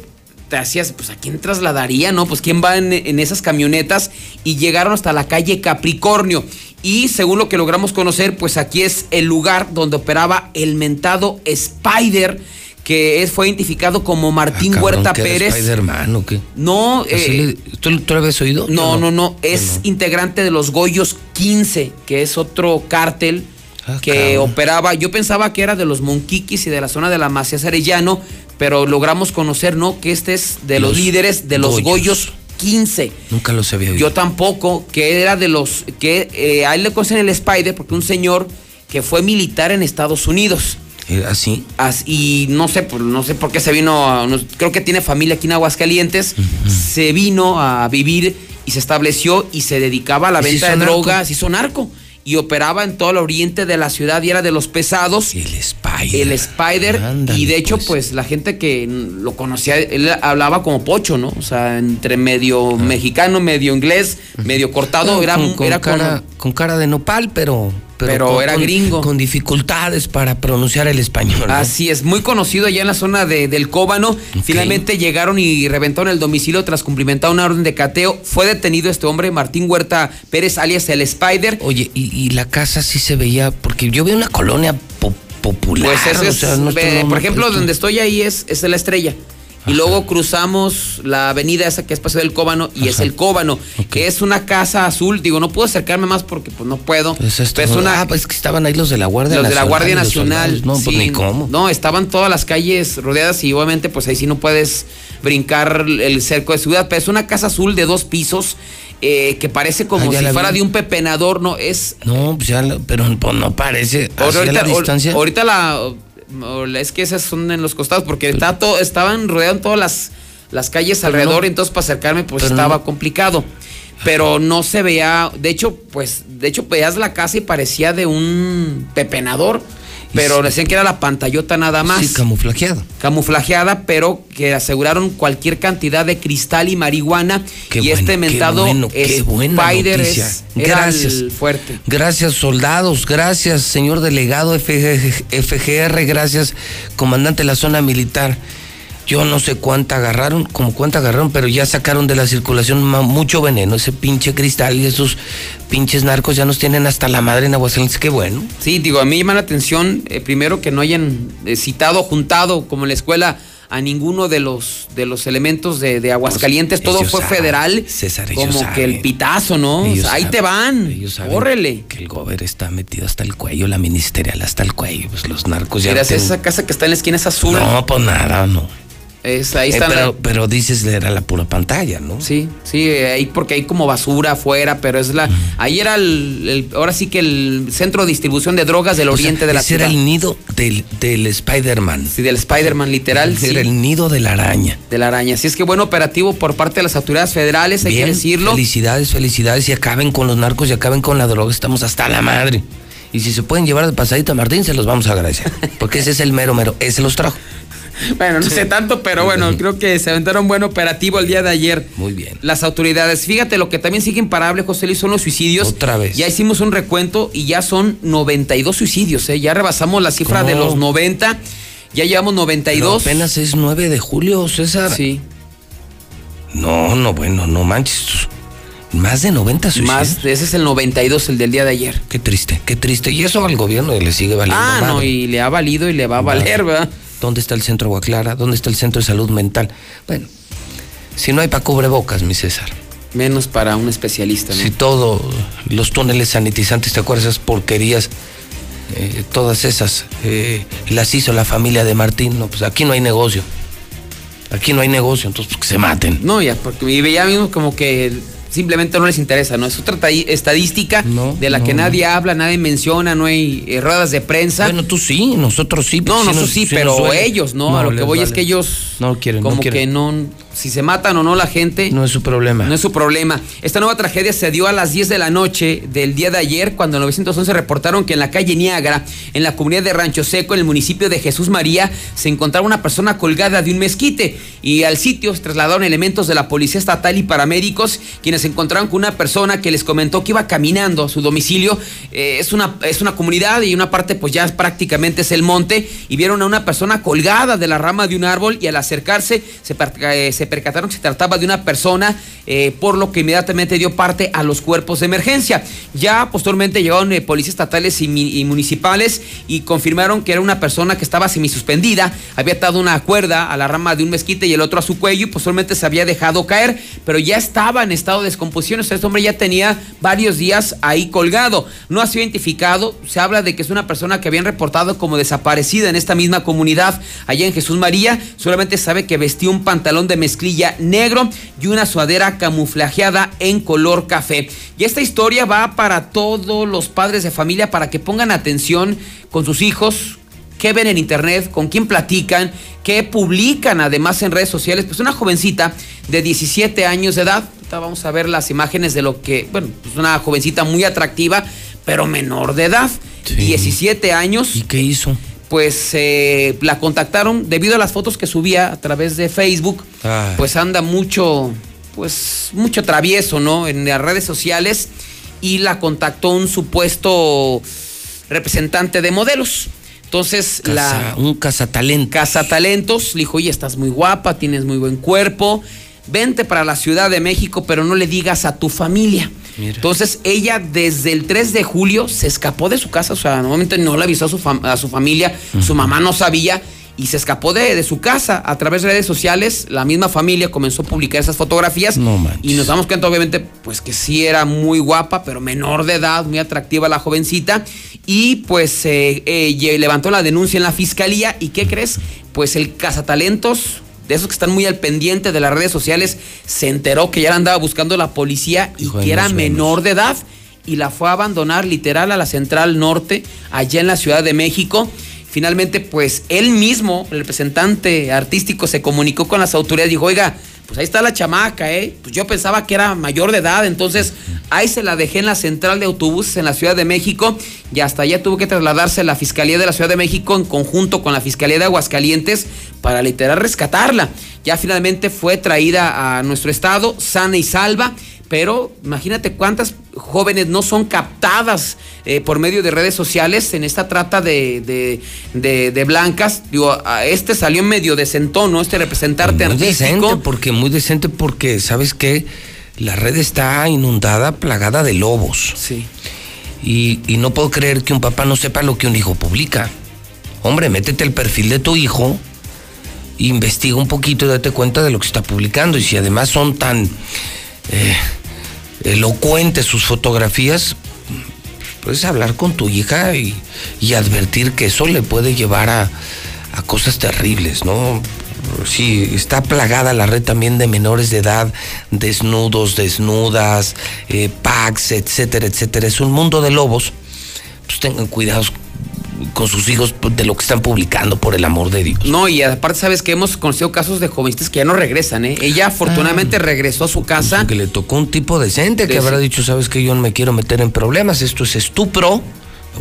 te hacías, pues a quién trasladaría, ¿no? Pues quién va en, en esas camionetas y llegaron hasta la calle Capricornio. Y según lo que logramos conocer, pues aquí es el lugar donde operaba el mentado Spider, que es, fue identificado como Martín Ah, Huerta ¿que era Pérez. Spider-Man o qué? No, eh, ¿tú, tú lo habías oído? no, no, no, es integrante de los Goyos 15, que es otro cártel Ah, que cabrón. operaba. Yo pensaba que era de los Monquiquis y de la zona de la Macías Arellano, pero logramos conocer, ¿no? Que este es de los, Los líderes de los Goyos. Goyos 15. Nunca los había oído. Yo tampoco, que era de los que eh, a él le conocen el Spider porque un señor que fue militar en Estados Unidos. Eh, ¿Así? As- y no sé, pues, no sé por qué se vino, a- no- creo que tiene familia aquí en Aguascalientes, se vino a vivir y se estableció y se dedicaba a la ¿Y se venta de narco? drogas, hizo narco y operaba en todo el oriente de la ciudad y era de los pesados. El Spider. El Spider, Ándale, y de hecho, pues. pues. la gente que lo conocía, él hablaba como pocho, ¿no? O sea, entre medio mexicano, medio inglés, medio cortado, era, Ah. con, con era como- cara, con cara de nopal, pero. Pero con- era con- gringo. Con dificultades para pronunciar el español. ¿no? Así es, muy conocido allá en la zona de- del Cóbano. Finalmente llegaron y reventaron el domicilio tras cumplimentar una orden de cateo. Fue detenido este hombre, Martín Huerta Pérez, alias el Spider. Oye, y, y la casa sí se veía, porque yo veo una colonia po- popular. Pues ese o es, sea, no no- por ejemplo, donde estoy ahí es, es la estrella. Y luego cruzamos la avenida esa que es Paseo del Cóbano y es el Cóbano, que es una casa azul. Digo, no puedo acercarme más porque pues no puedo. Pues esto- es una, ah, pues es que estaban ahí los de la Guardia los de la Nacional. Guardia los Nacional. soldados. No, pues ni cómo. No, estaban todas las calles rodeadas y obviamente pues ahí sí no puedes brincar el cerco de seguridad. Pero es una casa azul de dos pisos eh, que parece como Ah, si fuera vi. de un pepenador. No, es... No, pues ya, pero pues, no parece. Así a la distancia. ahorita la... Es que esas son en los costados porque está todo, estaban rodeando todas las, las calles Pero alrededor no- y entonces para acercarme pues estaba no- complicado. Pero no se veía, de hecho, pues, de hecho veías la casa y parecía de un pepenador. Pero decían que era la pantallota nada más. Sí, camuflajeado. Camuflajeada, pero que aseguraron cualquier cantidad de cristal y marihuana. Qué y bueno, este qué mentado bueno, qué buena Spider es era Gracias. el fuerte. Gracias, soldados. Gracias, señor delegado FG FGR. Gracias, comandante de la zona militar. Yo no sé cuánta agarraron, como cuánta agarraron, pero ya sacaron de la circulación mucho veneno. Ese pinche cristal y esos pinches narcos ya nos tienen hasta la madre en Aguascalientes. Qué bueno. Sí, digo, a mí llama la atención, eh, primero que no hayan eh, citado, juntado, como en la escuela, a ninguno de los de los elementos de, de Aguascalientes, todo ellos fue saben, federal, César, ellos como que el pitazo, ¿no? Ellos ahí saben, te van, ellos córrele. Que el gobierno está metido hasta el cuello, la ministerial hasta el cuello. Pues los narcos ya. Mira, tienen- esa casa que está en la esquina es azul. No, pues nada, no. Es, ahí Eh, está. pero, pero dices, era la pura pantalla, ¿no? Sí, sí, eh, ahí porque hay como basura afuera, pero es la. Ahí era el, el- ahora sí que el centro de distribución de drogas del O sea, oriente de la ese ciudad. era el nido del, del Spider-Man. Sí, del Spider-Man, literal. Ese sí. Era el nido de la araña. de la araña. Así es que buen operativo por parte de las autoridades federales, hay que decirlo. Felicidades, felicidades. Y acaben con los narcos y acaben con la droga. Estamos hasta la madre. Y si se pueden llevar de pasadito a Martín, se los vamos a agradecer. Porque ese es el mero mero. Ese los trajo. Bueno, no sé tanto, pero bueno, creo que se aventaron buen operativo el día de ayer. Muy bien. Las autoridades. Fíjate, lo que también sigue imparable, José Luis, son los suicidios. Otra vez. Ya hicimos un recuento y ya son 92 suicidios, ¿eh? Ya rebasamos la cifra ¿Cómo? de los 90. Ya llevamos Pero 92. apenas es 9 de julio, César. Sí. No, no, bueno, no manches. Más de 90 suicidios. Más, ese es el 92, el del día de ayer. Qué triste, qué triste. Y eso al gobierno le sigue valiendo. Ah, no, y le ha valido y le va a valer, ¿verdad? ¿Dónde está el centro Agua Clara? ¿Dónde está el centro de salud mental? Bueno, si no hay para cubrebocas, mi César. Menos para un especialista, ¿no? Si todo, los túneles sanitizantes, ¿te acuerdas esas porquerías? Eh, todas esas eh, las hizo la familia de Martín. No, pues aquí no hay negocio. Aquí no hay negocio, entonces pues, que se maten. No, ya, porque ya vimos como que simplemente no les interesa, ¿no? Es otra ta- estadística de la que no, nadie habla, nadie menciona, no hay eh, ruedas de prensa. Bueno, tú sí, nosotros sí. No, sí nosotros nos- sí, sí pero ellos, ¿no? a lo que voy es que ellos No quieren, como no quieren. que no, si se matan o no la gente. No es su problema. No es su problema. Esta nueva tragedia se dio a las 10 de la noche del día de ayer, cuando en 911 reportaron que en la calle Niágara, en la comunidad de Rancho Seco, en el municipio de Jesús María, se encontraba una persona colgada de un mezquite. Y al sitio se trasladaron elementos de la Policía Estatal y paramédicos, quienes se encontraron con una persona que les comentó que iba caminando a su domicilio. Eh, es, una, es una comunidad y una parte, pues ya prácticamente es el monte. Y vieron a una persona colgada de la rama de un árbol y al acercarse se, eh, se percataron que se trataba de una persona, eh, por lo que inmediatamente dio parte a los cuerpos de emergencia. Ya posteriormente llegaron eh, policías estatales y, municipales y confirmaron que era una persona que estaba semisuspendida, había atado una cuerda a la rama de un mezquite y el otro a su cuello y posteriormente se había dejado caer, pero ya estaba en estado de descomposición, o este hombre ya tenía varios días ahí colgado. No ha sido identificado, se habla de que es una persona que habían reportado como desaparecida en esta misma comunidad allá en Jesús María, solamente sabe que vestía un pantalón de mezclilla negro y una sudadera camuflajeada en color café. Y esta historia va para todos los padres de familia para que pongan atención con sus hijos, qué ven en internet, con quién platican, qué publican además en redes sociales. Pues una jovencita de 17 años de edad, vamos a ver las imágenes de lo que, bueno, pues una jovencita muy atractiva, pero menor de edad, 17 años. ¿Y qué hizo? Pues eh, la contactaron debido a las fotos que subía a través de Facebook, Ay. pues anda mucho, pues mucho travieso, ¿no? En las redes sociales y la contactó un supuesto representante de modelos. Entonces, Casa- la. Un cazatalentos. Cazatalentos le dijo: Oye, estás muy guapa, tienes muy buen cuerpo. Vente para la Ciudad de México, pero no le digas a tu familia. Mira. Entonces, ella desde el 3 de julio se escapó de su casa. O sea, normalmente no le avisó a su, fam- a su familia. Su mamá no sabía. y se escapó de, de su casa a través de redes sociales. La misma familia comenzó a publicar esas fotografías y nos damos cuenta obviamente pues que sí era muy guapa, pero menor de edad, muy atractiva la jovencita y pues eh, eh, levantó la denuncia en la fiscalía y ¿qué crees? Pues el cazatalentos de esos que están muy al pendiente de las redes sociales, se enteró que ya la andaba buscando la policía y que era menor de edad y la fue a abandonar literal a la Central Norte, allá en la Ciudad de México. Finalmente, pues él mismo, el representante artístico, se comunicó con las autoridades y dijo, oiga, pues ahí está la chamaca, ¿eh? Pues yo pensaba que era mayor de edad, entonces ahí se la dejé en la central de autobuses en la Ciudad de México y hasta allá tuvo que trasladarse la Fiscalía de la Ciudad de México en conjunto con la Fiscalía de Aguascalientes para literal rescatarla. Ya finalmente fue traída a nuestro estado, sana y salva pero imagínate cuántas jóvenes no son captadas eh, por medio de redes sociales en esta trata de, de, blancas. Digo, este salió en medio de ¿no? Este representante muy decente, porque muy decente porque, ¿sabes qué? La red está inundada, plagada de lobos. Sí. Y, y no puedo creer que un papá no sepa lo que un hijo publica. Hombre, métete el perfil de tu hijo, investiga un poquito y date cuenta de lo que está publicando. Y si además son tan... Eh, elocuentes sus fotografías, puedes hablar con tu hija y, advertir que eso le puede llevar a, cosas terribles, ¿no? Sí, está plagada la red también de menores de edad, desnudos, desnudas, eh, packs, etcétera, etcétera. Es un mundo de lobos. Pues tengan cuidados con sus hijos de lo que están publicando, por el amor de Dios. No, y aparte, sabes que hemos conocido casos de jovencitas que ya no regresan, ¿eh? Ella ah. afortunadamente regresó a su casa. Que le tocó un tipo decente que habrá dicho, sabes que yo no me quiero meter en problemas, esto es estupro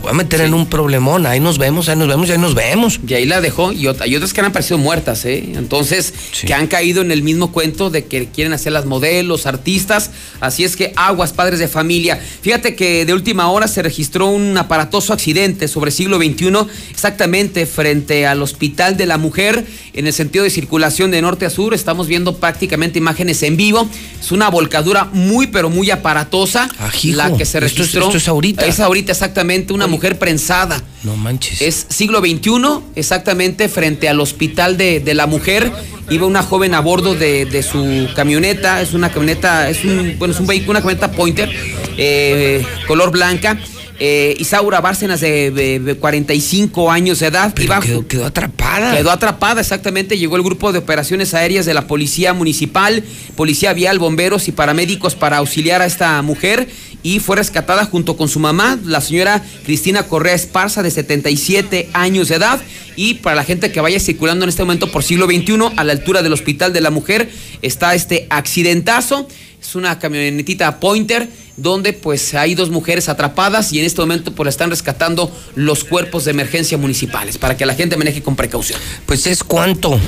voy a meter en un problemón, ahí nos vemos, ahí nos vemos, ahí nos vemos. Y ahí la dejó, y, hay otras que han aparecido muertas, ¿eh? Entonces, que han caído en el mismo cuento de que quieren hacer las modelos, artistas, así es que aguas, padres de familia. Fíjate que de última hora se registró un aparatoso accidente sobre siglo XXI, exactamente frente al Hospital de la Mujer, en el sentido de circulación de norte a sur, estamos viendo prácticamente imágenes en vivo, es una volcadura muy, pero muy aparatosa, la que se registró. Esto es, ahorita. Es ahorita, exactamente, una mujer prensada. No manches. Es siglo XXI, exactamente frente al hospital de, la mujer. Iba una joven a bordo de, su camioneta. Es una camioneta, es un, bueno, es un vehículo, una camioneta Pointer, eh, color blanca. Eh, Isaura Bárcenas de, 45 años de edad. quedó, quedó, atrapada. Quedó atrapada, exactamente. Llegó el grupo de operaciones aéreas de la Policía Municipal, Policía Vial, bomberos y paramédicos para auxiliar a esta mujer y fue rescatada junto con su mamá, la señora Cristina Correa Esparza, de 77 años de edad. Y para la gente que vaya circulando en este momento por siglo XXI, a la altura del Hospital de la Mujer, está este accidentazo. Es una camionetita Pointer donde pues hay dos mujeres atrapadas y en este momento pues están rescatando los cuerpos de emergencia municipales para que la gente maneje con precaución. Pues es cuánto.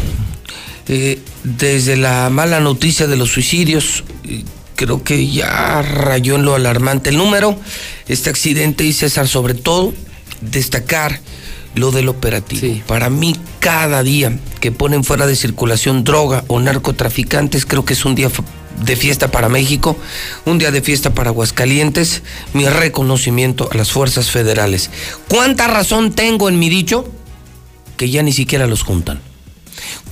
Eh, desde la mala noticia de los suicidios, creo que ya rayó en lo alarmante el número. Este accidente y César, sobre todo, destacar lo del operativo. Para mí, cada día que ponen fuera de circulación droga o narcotraficantes, creo que es un día de fiesta para México, un día de fiesta para Aguascalientes, mi reconocimiento a las fuerzas federales. ¿Cuánta razón tengo en mi dicho? Que ya ni siquiera los juntan.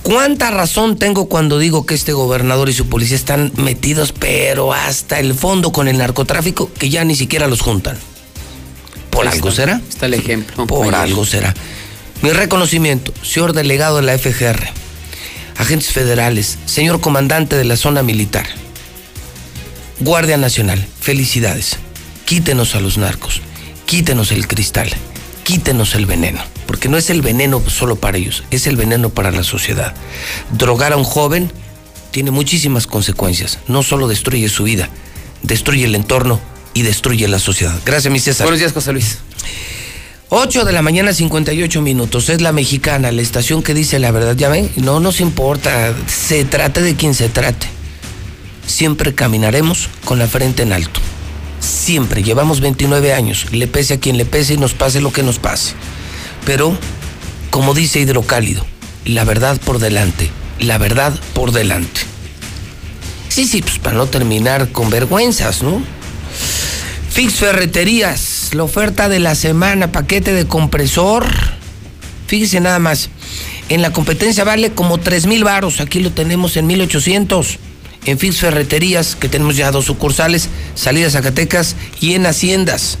¿Cuánta razón tengo cuando digo que este gobernador y su policía están metidos, pero hasta el fondo con el narcotráfico, que ya ni siquiera los juntan? ¿Por algo será? Está el ejemplo. Por algo será. Mi reconocimiento, señor delegado de la FGR, agentes federales, señor comandante de la zona militar, Guardia Nacional, felicidades. Quítenos a los narcos, quítenos el cristal, quítenos el veneno porque no es el veneno solo para ellos, es el veneno para la sociedad. Drogar a un joven tiene muchísimas consecuencias, no solo destruye su vida, destruye el entorno y destruye la sociedad. Gracias, mi César. Buenos días, José Luis. 8 de la mañana, 58 minutos. Es la mexicana, la estación que dice la verdad. Ya ven, no nos importa, se trate de quien se trate. Siempre caminaremos con la frente en alto. Siempre, llevamos 29 años, le pese a quien le pese y nos pase lo que nos pase. Pero, como dice Hidrocálido, la verdad por delante, la verdad por delante. Sí, sí, pues para no terminar con vergüenzas, ¿no? Fix Ferreterías, la oferta de la semana, paquete de compresor. Fíjese nada más, En la competencia vale como 3 mil varos. Aquí lo tenemos en 1800. En Fix Ferreterías, que tenemos ya dos sucursales, Salidas Zacatecas y en Haciendas.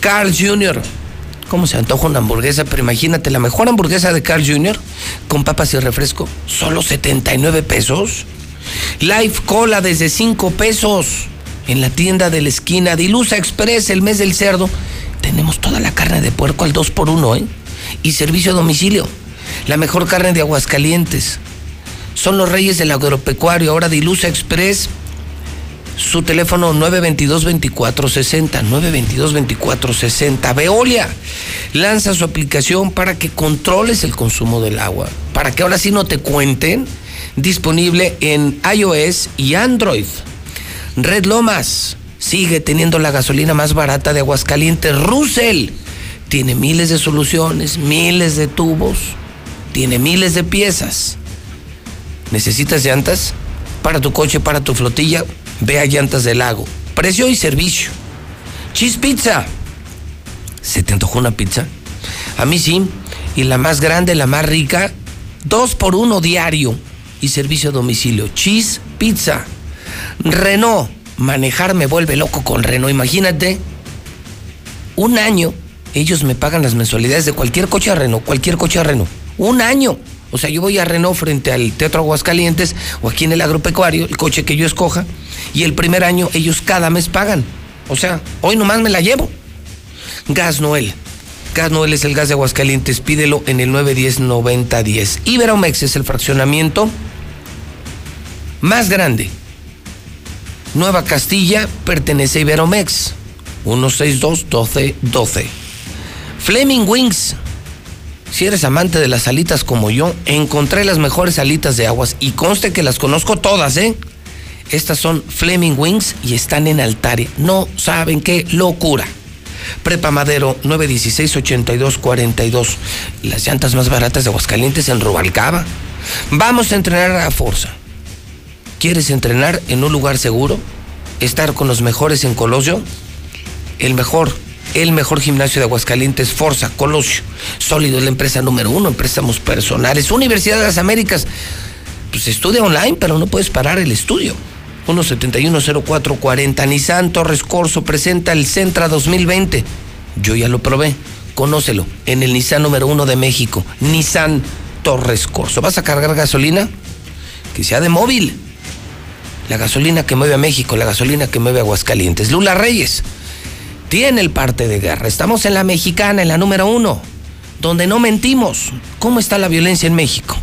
Carl Jr. ¿Cómo se antoja una hamburguesa? Pero imagínate, la mejor hamburguesa de Carl Jr. con papas y refresco, solo 79 pesos. Life Cola desde 5 pesos. En la tienda de la esquina, Dilusa Express, el mes del cerdo. Tenemos toda la carne de puerco al 2 por 1 ¿eh? Y servicio a domicilio. La mejor carne de Aguascalientes. Son los reyes del agropecuario. Ahora Dilusa Express. Su teléfono 922-2460. 922-2460. Veolia lanza su aplicación para que controles el consumo del agua. Para que ahora sí no te cuenten. Disponible en iOS y Android. Red Lomas sigue teniendo la gasolina más barata de Aguascalientes. Russell tiene miles de soluciones, miles de tubos, tiene miles de piezas. ¿Necesitas llantas? Para tu coche, para tu flotilla, ve a Llantas del Lago. Precio y servicio. Cheese Pizza. ¿Se te antojó una pizza? A mí sí. Y la más grande, la más rica, dos por uno diario. Y servicio a domicilio. Cheese Pizza. Renault. Manejar me vuelve loco con Renault. Imagínate. Un año. Ellos me pagan las mensualidades de cualquier coche a Renault. Cualquier coche a Renault. Un año. O sea, yo voy a Renault frente al Teatro Aguascalientes o aquí en el agropecuario, el coche que yo escoja, y el primer año ellos cada mes pagan. O sea, hoy nomás me la llevo. Gas Noel. Gas Noel es el gas de Aguascalientes, pídelo en el 910-9010. Iberomex es el fraccionamiento más grande. Nueva Castilla pertenece a Iberomex. 162-1212. Fleming Wings. Si eres amante de las alitas como yo, encontré las mejores alitas de aguas y conste que las conozco todas, ¿eh? Estas son Fleming Wings y están en Altaria. No saben qué locura. Prepa Madero 916-8242. Las llantas más baratas de Aguascalientes en Rubalcaba. Vamos a entrenar a Forza. ¿Quieres entrenar en un lugar seguro? ¿Estar con los mejores en Colosio? El mejor el mejor gimnasio de Aguascalientes, Forza, Colosio. Sólido es la empresa número uno en préstamos personales. Universidad de las Américas. Pues estudia online, pero no puedes parar el estudio. 1710440. Nissan Torres Corso presenta el Centra 2020. Yo ya lo probé. Conócelo en el Nissan número uno de México. Nissan Torres Corso. ¿Vas a cargar gasolina? Que sea de móvil. La gasolina que mueve a México, la gasolina que mueve a Aguascalientes. Lula Reyes tiene el parte de guerra. Estamos en la mexicana, en la número uno, donde no mentimos. ¿Cómo está la violencia en México?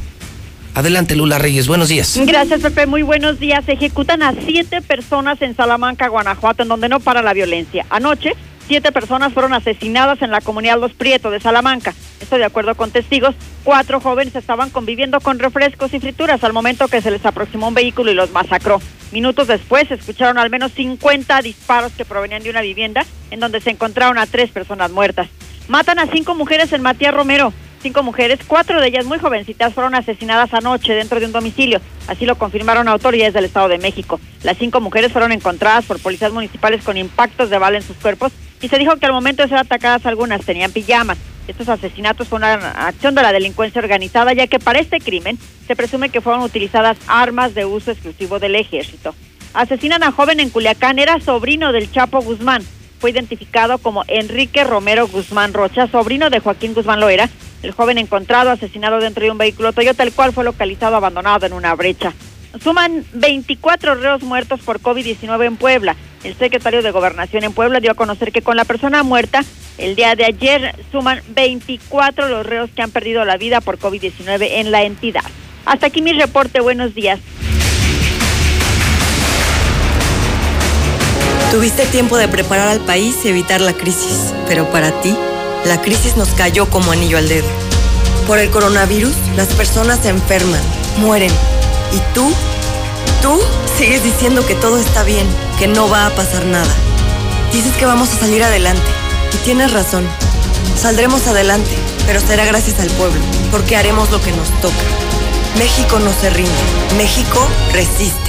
Adelante, Lula Reyes, buenos días. Gracias, Pepe, muy buenos días. Ejecutan a siete personas en Salamanca, Guanajuato, en donde no para la violencia. Anoche, siete personas fueron asesinadas en la comunidad Los Prieto de Salamanca. Esto de acuerdo con testigos. Cuatro jóvenes estaban conviviendo con refrescos y frituras al momento que se les aproximó un vehículo y los masacró. Minutos después se escucharon al menos 50 disparos que provenían de una vivienda en donde se encontraron a tres personas muertas. Matan a cinco mujeres en Matías Romero. Cinco mujeres, cuatro de ellas muy jovencitas, fueron asesinadas anoche dentro de un domicilio. Así lo confirmaron autoridades del Estado de México. Las cinco mujeres fueron encontradas por policías municipales con impactos de bala en sus cuerpos y se dijo que al momento de ser atacadas algunas tenían pijamas. Estos asesinatos fueron una acción de la delincuencia organizada, ya que para este crimen se presume que fueron utilizadas armas de uso exclusivo del ejército. Asesinan a joven en Culiacán, era sobrino del Chapo Guzmán. Fue identificado como Enrique Romero Guzmán Rocha, sobrino de Joaquín Guzmán Loera. El joven encontrado asesinado dentro de un vehículo Toyota, el cual fue localizado abandonado en una brecha. Suman 24 reos muertos por COVID-19 en Puebla. El secretario de Gobernación en Puebla dio a conocer que con la persona muerta, el día de ayer suman 24 los reos que han perdido la vida por COVID-19 en la entidad. Hasta aquí mi reporte. Buenos días. Tuviste tiempo de preparar al país y evitar la crisis, pero para ti, la crisis nos cayó como anillo al dedo. Por el coronavirus, las personas se enferman, mueren. ¿Y tú? Tú sigues diciendo que todo está bien, que no va a pasar nada. Dices que vamos a salir adelante. Y tienes razón. Saldremos adelante, pero será gracias al pueblo, porque haremos lo que nos toca. México no se rinde. México resiste.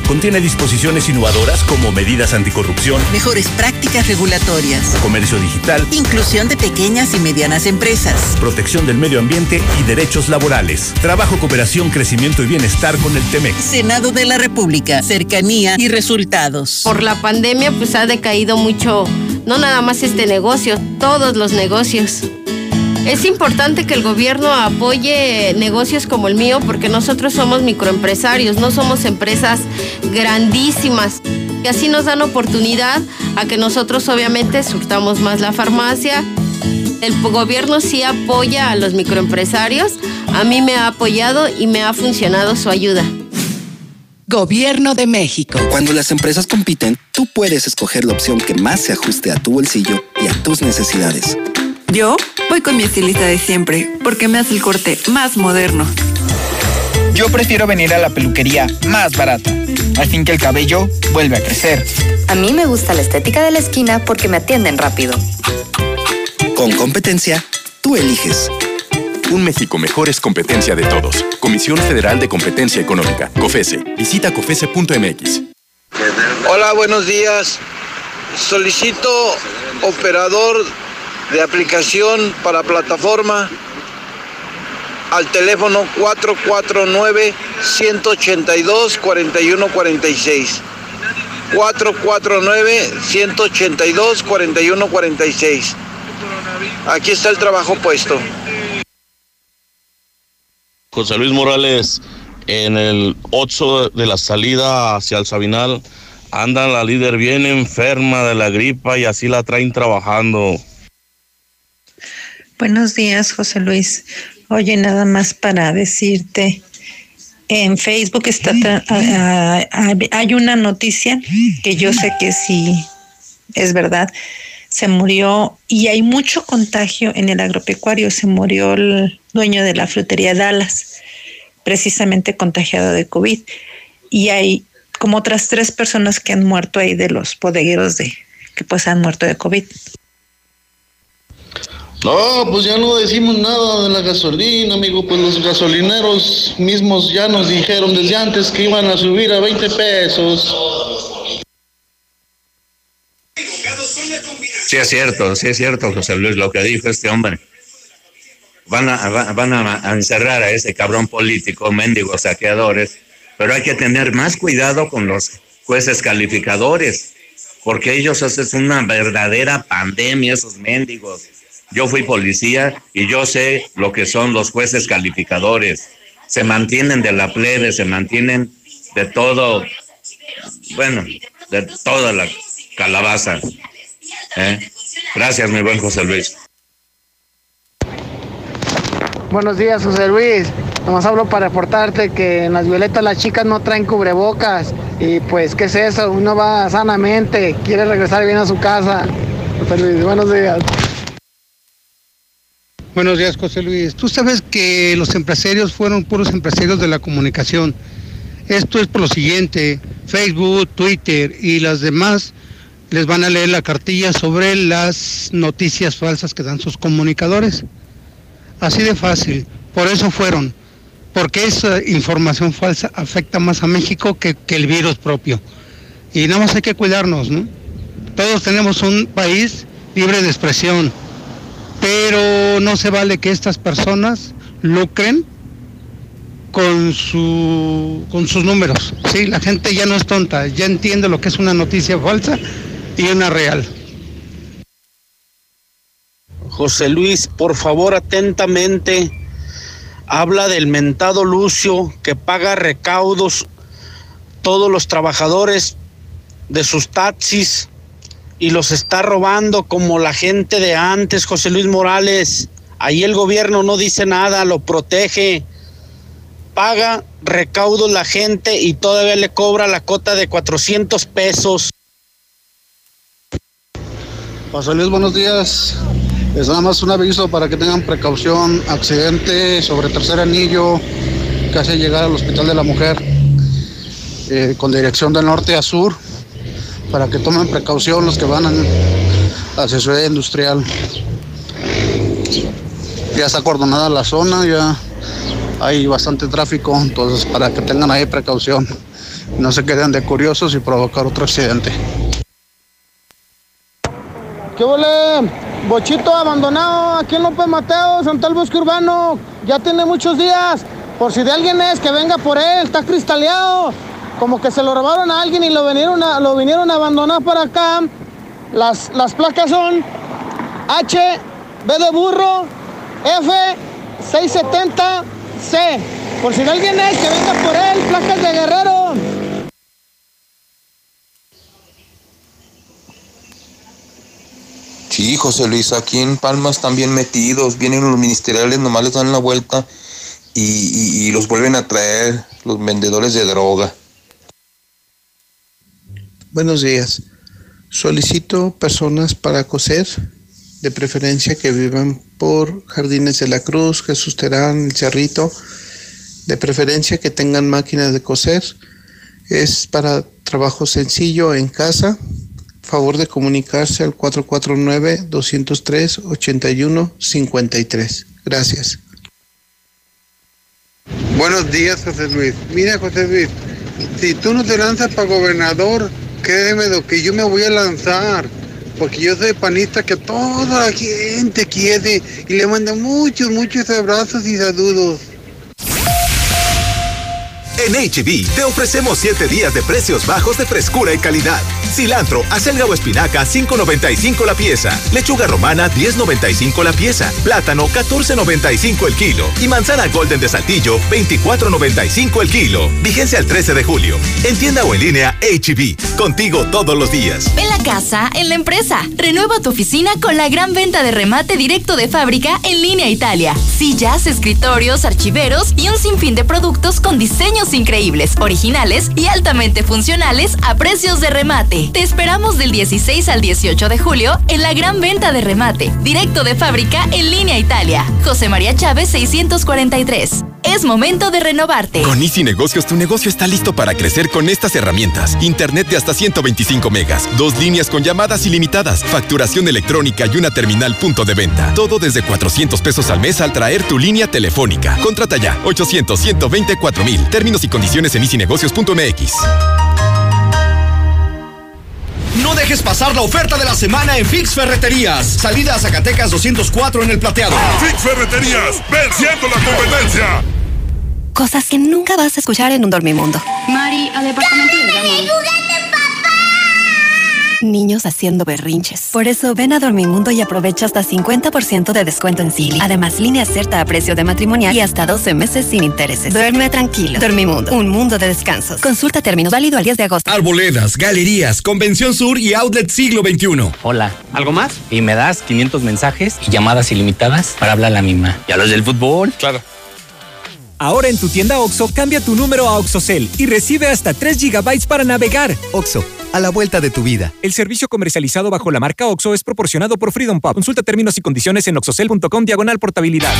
contiene disposiciones innovadoras como medidas anticorrupción, mejores prácticas regulatorias, comercio digital, inclusión de pequeñas y medianas empresas, protección del medio ambiente y derechos laborales, trabajo, cooperación, crecimiento y bienestar con el TEMEC. Senado de la República, cercanía y resultados. Por la pandemia pues ha decaído mucho, no nada más este negocio, todos los negocios. Es importante que el gobierno apoye negocios como el mío porque nosotros somos microempresarios, no somos empresas grandísimas. Y así nos dan oportunidad a que nosotros obviamente surtamos más la farmacia. El gobierno sí apoya a los microempresarios, a mí me ha apoyado y me ha funcionado su ayuda. Gobierno de México. Cuando las empresas compiten, tú puedes escoger la opción que más se ajuste a tu bolsillo y a tus necesidades. Yo voy con mi estilista de siempre porque me hace el corte más moderno. Yo prefiero venir a la peluquería más barata, al fin que el cabello vuelve a crecer. A mí me gusta la estética de la esquina porque me atienden rápido. Con competencia, tú eliges. Un México mejor es competencia de todos. Comisión Federal de Competencia Económica, COFESE. Visita COFESE.mx. Hola, buenos días. Solicito operador de aplicación para plataforma al teléfono 449-182-4146. 449-182-4146. Aquí está el trabajo puesto. José Luis Morales, en el 8 de la salida hacia el Sabinal, anda la líder bien enferma de la gripa y así la traen trabajando. Buenos días, José Luis. Oye, nada más para decirte, en Facebook está hay una noticia que yo sé que sí es verdad. Se murió y hay mucho contagio en el agropecuario. Se murió el dueño de la frutería Dallas, precisamente contagiado de COVID. Y hay como otras tres personas que han muerto ahí de los bodegueros de que pues han muerto de COVID. No, pues ya no decimos nada de la gasolina, amigo. Pues los gasolineros mismos ya nos dijeron desde antes que iban a subir a 20 pesos. Sí es cierto, sí es cierto, José Luis, lo que dijo este hombre. Van a, van a encerrar a ese cabrón político, mendigos saqueadores, pero hay que tener más cuidado con los jueces calificadores, porque ellos hacen una verdadera pandemia, esos mendigos yo fui policía y yo sé lo que son los jueces calificadores. Se mantienen de la plebe, se mantienen de todo, bueno, de toda la calabaza. ¿eh? Gracias, mi buen José Luis. Buenos días, José Luis. Nomás hablo para reportarte que en las violetas las chicas no traen cubrebocas. Y pues, ¿qué es eso? Uno va sanamente, quiere regresar bien a su casa. José Luis, buenos días. Buenos días, José Luis. Tú sabes que los empresarios fueron puros empresarios de la comunicación. Esto es por lo siguiente, Facebook, Twitter y las demás les van a leer la cartilla sobre las noticias falsas que dan sus comunicadores. Así de fácil. Por eso fueron. Porque esa información falsa afecta más a México que, el virus propio. Y nada más hay que cuidarnos, ¿no? Todos tenemos un país libre de expresión pero no se vale que estas personas lucren con su con sus números. Sí, la gente ya no es tonta, ya entiende lo que es una noticia falsa y una real. José Luis, por favor, atentamente, habla del mentado Lucio que paga recaudos todos los trabajadores de sus taxis y los está robando como la gente de antes, José Luis Morales. Ahí el gobierno no dice nada, lo protege, paga recaudos la gente y todavía le cobra la cota de 400 pesos. José Luis, buenos días. Es nada más un aviso para que tengan precaución. Accidente sobre tercer anillo, casi llegar al hospital de la mujer. eh, con dirección de norte a sur para que tomen precaución los que van a la ciudad industrial. Ya está acordonada la zona, ya hay bastante tráfico, entonces para que tengan ahí precaución, no se queden de curiosos y provocar otro accidente. ¿Qué huele? Bochito abandonado aquí en López Mateo, Santa el Bosque Urbano. Ya tiene muchos días. Por si de alguien es, que venga por él. Está cristaleado. Como que se lo robaron a alguien y lo vinieron a, lo vinieron a abandonar para acá. Las, las placas son H, B de burro, F, 670, C. Por si alguien es, que venga por él. Placas de guerrero. Sí, José Luis, aquí en Palmas bien metidos, vienen los ministeriales, nomás les dan la vuelta y- y los vuelven a traer los vendedores de droga. Buenos días. Solicito personas para coser, de preferencia que vivan por Jardines de la Cruz, Jesús Terán, El Cerrito, de preferencia que tengan máquinas de coser. Es para trabajo sencillo en casa. Favor de comunicarse al 449-203-8153. Gracias. Buenos días, José Luis. Mira, José Luis, si tú no te lanzas para gobernador, créeme lo que yo me voy a lanzar. Porque yo soy panista que toda la gente quiere y le manda muchos, muchos abrazos y saludos. En HB te ofrecemos 7 días de precios bajos de frescura y calidad. Cilantro, acelga o espinaca 5.95 la pieza. Lechuga romana 10.95 la pieza. Plátano 14.95 el kilo. Y manzana golden de saltillo 24.95 el kilo. Vigencia el 13 de julio. En tienda o en línea HB. Contigo todos los días. En la casa, en la empresa. Renueva tu oficina con la gran venta de remate directo de fábrica en línea Italia. Sillas, escritorios, archiveros y un sinfín de productos con diseños increíbles, originales y altamente funcionales a precios de remate. Te esperamos del 16 al 18 de julio en la gran venta de remate directo de fábrica en línea Italia. José María Chávez 643. Es momento de renovarte. Con Easy Negocios, tu negocio está listo para crecer con estas herramientas. Internet de hasta 125 megas, dos líneas con llamadas ilimitadas, facturación electrónica y una terminal punto de venta. Todo desde 400 pesos al mes al traer tu línea telefónica. Contrata ya 800 124 mil. Términos y condiciones en easynegocios.mx. No dejes pasar la oferta de la semana en Fix Ferreterías. Salida a Zacatecas 204 en el plateado. Fix Ferreterías, venciendo la competencia. Cosas que nunca vas a escuchar en un dormimundo. Mari, al departamento llaman. Niños haciendo berrinches. Por eso ven a Dormimundo y aprovecha hasta 50% de descuento en Silly. Además, línea cierta a precio de matrimonial y hasta 12 meses sin intereses. Duerme tranquilo. Dormimundo, un mundo de descansos. Consulta términos válido al 10 de agosto. Arboledas, galerías, Convención Sur y Outlet Siglo XXI. Hola, ¿algo más? Y me das 500 mensajes y llamadas ilimitadas para hablar a la misma. ¿Y a los del fútbol? Claro. Ahora en tu tienda OXO, cambia tu número a OXOCEL y recibe hasta 3 GB para navegar. OXO, a la vuelta de tu vida. El servicio comercializado bajo la marca OXO es proporcionado por Freedom Pop. Consulta términos y condiciones en oxocel.com diagonal portabilidad.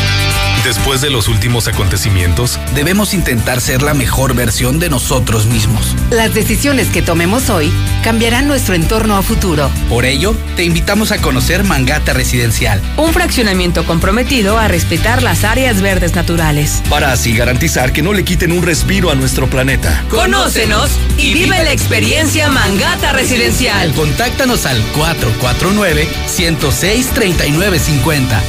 Después de los últimos acontecimientos, debemos intentar ser la mejor versión de nosotros mismos. Las decisiones que tomemos hoy cambiarán nuestro entorno a futuro. Por ello, te invitamos a conocer Mangata Residencial, Un fraccionamiento comprometido a respetar las áreas verdes naturales. para así garantizar que no le quiten un respiro a nuestro planeta. Conócenos y vive la experiencia Mangata Residencial. Contáctanos al 449-106-3950.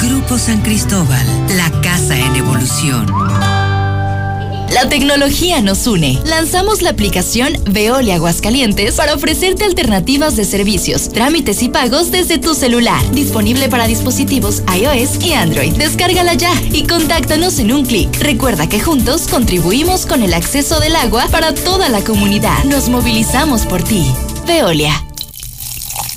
Grupo San Cristóbal, la casa en evolución. La tecnología nos une. Lanzamos la aplicación Veolia Aguascalientes para ofrecerte alternativas de servicios, trámites y pagos desde tu celular. Disponible para dispositivos iOS y Android. Descárgala ya y contáctanos en un clic. Recuerda que juntos contribuimos con el acceso del agua para toda la comunidad. Nos movilizamos por ti. Veolia.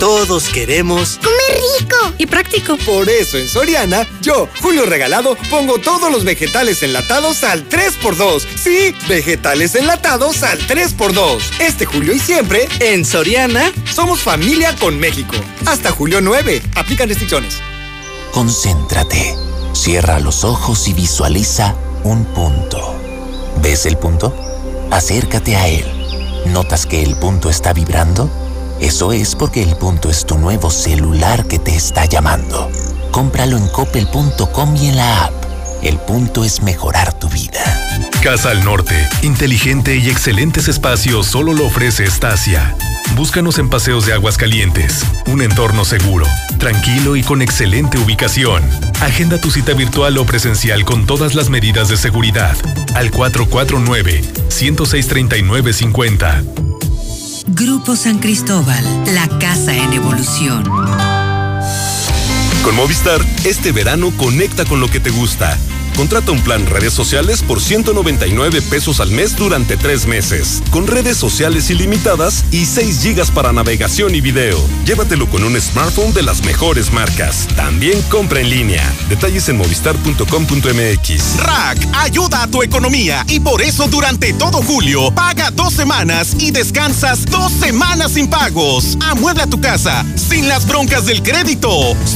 Todos queremos comer rico y práctico. Por eso en Soriana, yo, Julio Regalado, pongo todos los vegetales enlatados al 3x2. Sí, vegetales enlatados al 3x2. Este julio y siempre, en Soriana, somos familia con México. Hasta julio 9. Aplican restricciones. Concéntrate. Cierra los ojos y visualiza un punto. ¿Ves el punto? Acércate a él. ¿Notas que el punto está vibrando? Eso es porque el punto es tu nuevo celular que te está llamando. Cómpralo en coppel.com y en la app. El punto es mejorar tu vida. Casa al Norte, inteligente y excelentes espacios solo lo ofrece Estacia. Búscanos en Paseos de Aguas Calientes, un entorno seguro, tranquilo y con excelente ubicación. Agenda tu cita virtual o presencial con todas las medidas de seguridad al 449 106 Grupo San Cristóbal, la casa en evolución. Con Movistar, este verano conecta con lo que te gusta. Contrata un plan redes sociales por 199 pesos al mes durante tres meses, con redes sociales ilimitadas y 6 gigas para navegación y video. Llévatelo con un smartphone de las mejores marcas. También compra en línea. Detalles en movistar.com.mx. Rack ayuda a tu economía y por eso durante todo julio paga dos semanas y descansas dos semanas sin pagos. Amuebla tu casa sin las broncas del crédito.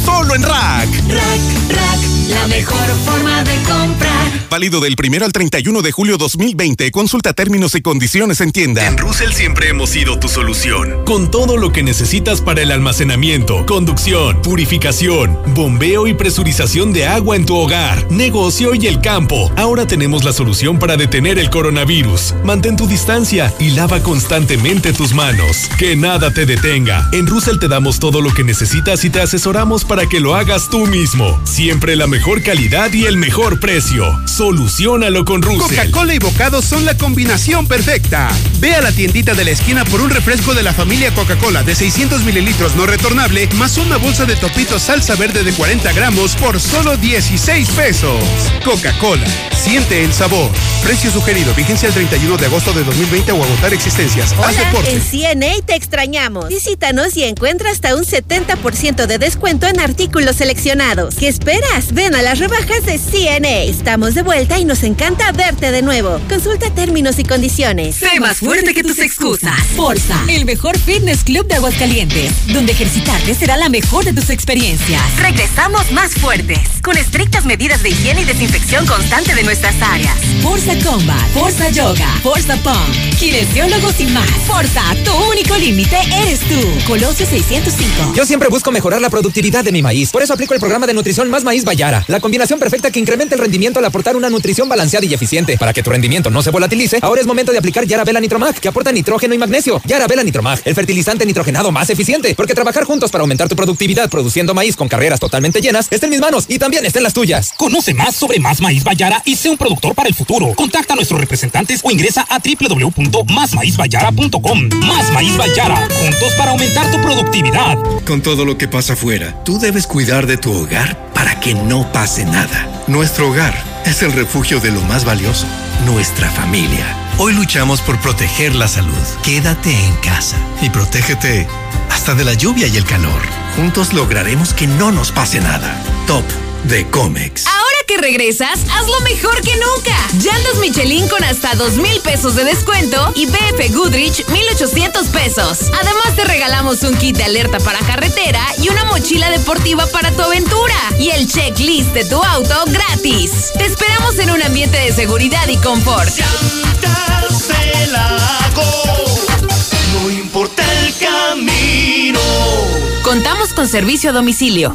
Solo en Rack. Rack, Rack, la mejor forma de comprar. Válido del 1 al 31 de julio 2020. Consulta términos y condiciones en tienda. En Russell siempre hemos sido tu solución. Con todo lo que necesitas para el almacenamiento, conducción, purificación, bombeo y presurización de agua en tu hogar, negocio y el campo. Ahora tenemos la solución para detener el coronavirus. Mantén tu distancia y lava constantemente tus manos. Que nada te detenga. En Russell te damos todo lo que necesitas y te asesoramos para que lo hagas tú mismo. Siempre la mejor calidad y el mejor precio. Solucionalo con Russell. Coca-Cola y bocados son la combinación perfecta. Ve a la tiendita de la esquina por un refresco de la familia Coca-Cola de 600 mililitros no retornable, más una bolsa de topito salsa verde de 40 gramos por solo 16 pesos. Coca-Cola, siente el sabor. Precio sugerido, vigencia el 31 de agosto de 2020 o agotar existencias. Haz Hola, deporte. en CNA te extrañamos. Visítanos y encuentra hasta un 70% de descuento en artículos seleccionados. ¿Qué esperas? Ven a las rebajas de CNA. Estamos de vuelta y nos encanta verte de nuevo. Consulta términos y condiciones. Sé más fuerte que tus excusas. Forza, el mejor fitness club de Aguascalientes, donde ejercitarte será la mejor de tus experiencias. Regresamos más fuertes, con estrictas medidas de higiene y desinfección constante de nuestras áreas. Forza Combat, Forza Yoga, Forza Pump, kinesiólogos y más. Forza, tu único límite eres tú. Colosio 605. Yo siempre busco mejorar la productividad de mi maíz. Por eso aplico el programa de nutrición Más Maíz Bayara. La combinación perfecta que incrementa el rendimiento al aportar una nutrición balanceada y eficiente. Para que tu rendimiento no se volatilice, ahora es momento de aplicar Yarabela Nitromag, que aporta nitrógeno y magnesio. Yarabela Nitromag, el fertilizante nitrogenado más eficiente. Porque trabajar juntos para aumentar tu productividad produciendo maíz con carreras totalmente llenas está en mis manos y también está en las tuyas. Conoce más sobre Más Maíz Bayara y sé un productor para el futuro. Contacta a nuestros representantes o ingresa a www.másmaízbayara.com. Más Maíz Bayara, juntos para aumentar tu productividad. Con todo lo que pasa afuera, tú debes cuidar de tu hogar para que no pase nada. Nuestro hogar es el refugio de lo más valioso, nuestra familia. Hoy luchamos por proteger la salud. Quédate en casa y protégete hasta de la lluvia y el calor. Juntos lograremos que no nos pase nada. Top de Comex. Ahora que regresas, hazlo mejor que nunca. Llantas Michelin con hasta dos mil pesos de descuento y BF Goodrich 1800 pesos. Además te regalamos un kit de alerta para carretera y una mochila deportiva para tu aventura. Y el checklist de tu auto gratis. Te esperamos en un ambiente de seguridad y confort. No importa el camino. Contamos con servicio a domicilio.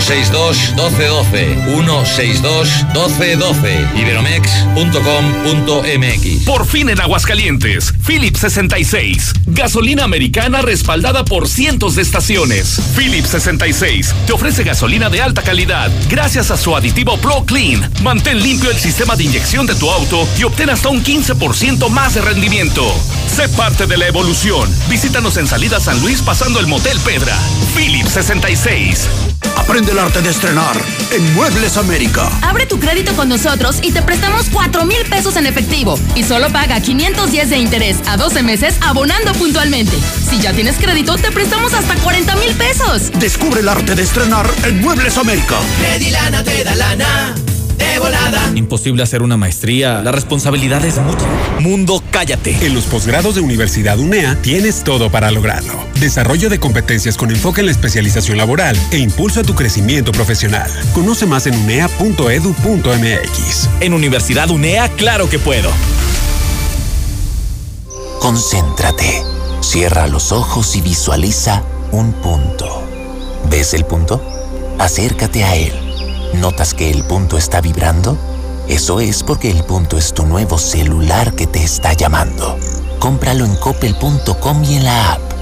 162-1212. 162-1212. Iberomex.com.mx. Por fin en Aguascalientes, Philips 66. Gasolina americana respaldada por cientos de estaciones. Philips 66 te ofrece gasolina de alta calidad gracias a su aditivo Pro Clean. Mantén limpio el sistema de inyección de tu auto y obtén hasta un 15% más de rendimiento. Sé parte de la evolución. Visítanos en Salida San Luis pasando el Motel Pedra. Philips 66. Aprende el arte de estrenar en Muebles América. Abre tu crédito con nosotros y te prestamos 4 mil pesos en efectivo. Y solo paga 510 de interés a 12 meses abonando puntualmente. Si ya tienes crédito, te prestamos hasta 40 mil pesos. Descubre el arte de estrenar en Muebles América. Credilana te da lana. De volada. Imposible hacer una maestría. La responsabilidad es mucha. Mundo, cállate. En los posgrados de Universidad UNEA tienes todo para lograrlo. Desarrollo de competencias con enfoque en la especialización laboral e impulso a tu crecimiento profesional. Conoce más en unea.edu.mx. En Universidad UNEA, claro que puedo. Concéntrate. Cierra los ojos y visualiza un punto. ¿Ves el punto? Acércate a él. ¿Notas que el punto está vibrando? Eso es porque el punto es tu nuevo celular que te está llamando. Cómpralo en coppel.com y en la app.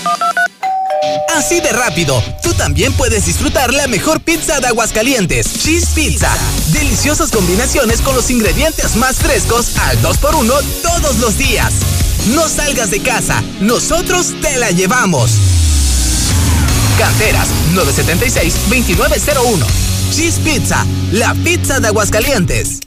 Así de rápido, tú también puedes disfrutar la mejor pizza de Aguascalientes, Cheese Pizza. Deliciosas combinaciones con los ingredientes más frescos al 2x1 todos los días. No salgas de casa, nosotros te la llevamos. Canteras 976-2901. Cheese Pizza, la pizza de Aguascalientes.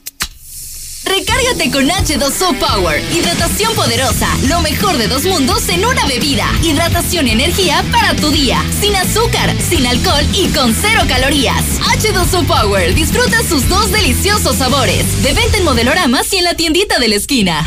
Recárgate con H2O Power. Hidratación poderosa. Lo mejor de dos mundos en una bebida. Hidratación y energía para tu día. Sin azúcar, sin alcohol y con cero calorías. H2O Power. Disfruta sus dos deliciosos sabores. De venta en modeloramas y en la tiendita de la esquina.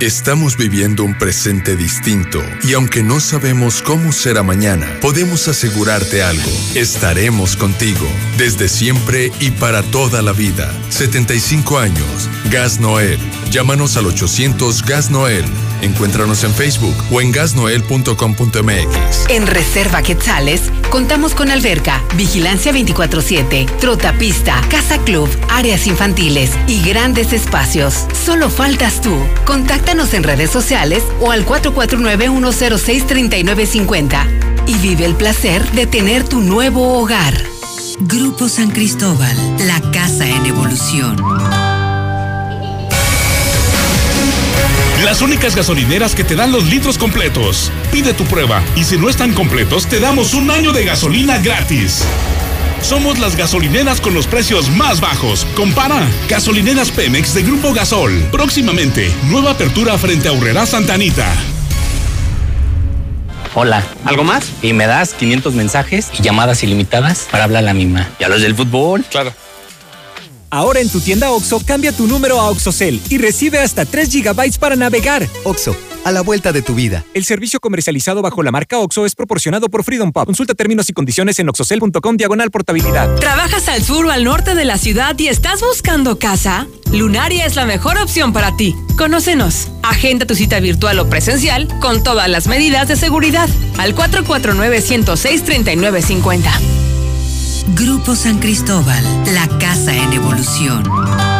Estamos viviendo un presente distinto y aunque no sabemos cómo será mañana, podemos asegurarte algo. Estaremos contigo desde siempre y para toda la vida. 75 años. Gas Noel. Llámanos al 800 Gas Noel. Encuéntranos en Facebook o en gasnoel.com.mx. En Reserva Quetzales contamos con alberca, vigilancia 24/7, trotapista, casa club, áreas infantiles y grandes espacios. Solo faltas tú. Contáctanos en redes sociales o al 449-106-3950 y vive el placer de tener tu nuevo hogar. Grupo San Cristóbal, la casa en evolución. Las únicas gasolineras que te dan los litros completos. Pide tu prueba y si no están completos te damos un año de gasolina gratis. Somos las gasolineras con los precios más bajos. Compara. Gasolineras Pemex de Grupo Gasol. Próximamente, nueva apertura frente a Urrera Santa Anita. Hola. ¿Algo más? Y me das 500 mensajes y llamadas ilimitadas para hablar a la misma. ¿Y a los del fútbol? Claro. Ahora en tu tienda OXO, cambia tu número a OXOCEL y recibe hasta 3 GB para navegar. OXO, a la vuelta de tu vida. El servicio comercializado bajo la marca OXO es proporcionado por Freedom Pub. Consulta términos y condiciones en oxocel.com diagonal portabilidad. ¿Trabajas al sur o al norte de la ciudad y estás buscando casa? Lunaria es la mejor opción para ti. Conócenos. Agenda tu cita virtual o presencial con todas las medidas de seguridad al 449-106-3950. Grupo San Cristóbal, la casa en evolución.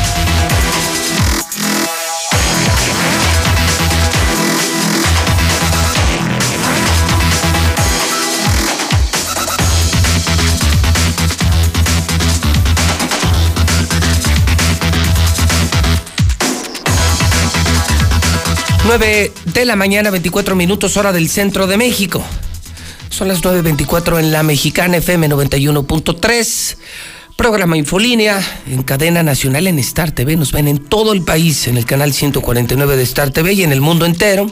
Nueve de la mañana, 24 minutos hora del centro de México. Son las 9.24 en la Mexicana FM 91.3. Programa Infolínea en cadena nacional en Star TV. Nos ven en todo el país, en el canal 149 de Star TV y en el mundo entero.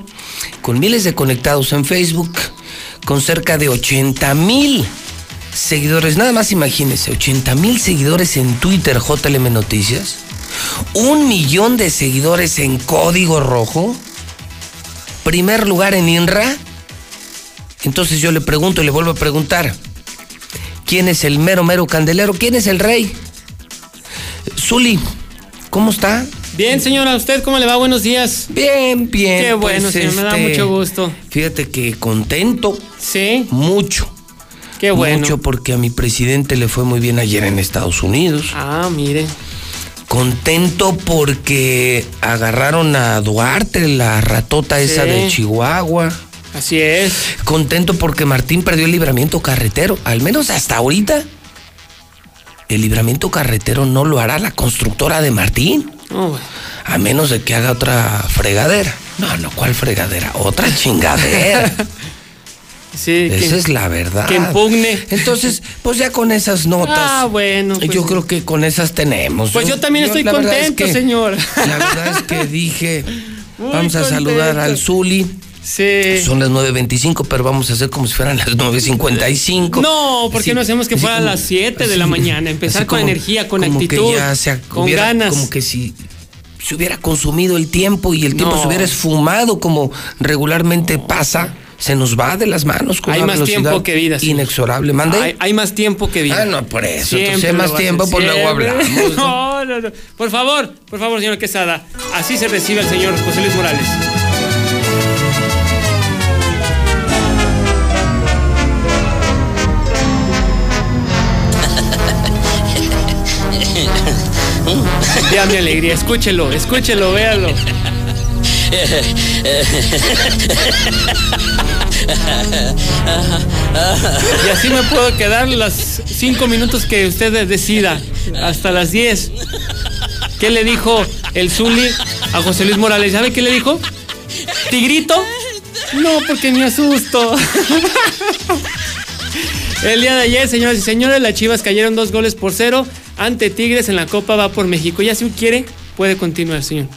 Con miles de conectados en Facebook, con cerca de 80 mil seguidores. Nada más imagínense, 80 mil seguidores en Twitter, JLM Noticias. Un millón de seguidores en Código Rojo. Primer lugar en INRA. Entonces yo le pregunto y le vuelvo a preguntar. ¿Quién es el mero mero candelero? ¿Quién es el rey? Zuli, ¿cómo está? Bien, señora, ¿usted cómo le va? Buenos días. Bien, bien. Qué bueno, pues, señor, me da este, mucho gusto. Fíjate que contento. Sí. Mucho. Qué bueno. Mucho porque a mi presidente le fue muy bien ayer en Estados Unidos. Ah, mire. Contento porque agarraron a Duarte, la ratota esa de Chihuahua. Así es. Contento porque Martín perdió el libramiento carretero. Al menos hasta ahorita. El libramiento carretero no lo hará la constructora de Martín. Oh. A menos de que haga otra fregadera. No, no, ¿cuál fregadera? Otra chingadera. Sí, Esa que- es la verdad. que impugne. Entonces, pues ya con esas notas. Ah, bueno. pues- yo creo que con esas tenemos. Pues yo también estoy es contento, que- señor. La verdad es que dije, Muy vamos a saludar al Zuli. Sí. Son las 9.25, pero vamos a hacer como si fueran las 9.55. No, porque Así- no hacemos que fuera a las 7 de la mañana. Empezar con energía, con como actitud, que ya se con hubiera- ganas. Como que si se hubiera consumido el tiempo y el tiempo No. se hubiera esfumado como regularmente pasa, se nos va de las manos con Hay una más velocidad tiempo que vida, sí. Inexorable. ¿Mande? Hay, hay más tiempo que vida. Ah, no, por eso. Siempre Entonces, más tiempo, pues luego hablamos. No, ¿no? no, no. Por favor, por favor, señor Quesada. Así se recibe al señor José Luis Morales. Ya mi alegría, escúchelo, escúchelo, véalo. Y así me puedo quedar los cinco minutos que usted decida, hasta las 10. ¿Qué le dijo el Zuli a José Luis Morales? ¿Sabe qué le dijo? ¿Tigrito? No, porque me asusto. El día de ayer, señoras y señores, las Chivas cayeron dos goles por cero ante Tigres en la Copa Va por México. Ya si quiere, puede continuar, señor.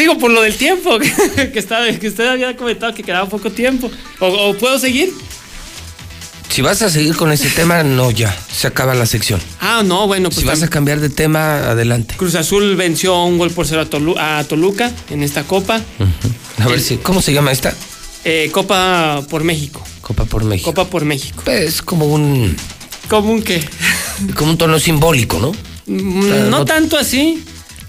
Digo, por lo del tiempo, que, estaba, que usted había comentado que quedaba poco tiempo. ¿O, o puedo seguir? Si vas a seguir con ese tema, no, ya. Se acaba la sección. Ah, no, bueno, pues Si vas a cambiar de tema, adelante. Cruz Azul venció un gol por cero a, Tolu- a Toluca en esta Copa. A ver si. ¿Cómo se llama esta? Eh, Copa por México. Copa por México. Copa por México. Pues como un. ¿Cómo un qué? Como un tono simbólico, ¿no? Mm, sea, no- tanto así,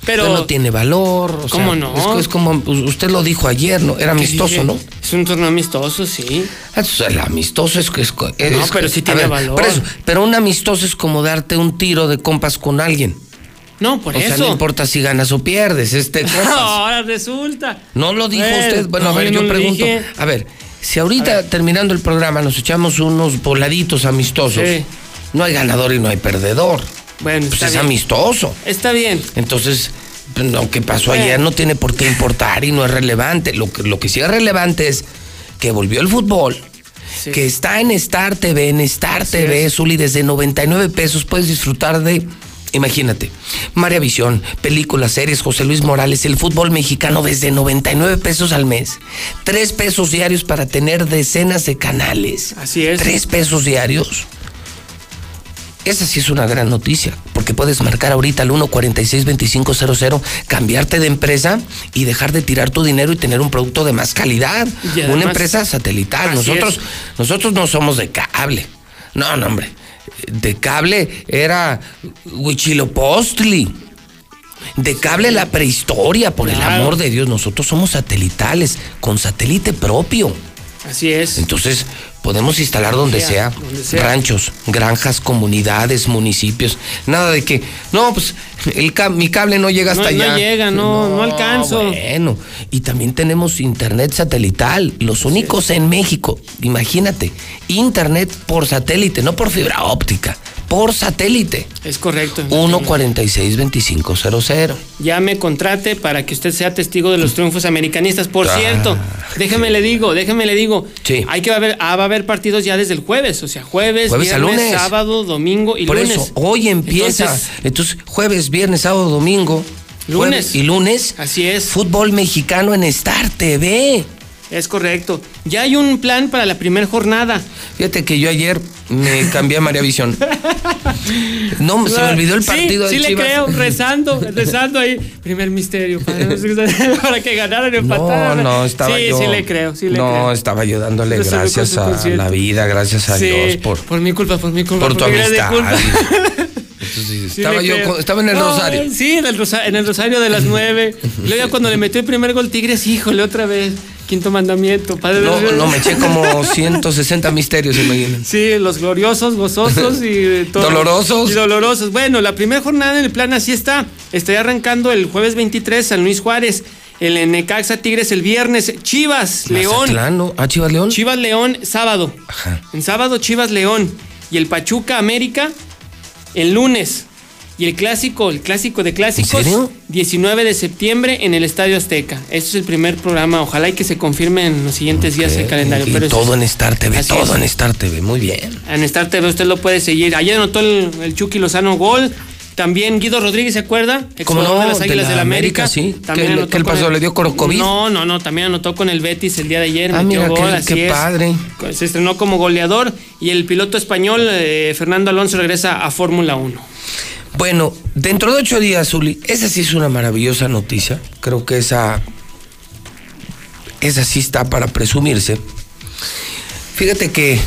pero... no tiene valor. o sea, ¿Cómo no? Es, es como pues, usted lo dijo ayer, ¿no? Era ¿Qué amistoso, dije? ¿no? Es un torneo amistoso, sí. Entonces, el amistoso es que es. es- No, pero sí tiene valor. por eso, pero un amistoso es como darte un tiro de compas con alguien. No, por o eso. sea, no importa si ganas o pierdes, este. Ahora resulta. No lo dijo usted. Bueno, a ver, yo no pregunto. dije. A ver, si ahorita terminando el programa nos echamos unos voladitos amistosos, Sí. no hay ganador y no hay perdedor. Bueno, Pues es bien. amistoso. Está bien. Entonces, pues, lo que pasó ayer no tiene por qué importar y no es relevante. Lo que, lo que sí es relevante es que volvió el fútbol. Que está en Star TV, en Star TV, Zuli, desde 99 pesos puedes disfrutar de, imagínate, María Visión, películas, series, José Luis Morales, el fútbol mexicano desde 99 pesos al mes. Tres pesos diarios para tener decenas de canales. Así es. Tres pesos diarios. Esa sí es una gran noticia, porque puedes marcar ahorita al 146-2500, cambiarte de empresa y dejar de tirar tu dinero y tener un producto de más calidad. Además- una empresa satelital. Nosotros, es. nosotros no somos de cable. No, no, hombre. De cable era Huichilopostli. De cable la prehistoria, por el amor de Dios. Nosotros somos satelitales, con satélite propio. Así es. Entonces, podemos instalar donde Sea, sea, donde sea. ranchos, granjas, comunidades, municipios. Nada de que, no, pues el ca- mi cable no llega hasta No- no allá. llega, no- no alcanzo. Bueno, y también tenemos internet satelital, los únicos en México. Imagínate, internet por satélite, no por fibra óptica, por satélite. Es correcto. 146-2500. Llame, contrate para que usted sea testigo de los triunfos americanistas. Por Ah, cierto, déjeme le digo, déjeme le digo. Sí. Hay que haber, ah, va a haber partidos ya desde el jueves, o sea, jueves, Jueves viernes, lunes. sábado, domingo y Por lunes. eso, hoy empieza. Entonces, Entonces, jueves, viernes, sábado, domingo. Lunes. y lunes. Así es. Fútbol mexicano en Star TV. Es correcto. Ya hay un plan para la primera jornada. Fíjate que yo ayer me cambié a María Visión. No, se me olvidó el Sí, partido Sí, de le Chivas. creo, rezando, rezando ahí. Primer misterio, padre, para que ganaran, No, empataran. no, estaba sí, yo. Sí, le creo, sí le no, creo. estaba yo dándole gracias a la vida, gracias a Sí, Dios por, por mi culpa, por mi culpa. por tu amistad. Entonces, Sí estaba le yo, estaba en el No, Rosario. Sí, en el, rosa- en el Rosario de las nueve. Luego cuando le metió el primer gol Tigres, híjole, otra vez. Quinto mandamiento, padre. No, no, me eché como 160 misterios, imagínense. Sí, los gloriosos, gozosos y todo. Dolorosos. Y dolorosos. Bueno, la primera jornada en el plan así está. Estaría arrancando el jueves 23 San Luis Juárez. El Necaxa Tigres el viernes. Chivas, León. Ah, Chivas León. Chivas León, sábado. En sábado, Chivas León. Y el Pachuca América, el lunes. Y el clásico, el clásico de clásicos, serio? 19 de septiembre en el Estadio Azteca. Este es el primer programa. Ojalá y que se confirme en los siguientes días el calendario. Y pero es- todo en Star TV, todo es. en Star TV, muy bien. en Star TV usted lo puede seguir. Ayer anotó el, el Chucky Lozano gol. También Guido Rodríguez, ¿se acuerda? ¿Cómo Exjugador no? de las De Águilas la del América. América, sí. También ¿Qué le- anotó qué le con pasó? el- ¿Le dio corocovid? No, no, no. También anotó con el Betis el día de ayer. Ah, metió mira, qué- gol, así qué es. padre. Se estrenó como goleador. Y el piloto español, eh, Fernando Alonso, regresa a Fórmula 1. Bueno, dentro de ocho días, Zuli, esa sí es una maravillosa noticia. Creo que esa. Esa sí está para presumirse. Fíjate que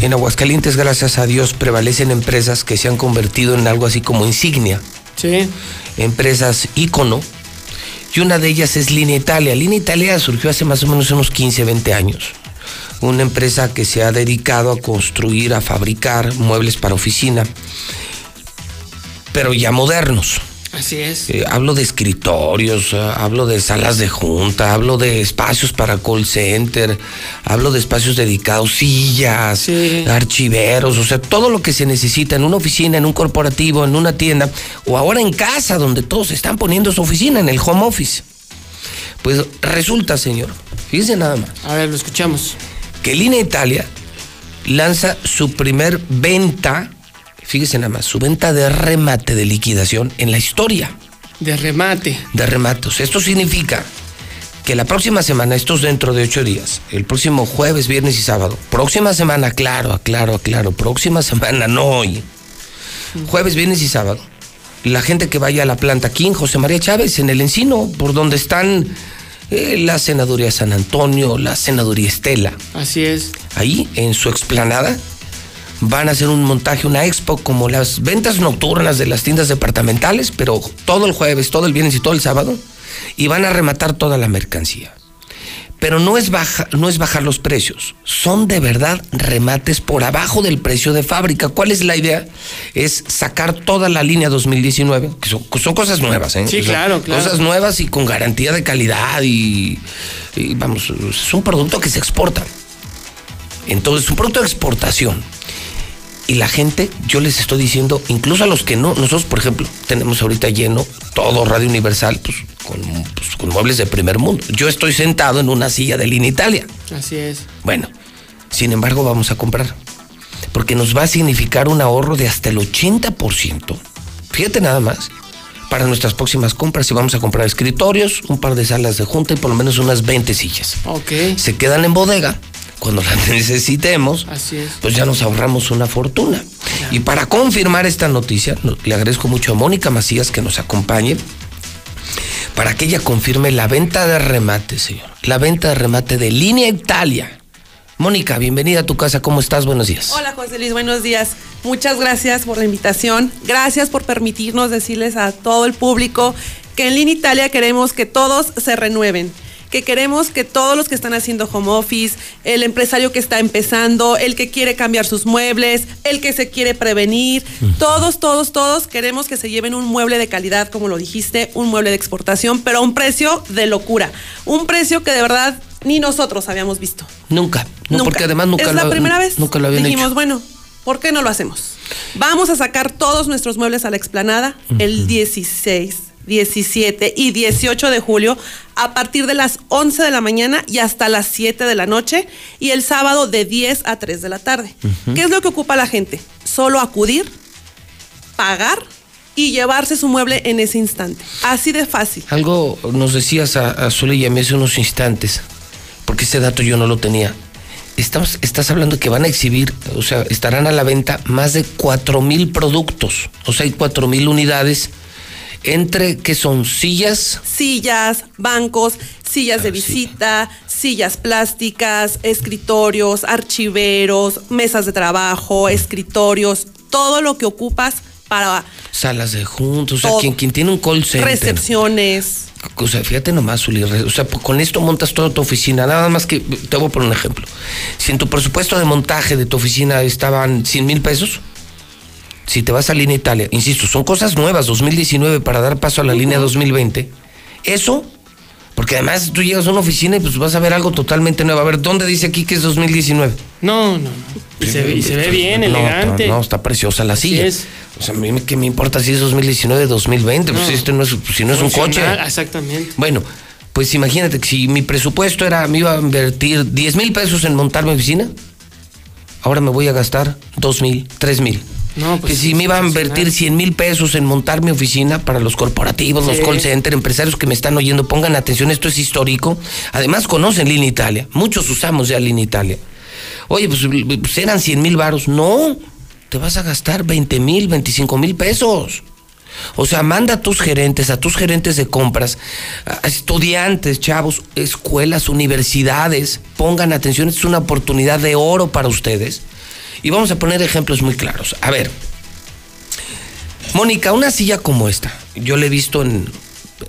en Aguascalientes, gracias a Dios, prevalecen empresas que se han convertido en algo así como insignia. Sí. Empresas ícono. Y una de ellas es Línea Italia. Línea Italia surgió hace más o menos unos 15, 20 años. Una empresa que se ha dedicado a construir, a fabricar muebles para oficina, pero ya modernos. Así es. Eh, hablo de escritorios, eh, hablo de salas de junta, hablo de espacios para call center, hablo de espacios dedicados, sillas, archiveros, o sea, todo lo que se necesita en una oficina, en un corporativo, en una tienda, o ahora en casa, donde todos están poniendo su oficina, en el home office. Pues resulta, señor, fíjese nada más. A ver, lo escuchamos. Que Línea Italia lanza su primer venta, fíjese nada más, su venta de remate de liquidación en la historia De remate. de rematos. Esto significa que la próxima semana, esto es dentro de ocho días, el próximo jueves, viernes y sábado, próxima semana, claro, aclaro, aclaro, próxima semana, no hoy, jueves, viernes y sábado, la gente que vaya a la planta aquí en José María Chávez, en el Encino, por donde están eh, la Senaduría San Antonio, la Senaduría Estela, Así es. ahí en su explanada, van a hacer un montaje, una expo, como las ventas nocturnas de las tiendas departamentales, pero todo el jueves, todo el viernes y todo el sábado, y van a rematar toda la mercancía. Pero no es, baja, no es bajar los precios, son de verdad remates por abajo del precio de fábrica. ¿Cuál es la idea? Es sacar toda la línea 2019, que son, son cosas nuevas, ¿eh? Sí, O sea, claro, claro. Cosas nuevas y con garantía de calidad y, y vamos, es un producto que se exporta. Entonces, es un producto de exportación. Y la gente, yo les estoy diciendo, incluso a los que no, nosotros, por ejemplo, tenemos ahorita lleno todo Radio Universal, pues con, pues, con muebles de primer mundo. Yo estoy sentado en una silla de línea Italia. Así es. Bueno, sin embargo, vamos a comprar. Porque nos va a significar un ahorro de hasta el 80%. Fíjate nada más. Para nuestras próximas compras, y vamos a comprar escritorios, un par de salas de junta y por lo menos unas 20 sillas. Ok. Se quedan en bodega. Cuando las necesitemos, Así es. pues ya nos ahorramos una fortuna. Y para confirmar esta noticia, no- le agradezco mucho a Mónica Macías que nos acompañe para que ella confirme la venta de remate, señor. La venta de remate de Línea Italia. Mónica, bienvenida a tu casa. ¿Cómo estás? Buenos días. Hola José Luis, buenos días. Muchas gracias por la invitación. Gracias por permitirnos decirles a todo el público que en Línea Italia queremos que todos se renueven que queremos que todos los que están haciendo home office, el empresario que está empezando, el que quiere cambiar sus muebles, el que se quiere prevenir, todos, todos, todos queremos que se lleven un mueble de calidad, como lo dijiste, un mueble de exportación, pero a un precio de locura. Un precio que de verdad ni nosotros habíamos visto. Nunca. No, porque además nunca es lo la primera vez. Nunca lo habían Dijimos, hecho. bueno, ¿por qué no lo hacemos? Vamos a sacar todos nuestros muebles a la explanada el 16, 17 y 18 de julio a partir de las 11 de la mañana y hasta las 7 de la noche y el sábado de 10 a 3 de la tarde. ¿Qué es lo que ocupa la gente? Solo acudir, pagar y llevarse su mueble en ese instante. Así de fácil. Algo nos decías a, a Zule y a mí hace unos instantes, porque ese dato yo no lo tenía. Estamos, estás hablando que van a exhibir, o sea, estarán a la venta más de 4 mil productos. O sea, hay 4 mil unidades entre que son sillas. Sillas, bancos, sillas de visita, sillas plásticas, escritorios, archiveros, mesas de trabajo, escritorios, todo lo que ocupas para Salas de juntos, o sea, quien, quien tiene un call center. recepciones. O sea, fíjate nomás, Uli, o sea, po- con esto montas toda tu oficina, nada más que, te voy a poner un ejemplo. Si en tu presupuesto de montaje de tu oficina estaban 100 mil pesos, si te vas a Línea Italia, insisto, son cosas nuevas, 2019 para dar paso a la línea 2020, eso, porque además tú llegas a una oficina y pues vas a ver algo totalmente nuevo. A ver, ¿dónde dice aquí que es 2019? No, no, no. Y se ve, y se ve bien, No, elegante. No, no, está preciosa la silla. es. O sea, a mí qué me importa si es 2019, 2020, pues este no es, si no es un coche. Exactamente. Bueno, pues imagínate que si mi presupuesto era, me iba a invertir 10 mil pesos en montar mi oficina, ahora me voy a gastar 2 mil, 3 mil. No, pues que si me iba a invertir 100 mil pesos en montar mi oficina para los corporativos, los call center, empresarios que me están oyendo, pongan atención, esto es histórico. Además conocen Línea Italia, muchos usamos ya Línea Italia. Oye, pues, pues eran 100 mil varos. No, te vas a gastar 20 mil, 25 mil pesos. O sea, manda a tus gerentes, a tus gerentes de compras, a estudiantes, chavos, escuelas, universidades, pongan atención, es una oportunidad de oro para ustedes. Y vamos a poner ejemplos muy claros. A ver, Mónica, una silla como esta, yo la he visto en,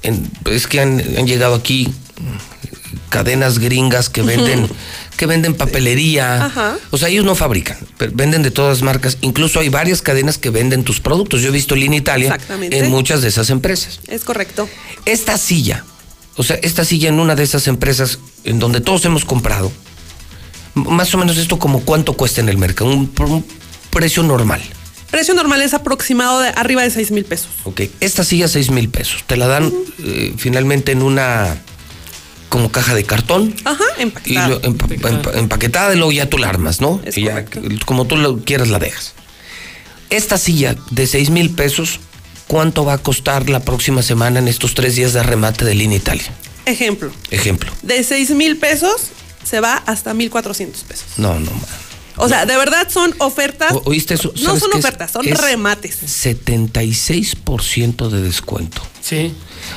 en- es que han, han llegado aquí cadenas gringas que venden, que venden papelería. Ajá. O sea, ellos no fabrican, pero venden de todas marcas. Incluso hay varias cadenas que venden tus productos. Yo he visto Línea Italia en muchas de esas empresas. Es correcto. Esta silla, o sea, esta silla en una de esas empresas en donde todos hemos comprado, más o menos esto como cuánto cuesta en el mercado, un, precio normal. Precio normal es aproximado de arriba de 6 mil pesos. Ok, esta silla 6 mil pesos. Te la dan eh, finalmente en una como caja de cartón Ajá, y empaquetado. lo- empa- empa- empaquetada y luego ya tú la armas, ¿no? Es Y ya, como tú lo quieras la dejas. Esta silla de 6 mil pesos, ¿cuánto va a costar la próxima semana en estos tres días de remate de Línea Italia? Ejemplo, Ejemplo. de 6 mil pesos se va hasta 1,400 pesos. No, no. ma. O sea, de verdad son ofertas. O- ¿Oíste eso? No ¿Sabes son ofertas, son Es remates. 76% de descuento. Sí.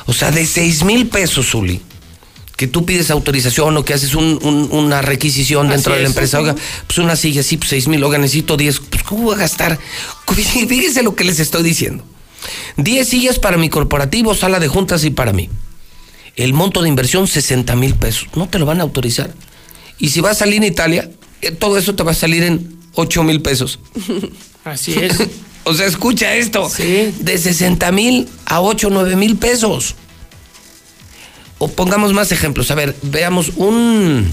O sea, de 6 mil pesos, Zuli, que tú pides autorización o que haces un- un- una requisición dentro Así de la es, empresa, oiga, pues una silla, sí, pues 6 mil, oiga, necesito 10, pues ¿cómo voy a gastar? Fíjense lo que les estoy diciendo. 10 sillas para mi corporativo, sala de juntas y para mí. El monto de inversión, 60 mil pesos. No te lo van a autorizar. Y si vas a salir en Italia, eh, todo eso te va a salir en 8 mil pesos. Así es. O sea, escucha esto. De 60 mil a 8, 9 mil pesos. O pongamos más ejemplos. A ver, veamos un,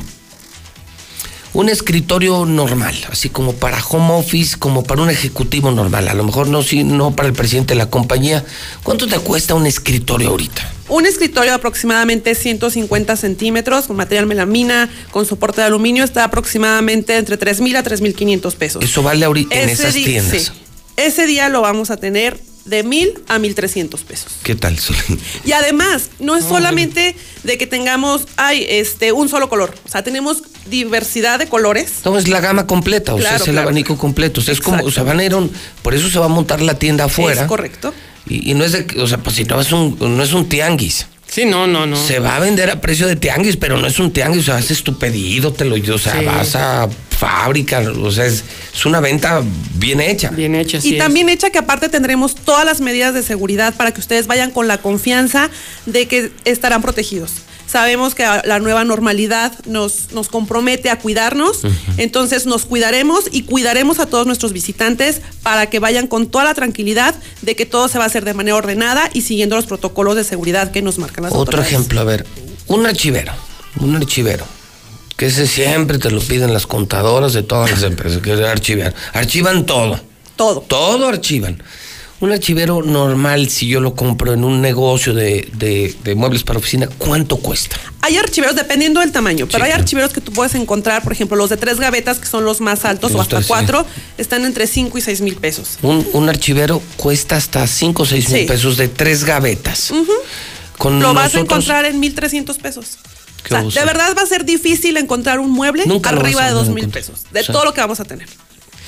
un escritorio normal, así como para home office, como para un ejecutivo normal. A lo mejor no, sí, no para el presidente de la compañía. ¿Cuánto te cuesta un escritorio ahorita? Un escritorio de aproximadamente 150 centímetros, con material melamina, con soporte de aluminio, está aproximadamente entre 3 mil a 3 mil 500 pesos. Eso vale ahorita en esas tiendas. sí. Ese día lo vamos a tener de mil a 1300 pesos. ¿Qué tal? Y además, no es solamente de que tengamos, ay, este, un solo color. O sea, tenemos diversidad de colores. No, es la gama completa, o sea, Claro, es el claro. abanico completo. O sea, es como, o sea, van a ir un- por eso se va a montar la tienda afuera. Es correcto. Y, y no es de, que- o sea, pues si no es un, no es un tianguis. Sí, no, no, no. Se va a vender a precio de tianguis, pero no es un tianguis, o sea, haces tu pedido, te lo, o sea, Sí. vas a fábrica, o sea, es, es una venta bien hecha. Bien hecha, y también hecha que aparte tendremos todas las medidas de seguridad para que ustedes vayan con la confianza de que estarán protegidos. Sabemos que la nueva normalidad nos, nos compromete a cuidarnos, entonces nos cuidaremos y cuidaremos a todos nuestros visitantes para que vayan con toda la tranquilidad de que todo se va a hacer de manera ordenada y siguiendo los protocolos de seguridad que nos marcan las Otro autoridades. ejemplo, a ver, un archivero, un archivero, que ese siempre te lo piden las contadoras de todas las empresas, que es archivar. Archivan todo. Todo. Todo archivan. Un archivero normal, si yo lo compro en un negocio de, de- de muebles para oficina, ¿cuánto cuesta? Hay archiveros dependiendo del tamaño, pero hay archiveros que tú puedes encontrar, por ejemplo, los de tres gavetas, que son los más altos, o hasta tres, sí. cuatro, están entre cinco y seis mil pesos. Un, un archivero cuesta hasta 5 o 6 mil Sí. pesos de tres gavetas. Con Lo vas a encontrar en 1.300 pesos. O sea, oso. de verdad va a ser difícil encontrar un mueble Nunca arriba de dos mil pesos, de O sea- todo lo que vamos a tener.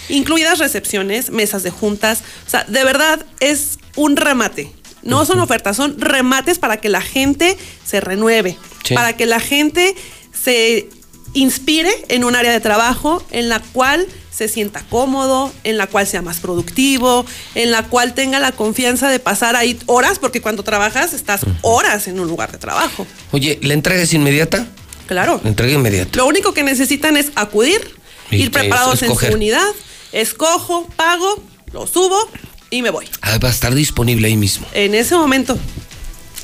Incluidas recepciones, mesas de juntas. O sea, de verdad es un remate. No son ofertas, son remates para que la gente se renueve, Sí. para que la gente se inspire en un área de trabajo en la cual se sienta cómodo, en la cual sea más productivo, en la cual tenga la confianza de pasar ahí horas, porque cuando trabajas estás horas en un lugar de trabajo. Oye, ¿la entrega es inmediata? Claro. La entrega inmediata. Lo único que necesitan es acudir, Y ir preparados en su unidad, escojo, pago, lo subo y me voy. Ah, va a estar disponible ahí mismo. En ese momento.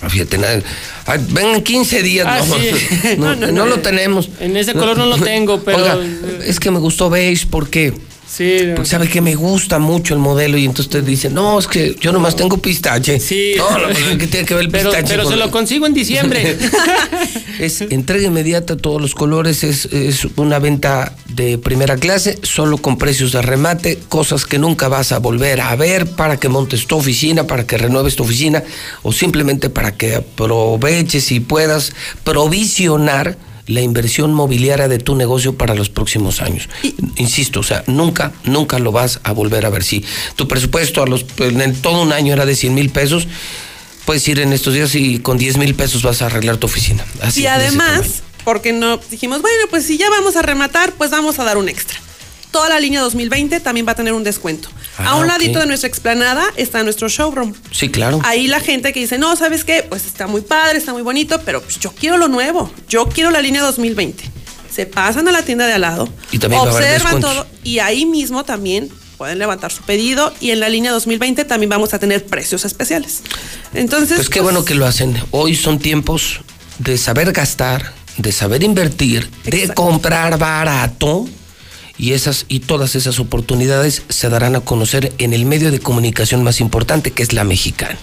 Fíjate, nada. Ah, vengan 15 días. Ah, no, sí. no, no no. lo tenemos. En ese color no lo tengo, pero- Oiga, es que me gustó beige porque. Sí. Porque sabe que me gusta mucho el modelo y entonces usted dice, no, es que yo nomás tengo pistache. Sí. No, no, pues, ¿qué tiene que ver el Pero, pistache? pero con- se lo consigo en diciembre. Es entrega inmediata, todos los colores, es, es una venta de primera clase, solo con precios de remate, cosas que nunca vas a volver a ver para que montes tu oficina, para que renueves tu oficina o simplemente para que aproveches y puedas provisionar la inversión mobiliaria de tu negocio para los próximos años. Insisto, o sea, nunca, nunca lo vas a volver a ver. Si tu presupuesto a los, en todo un año era de 100 mil pesos, puedes ir en estos días y con 10 mil pesos vas a arreglar tu oficina. Así, y además, porque no dijimos, bueno, pues si ya vamos a rematar, pues vamos a dar un extra. Toda la línea 2020 también va a tener un descuento. Ah, a un ok. ladito de nuestra explanada está nuestro showroom. Sí, claro. Ahí la gente que dice, no, ¿sabes qué? Pues está muy padre, está muy bonito, pero pues yo quiero lo nuevo. Yo quiero la línea 2020. Se pasan a la tienda de al lado, Y también observan todo y ahí mismo también pueden levantar su pedido y en la línea 2020 también vamos a tener precios especiales. Entonces, Pues qué bueno que lo hacen. Hoy son tiempos de saber gastar, de saber invertir, de comprar barato. Y esas y todas esas oportunidades se darán a conocer en el medio de comunicación más importante, que es la mexicana.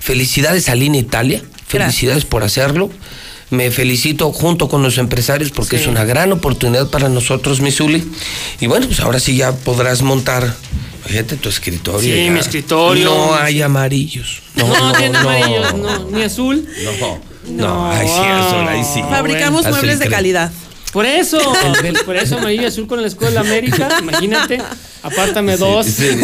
Felicidades a Lina Italia, felicidades por hacerlo. Me felicito junto con los empresarios porque Sí. es una gran oportunidad para nosotros, Misuli. Y bueno, pues ahora sí ya podrás montar, fíjate, tu escritorio. Sí, ya. mi escritorio. No hay amarillos. No, No, no, no. amarillos, no, ni azul. No, no, ahí sí, azul, ahí sí. fabricamos muebles de calidad. Por eso, por eso amarillo y azul con el escudo de la América, imagínate, apártame dos. sí.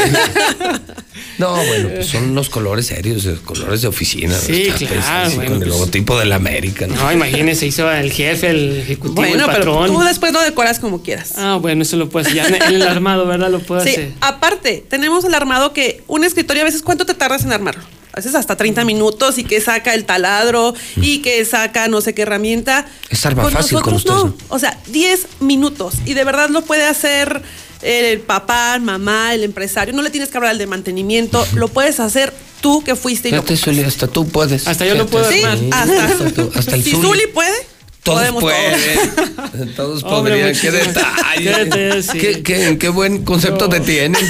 No, bueno, pues son unos colores serios, eh, colores de oficina. Sí, Está, pues, claro, así, bueno, con el pues- logotipo de la América. ¿no? No, imagínese, hizo el jefe, el ejecutivo, Bueno, el pero patrón. tú después lo decoras como quieras. Ah, bueno, eso lo puedes ya en el armado, ¿verdad? Lo puedo Sí, hacer. aparte, tenemos el armado que un escritorio a veces, ¿cuánto te tardas en armarlo? A veces hasta 30 minutos y que saca el taladro y que saca no sé qué herramienta. Es arma fácil con nosotros no. O sea, 10 minutos. Y de verdad lo puede hacer el papá, mamá, el empresario. No le tienes que hablar al de mantenimiento. Lo puedes hacer tú que fuiste y lo Fíjate, Zuli, hasta tú puedes. Hasta yo lo puedo Sí, armar. hasta, tú, hasta el si. Zuli puede, Todos podemos pueden. Todos Hombre, podrían. Qué detalle. Qué detalle, sí. Qué, qué- qué buen concepto te tienen.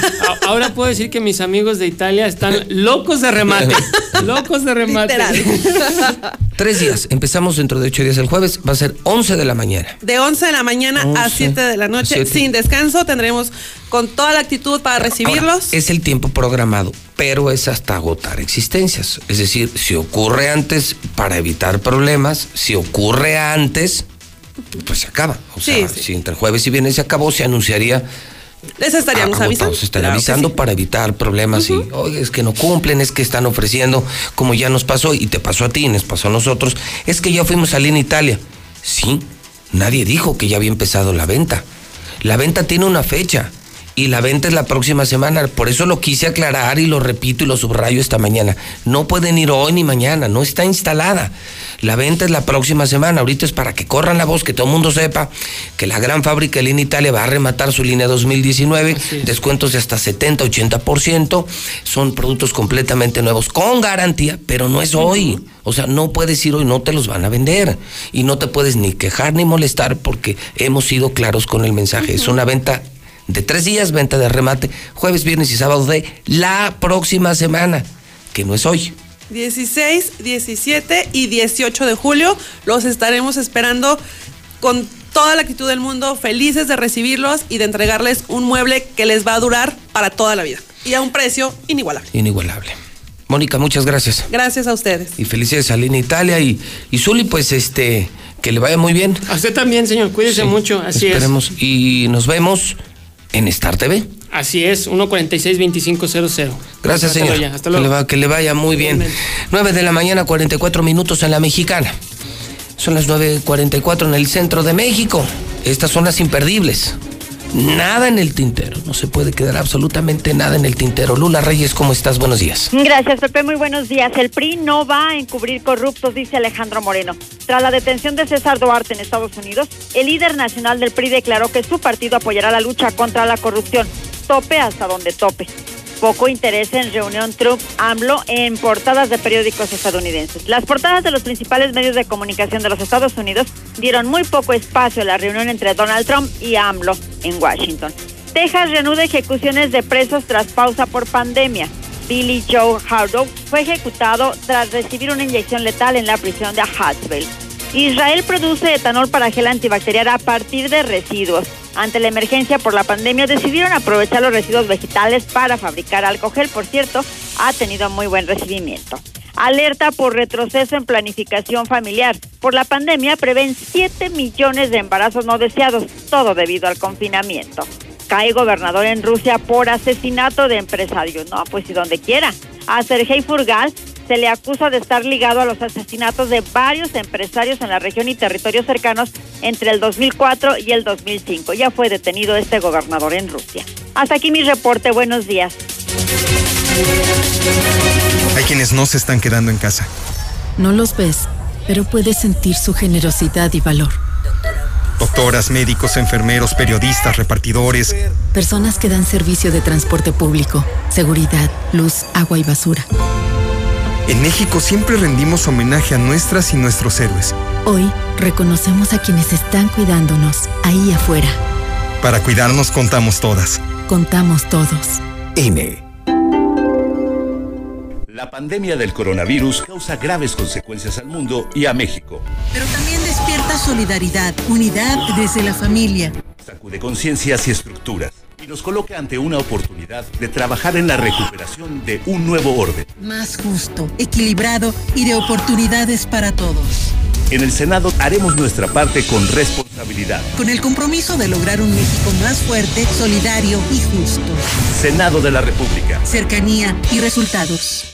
Ahora puedo decir que mis amigos de Italia están locos de remate. locos de remate. Tres días. Empezamos dentro de ocho días el jueves. Va a ser 11 de la mañana. De 11 de la mañana a 11, 7 de la noche, sin descanso. Tendremos con toda la actitud para recibirlos. Ahora, es el tiempo programado, pero es hasta agotar existencias. Es decir, si ocurre antes, para evitar problemas, si ocurre antes, pues se acaba. O sea, Sí, si entre jueves y viernes se acabó, se anunciaría. Les estaríamos agotado, avisando. Se estaría Claro avisando sí. para evitar problemas y, oye, es que no cumplen, es que están ofreciendo, como ya nos pasó y te pasó a ti, y nos pasó a nosotros, es que ya fuimos a Lina Italia. Sí, nadie dijo que ya había empezado la venta. La venta tiene una fecha y la venta es la próxima semana. Por eso lo quise aclarar y lo repito y lo subrayo esta mañana. No pueden ir hoy ni mañana, no está instalada. La venta es la próxima semana. Ahorita es para que corran la voz, que todo el mundo sepa que la gran fábrica de línea Italia va a rematar su línea 2019. Descuentos de hasta 70, 80%. Son productos completamente nuevos, con garantía, pero no es hoy. O sea, no puedes ir hoy, no te los van a vender. Y no te puedes ni quejar ni molestar porque hemos sido claros con el mensaje. Es una venta de tres días, venta de remate, jueves, viernes y sábado de la próxima semana, que no es hoy. 16, 17 y 18 de julio los estaremos esperando con toda la actitud del mundo, felices de recibirlos y de entregarles un mueble que les va a durar para toda la vida y a un precio inigualable. Inigualable. Mónica, muchas gracias. Gracias a ustedes. Y felicidades a Lina Italia y, y Zuli, pues este, que le vaya muy bien. A usted también, señor, cuídese mucho, así esperemos. Y nos vemos en Star TV. Así es, 146-2500. Gracias, Hasta señor. luego, hasta luego. Que, le va- que le vaya muy bien. 9 de la mañana, 44 minutos en la mexicana. Son las 9.44 en el centro de México. Estas son las imperdibles. Nada en el tintero. No se puede quedar absolutamente nada en el tintero. Lula Reyes, ¿cómo estás? Buenos días. Gracias, Pepe. Muy buenos días. El PRI no va a encubrir corruptos, dice Alejandro Moreno. Tras la detención de César Duarte en Estados Unidos, el líder nacional del PRI declaró que su partido apoyará la lucha contra la corrupción. Tope hasta donde tope. Poco interés en reunión Trump-AMLO en portadas de periódicos estadounidenses. Las portadas de los principales medios de comunicación de los Estados Unidos dieron muy poco espacio a la reunión entre Donald Trump y AMLO en Washington. Texas reanuda ejecuciones de presos tras pausa por pandemia. Billy Joe Hardow fue ejecutado tras recibir una inyección letal en la prisión de Huntsville. Israel produce etanol para gel antibacterial a partir de residuos. Ante la emergencia por la pandemia, decidieron aprovechar los residuos vegetales para fabricar alcohol. Por cierto, ha tenido muy buen recibimiento. Alerta por retroceso en planificación familiar. Por la pandemia prevén 7 millones de embarazos no deseados, todo debido al confinamiento. Cae gobernador en Rusia por asesinato de empresario. No, pues y donde quiera. A Sergei Furgal se le acusa de estar ligado a los asesinatos de varios empresarios en la región y territorios cercanos entre el 2004 y el 2005. Ya fue detenido este gobernador en Rusia. Hasta aquí mi reporte. Buenos días. Hay quienes no se están quedando en casa. No los ves, pero puedes sentir su generosidad y valor. Doctoras, médicos, enfermeros, periodistas, repartidores. Personas que dan servicio de transporte público, seguridad, luz, agua y basura. En México siempre rendimos homenaje a nuestras y nuestros héroes. Hoy reconocemos a quienes están cuidándonos ahí afuera. Para cuidarnos contamos todas. Contamos todos. INE. La pandemia del coronavirus causa graves consecuencias al mundo y a México. Pero también despierta solidaridad, unidad desde la familia. Sacude conciencias y estructuras y nos coloca ante una oportunidad de trabajar en la recuperación de un nuevo orden. Más justo, equilibrado y de oportunidades para todos. En el Senado haremos nuestra parte con responsabilidad. Con el compromiso de lograr un México más fuerte, solidario y justo. Senado de la República. Cercanía y resultados.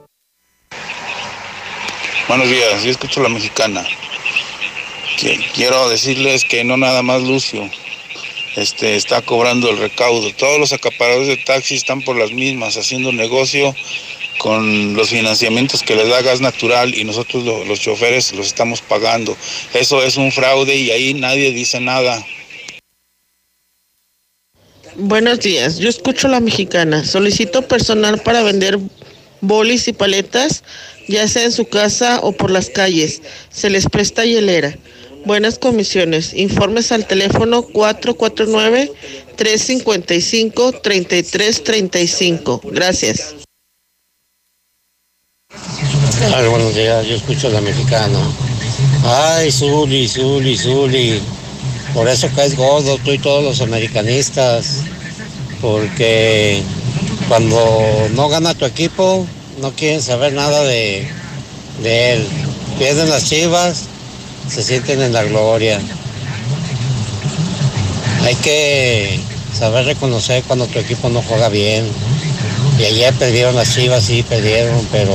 Buenos días, yo escucho la mexicana. Quiero decirles que no nada más Lucio este, está cobrando el recaudo. Todos los acaparadores de taxis están por las mismas, haciendo negocio con los financiamientos que les da gas natural y nosotros los choferes los estamos pagando. Eso es un fraude y ahí nadie dice nada. Buenos días, yo escucho la mexicana. Solicito personal para vender bolis y paletas, ya sea en su casa o por las calles. Se les presta hielera. Buenas comisiones. Informes al teléfono 449-355-3335. Gracias. Ay, buenos días, yo escucho la mexicana. Ay, Zuli, Zuli, Zuli. Por eso caes gordo tú y todos los americanistas. Porque cuando no gana tu equipo, no quieren saber nada de, de él. Pierden las chivas, se sienten en la gloria. Hay que saber reconocer cuando tu equipo no juega bien. Y ayer perdieron las chivas, sí, perdieron, pero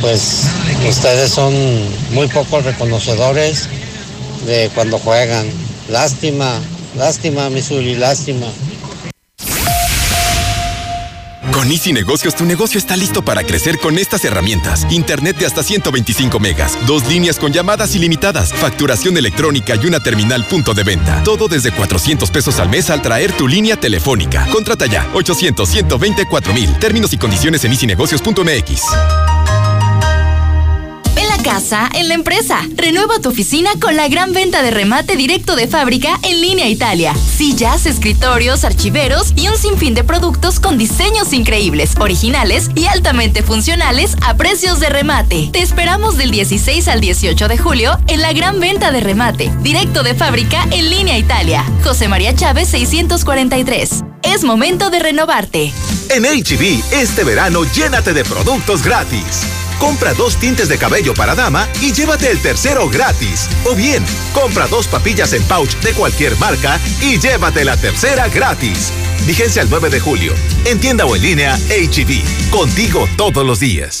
pues ustedes son muy pocos reconocedores de cuando juegan. Lástima, lástima, Missouri, lástima. Con Easy Negocios, tu negocio está listo para crecer con estas herramientas. Internet de hasta 125 megas, dos líneas con llamadas ilimitadas, facturación electrónica y una terminal punto de venta. Todo desde 400 pesos al mes al traer tu línea telefónica. Contrata ya, 800-124 mil. Términos y condiciones en easynegocios.mx casa en la empresa. Renueva tu oficina con la gran venta de remate directo de fábrica en línea Italia. Sillas, escritorios, archiveros y un sinfín de productos con diseños increíbles, originales y altamente funcionales a precios de remate. Te esperamos del 16 al 18 de julio en la gran venta de remate directo de fábrica en línea Italia. José María Chávez 643. Es momento de renovarte. En HB, este verano llénate de productos gratis. Compra dos tintes de cabello para dama y llévate el tercero gratis. O bien, compra dos papillas en pouch de cualquier marca y llévate la tercera gratis. Vigencia el 9 de julio. En tienda o en línea, HB. Contigo todos los días.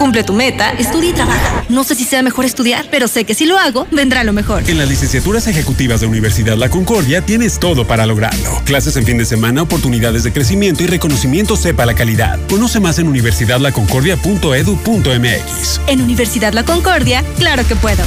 Cumple tu meta, estudia y trabaja. No sé si sea mejor estudiar, pero sé que si lo hago, vendrá lo mejor. En las licenciaturas ejecutivas de Universidad La Concordia tienes todo para lograrlo. Clases en fin de semana, oportunidades de crecimiento y reconocimiento sepa la calidad. Conoce más en universidadlaconcordia.edu.mx. En Universidad La Concordia, claro que puedo.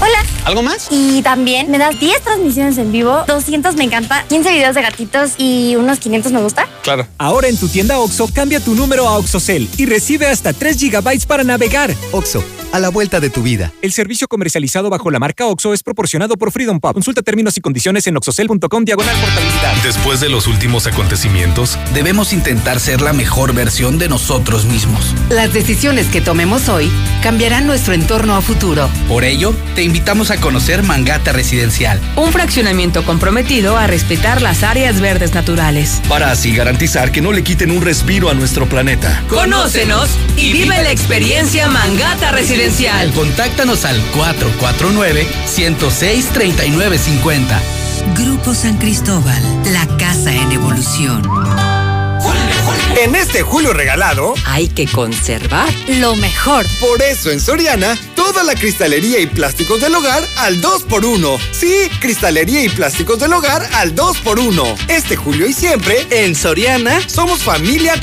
Hola. ¿Algo más? Y también me das 10 transmisiones en vivo, 200 me encanta, 15 videos de gatitos y unos 500 me gusta. Claro. Ahora en tu tienda OXO, cambia tu número a OXOCEL y recibe hasta 3 GB para navegar. OXO, a la vuelta de tu vida. El servicio comercializado bajo la marca OXO es proporcionado por Freedom Pub. Consulta términos y condiciones en oxocel.com diagonal portabilidad. Después de los últimos acontecimientos, debemos intentar ser la mejor versión de nosotros mismos. Las decisiones que tomemos hoy cambiarán nuestro entorno a futuro. Por ello, te invitamos a conocer Mangata Residencial. Un fraccionamiento comprometido a respetar las áreas verdes naturales. Para así garantizar que no le quiten un respiro a nuestro planeta. Conócenos y vive la experiencia Mangata Residencial. Contáctanos al 449-106-3950. Grupo San Cristóbal, la casa en evolución. En este julio regalado, hay que conservar lo mejor. Por eso en Soriana, toda la cristalería y plásticos del hogar al 2x1. Sí, cristalería y plásticos del hogar al 2x1. Este julio y siempre, en Soriana, somos familia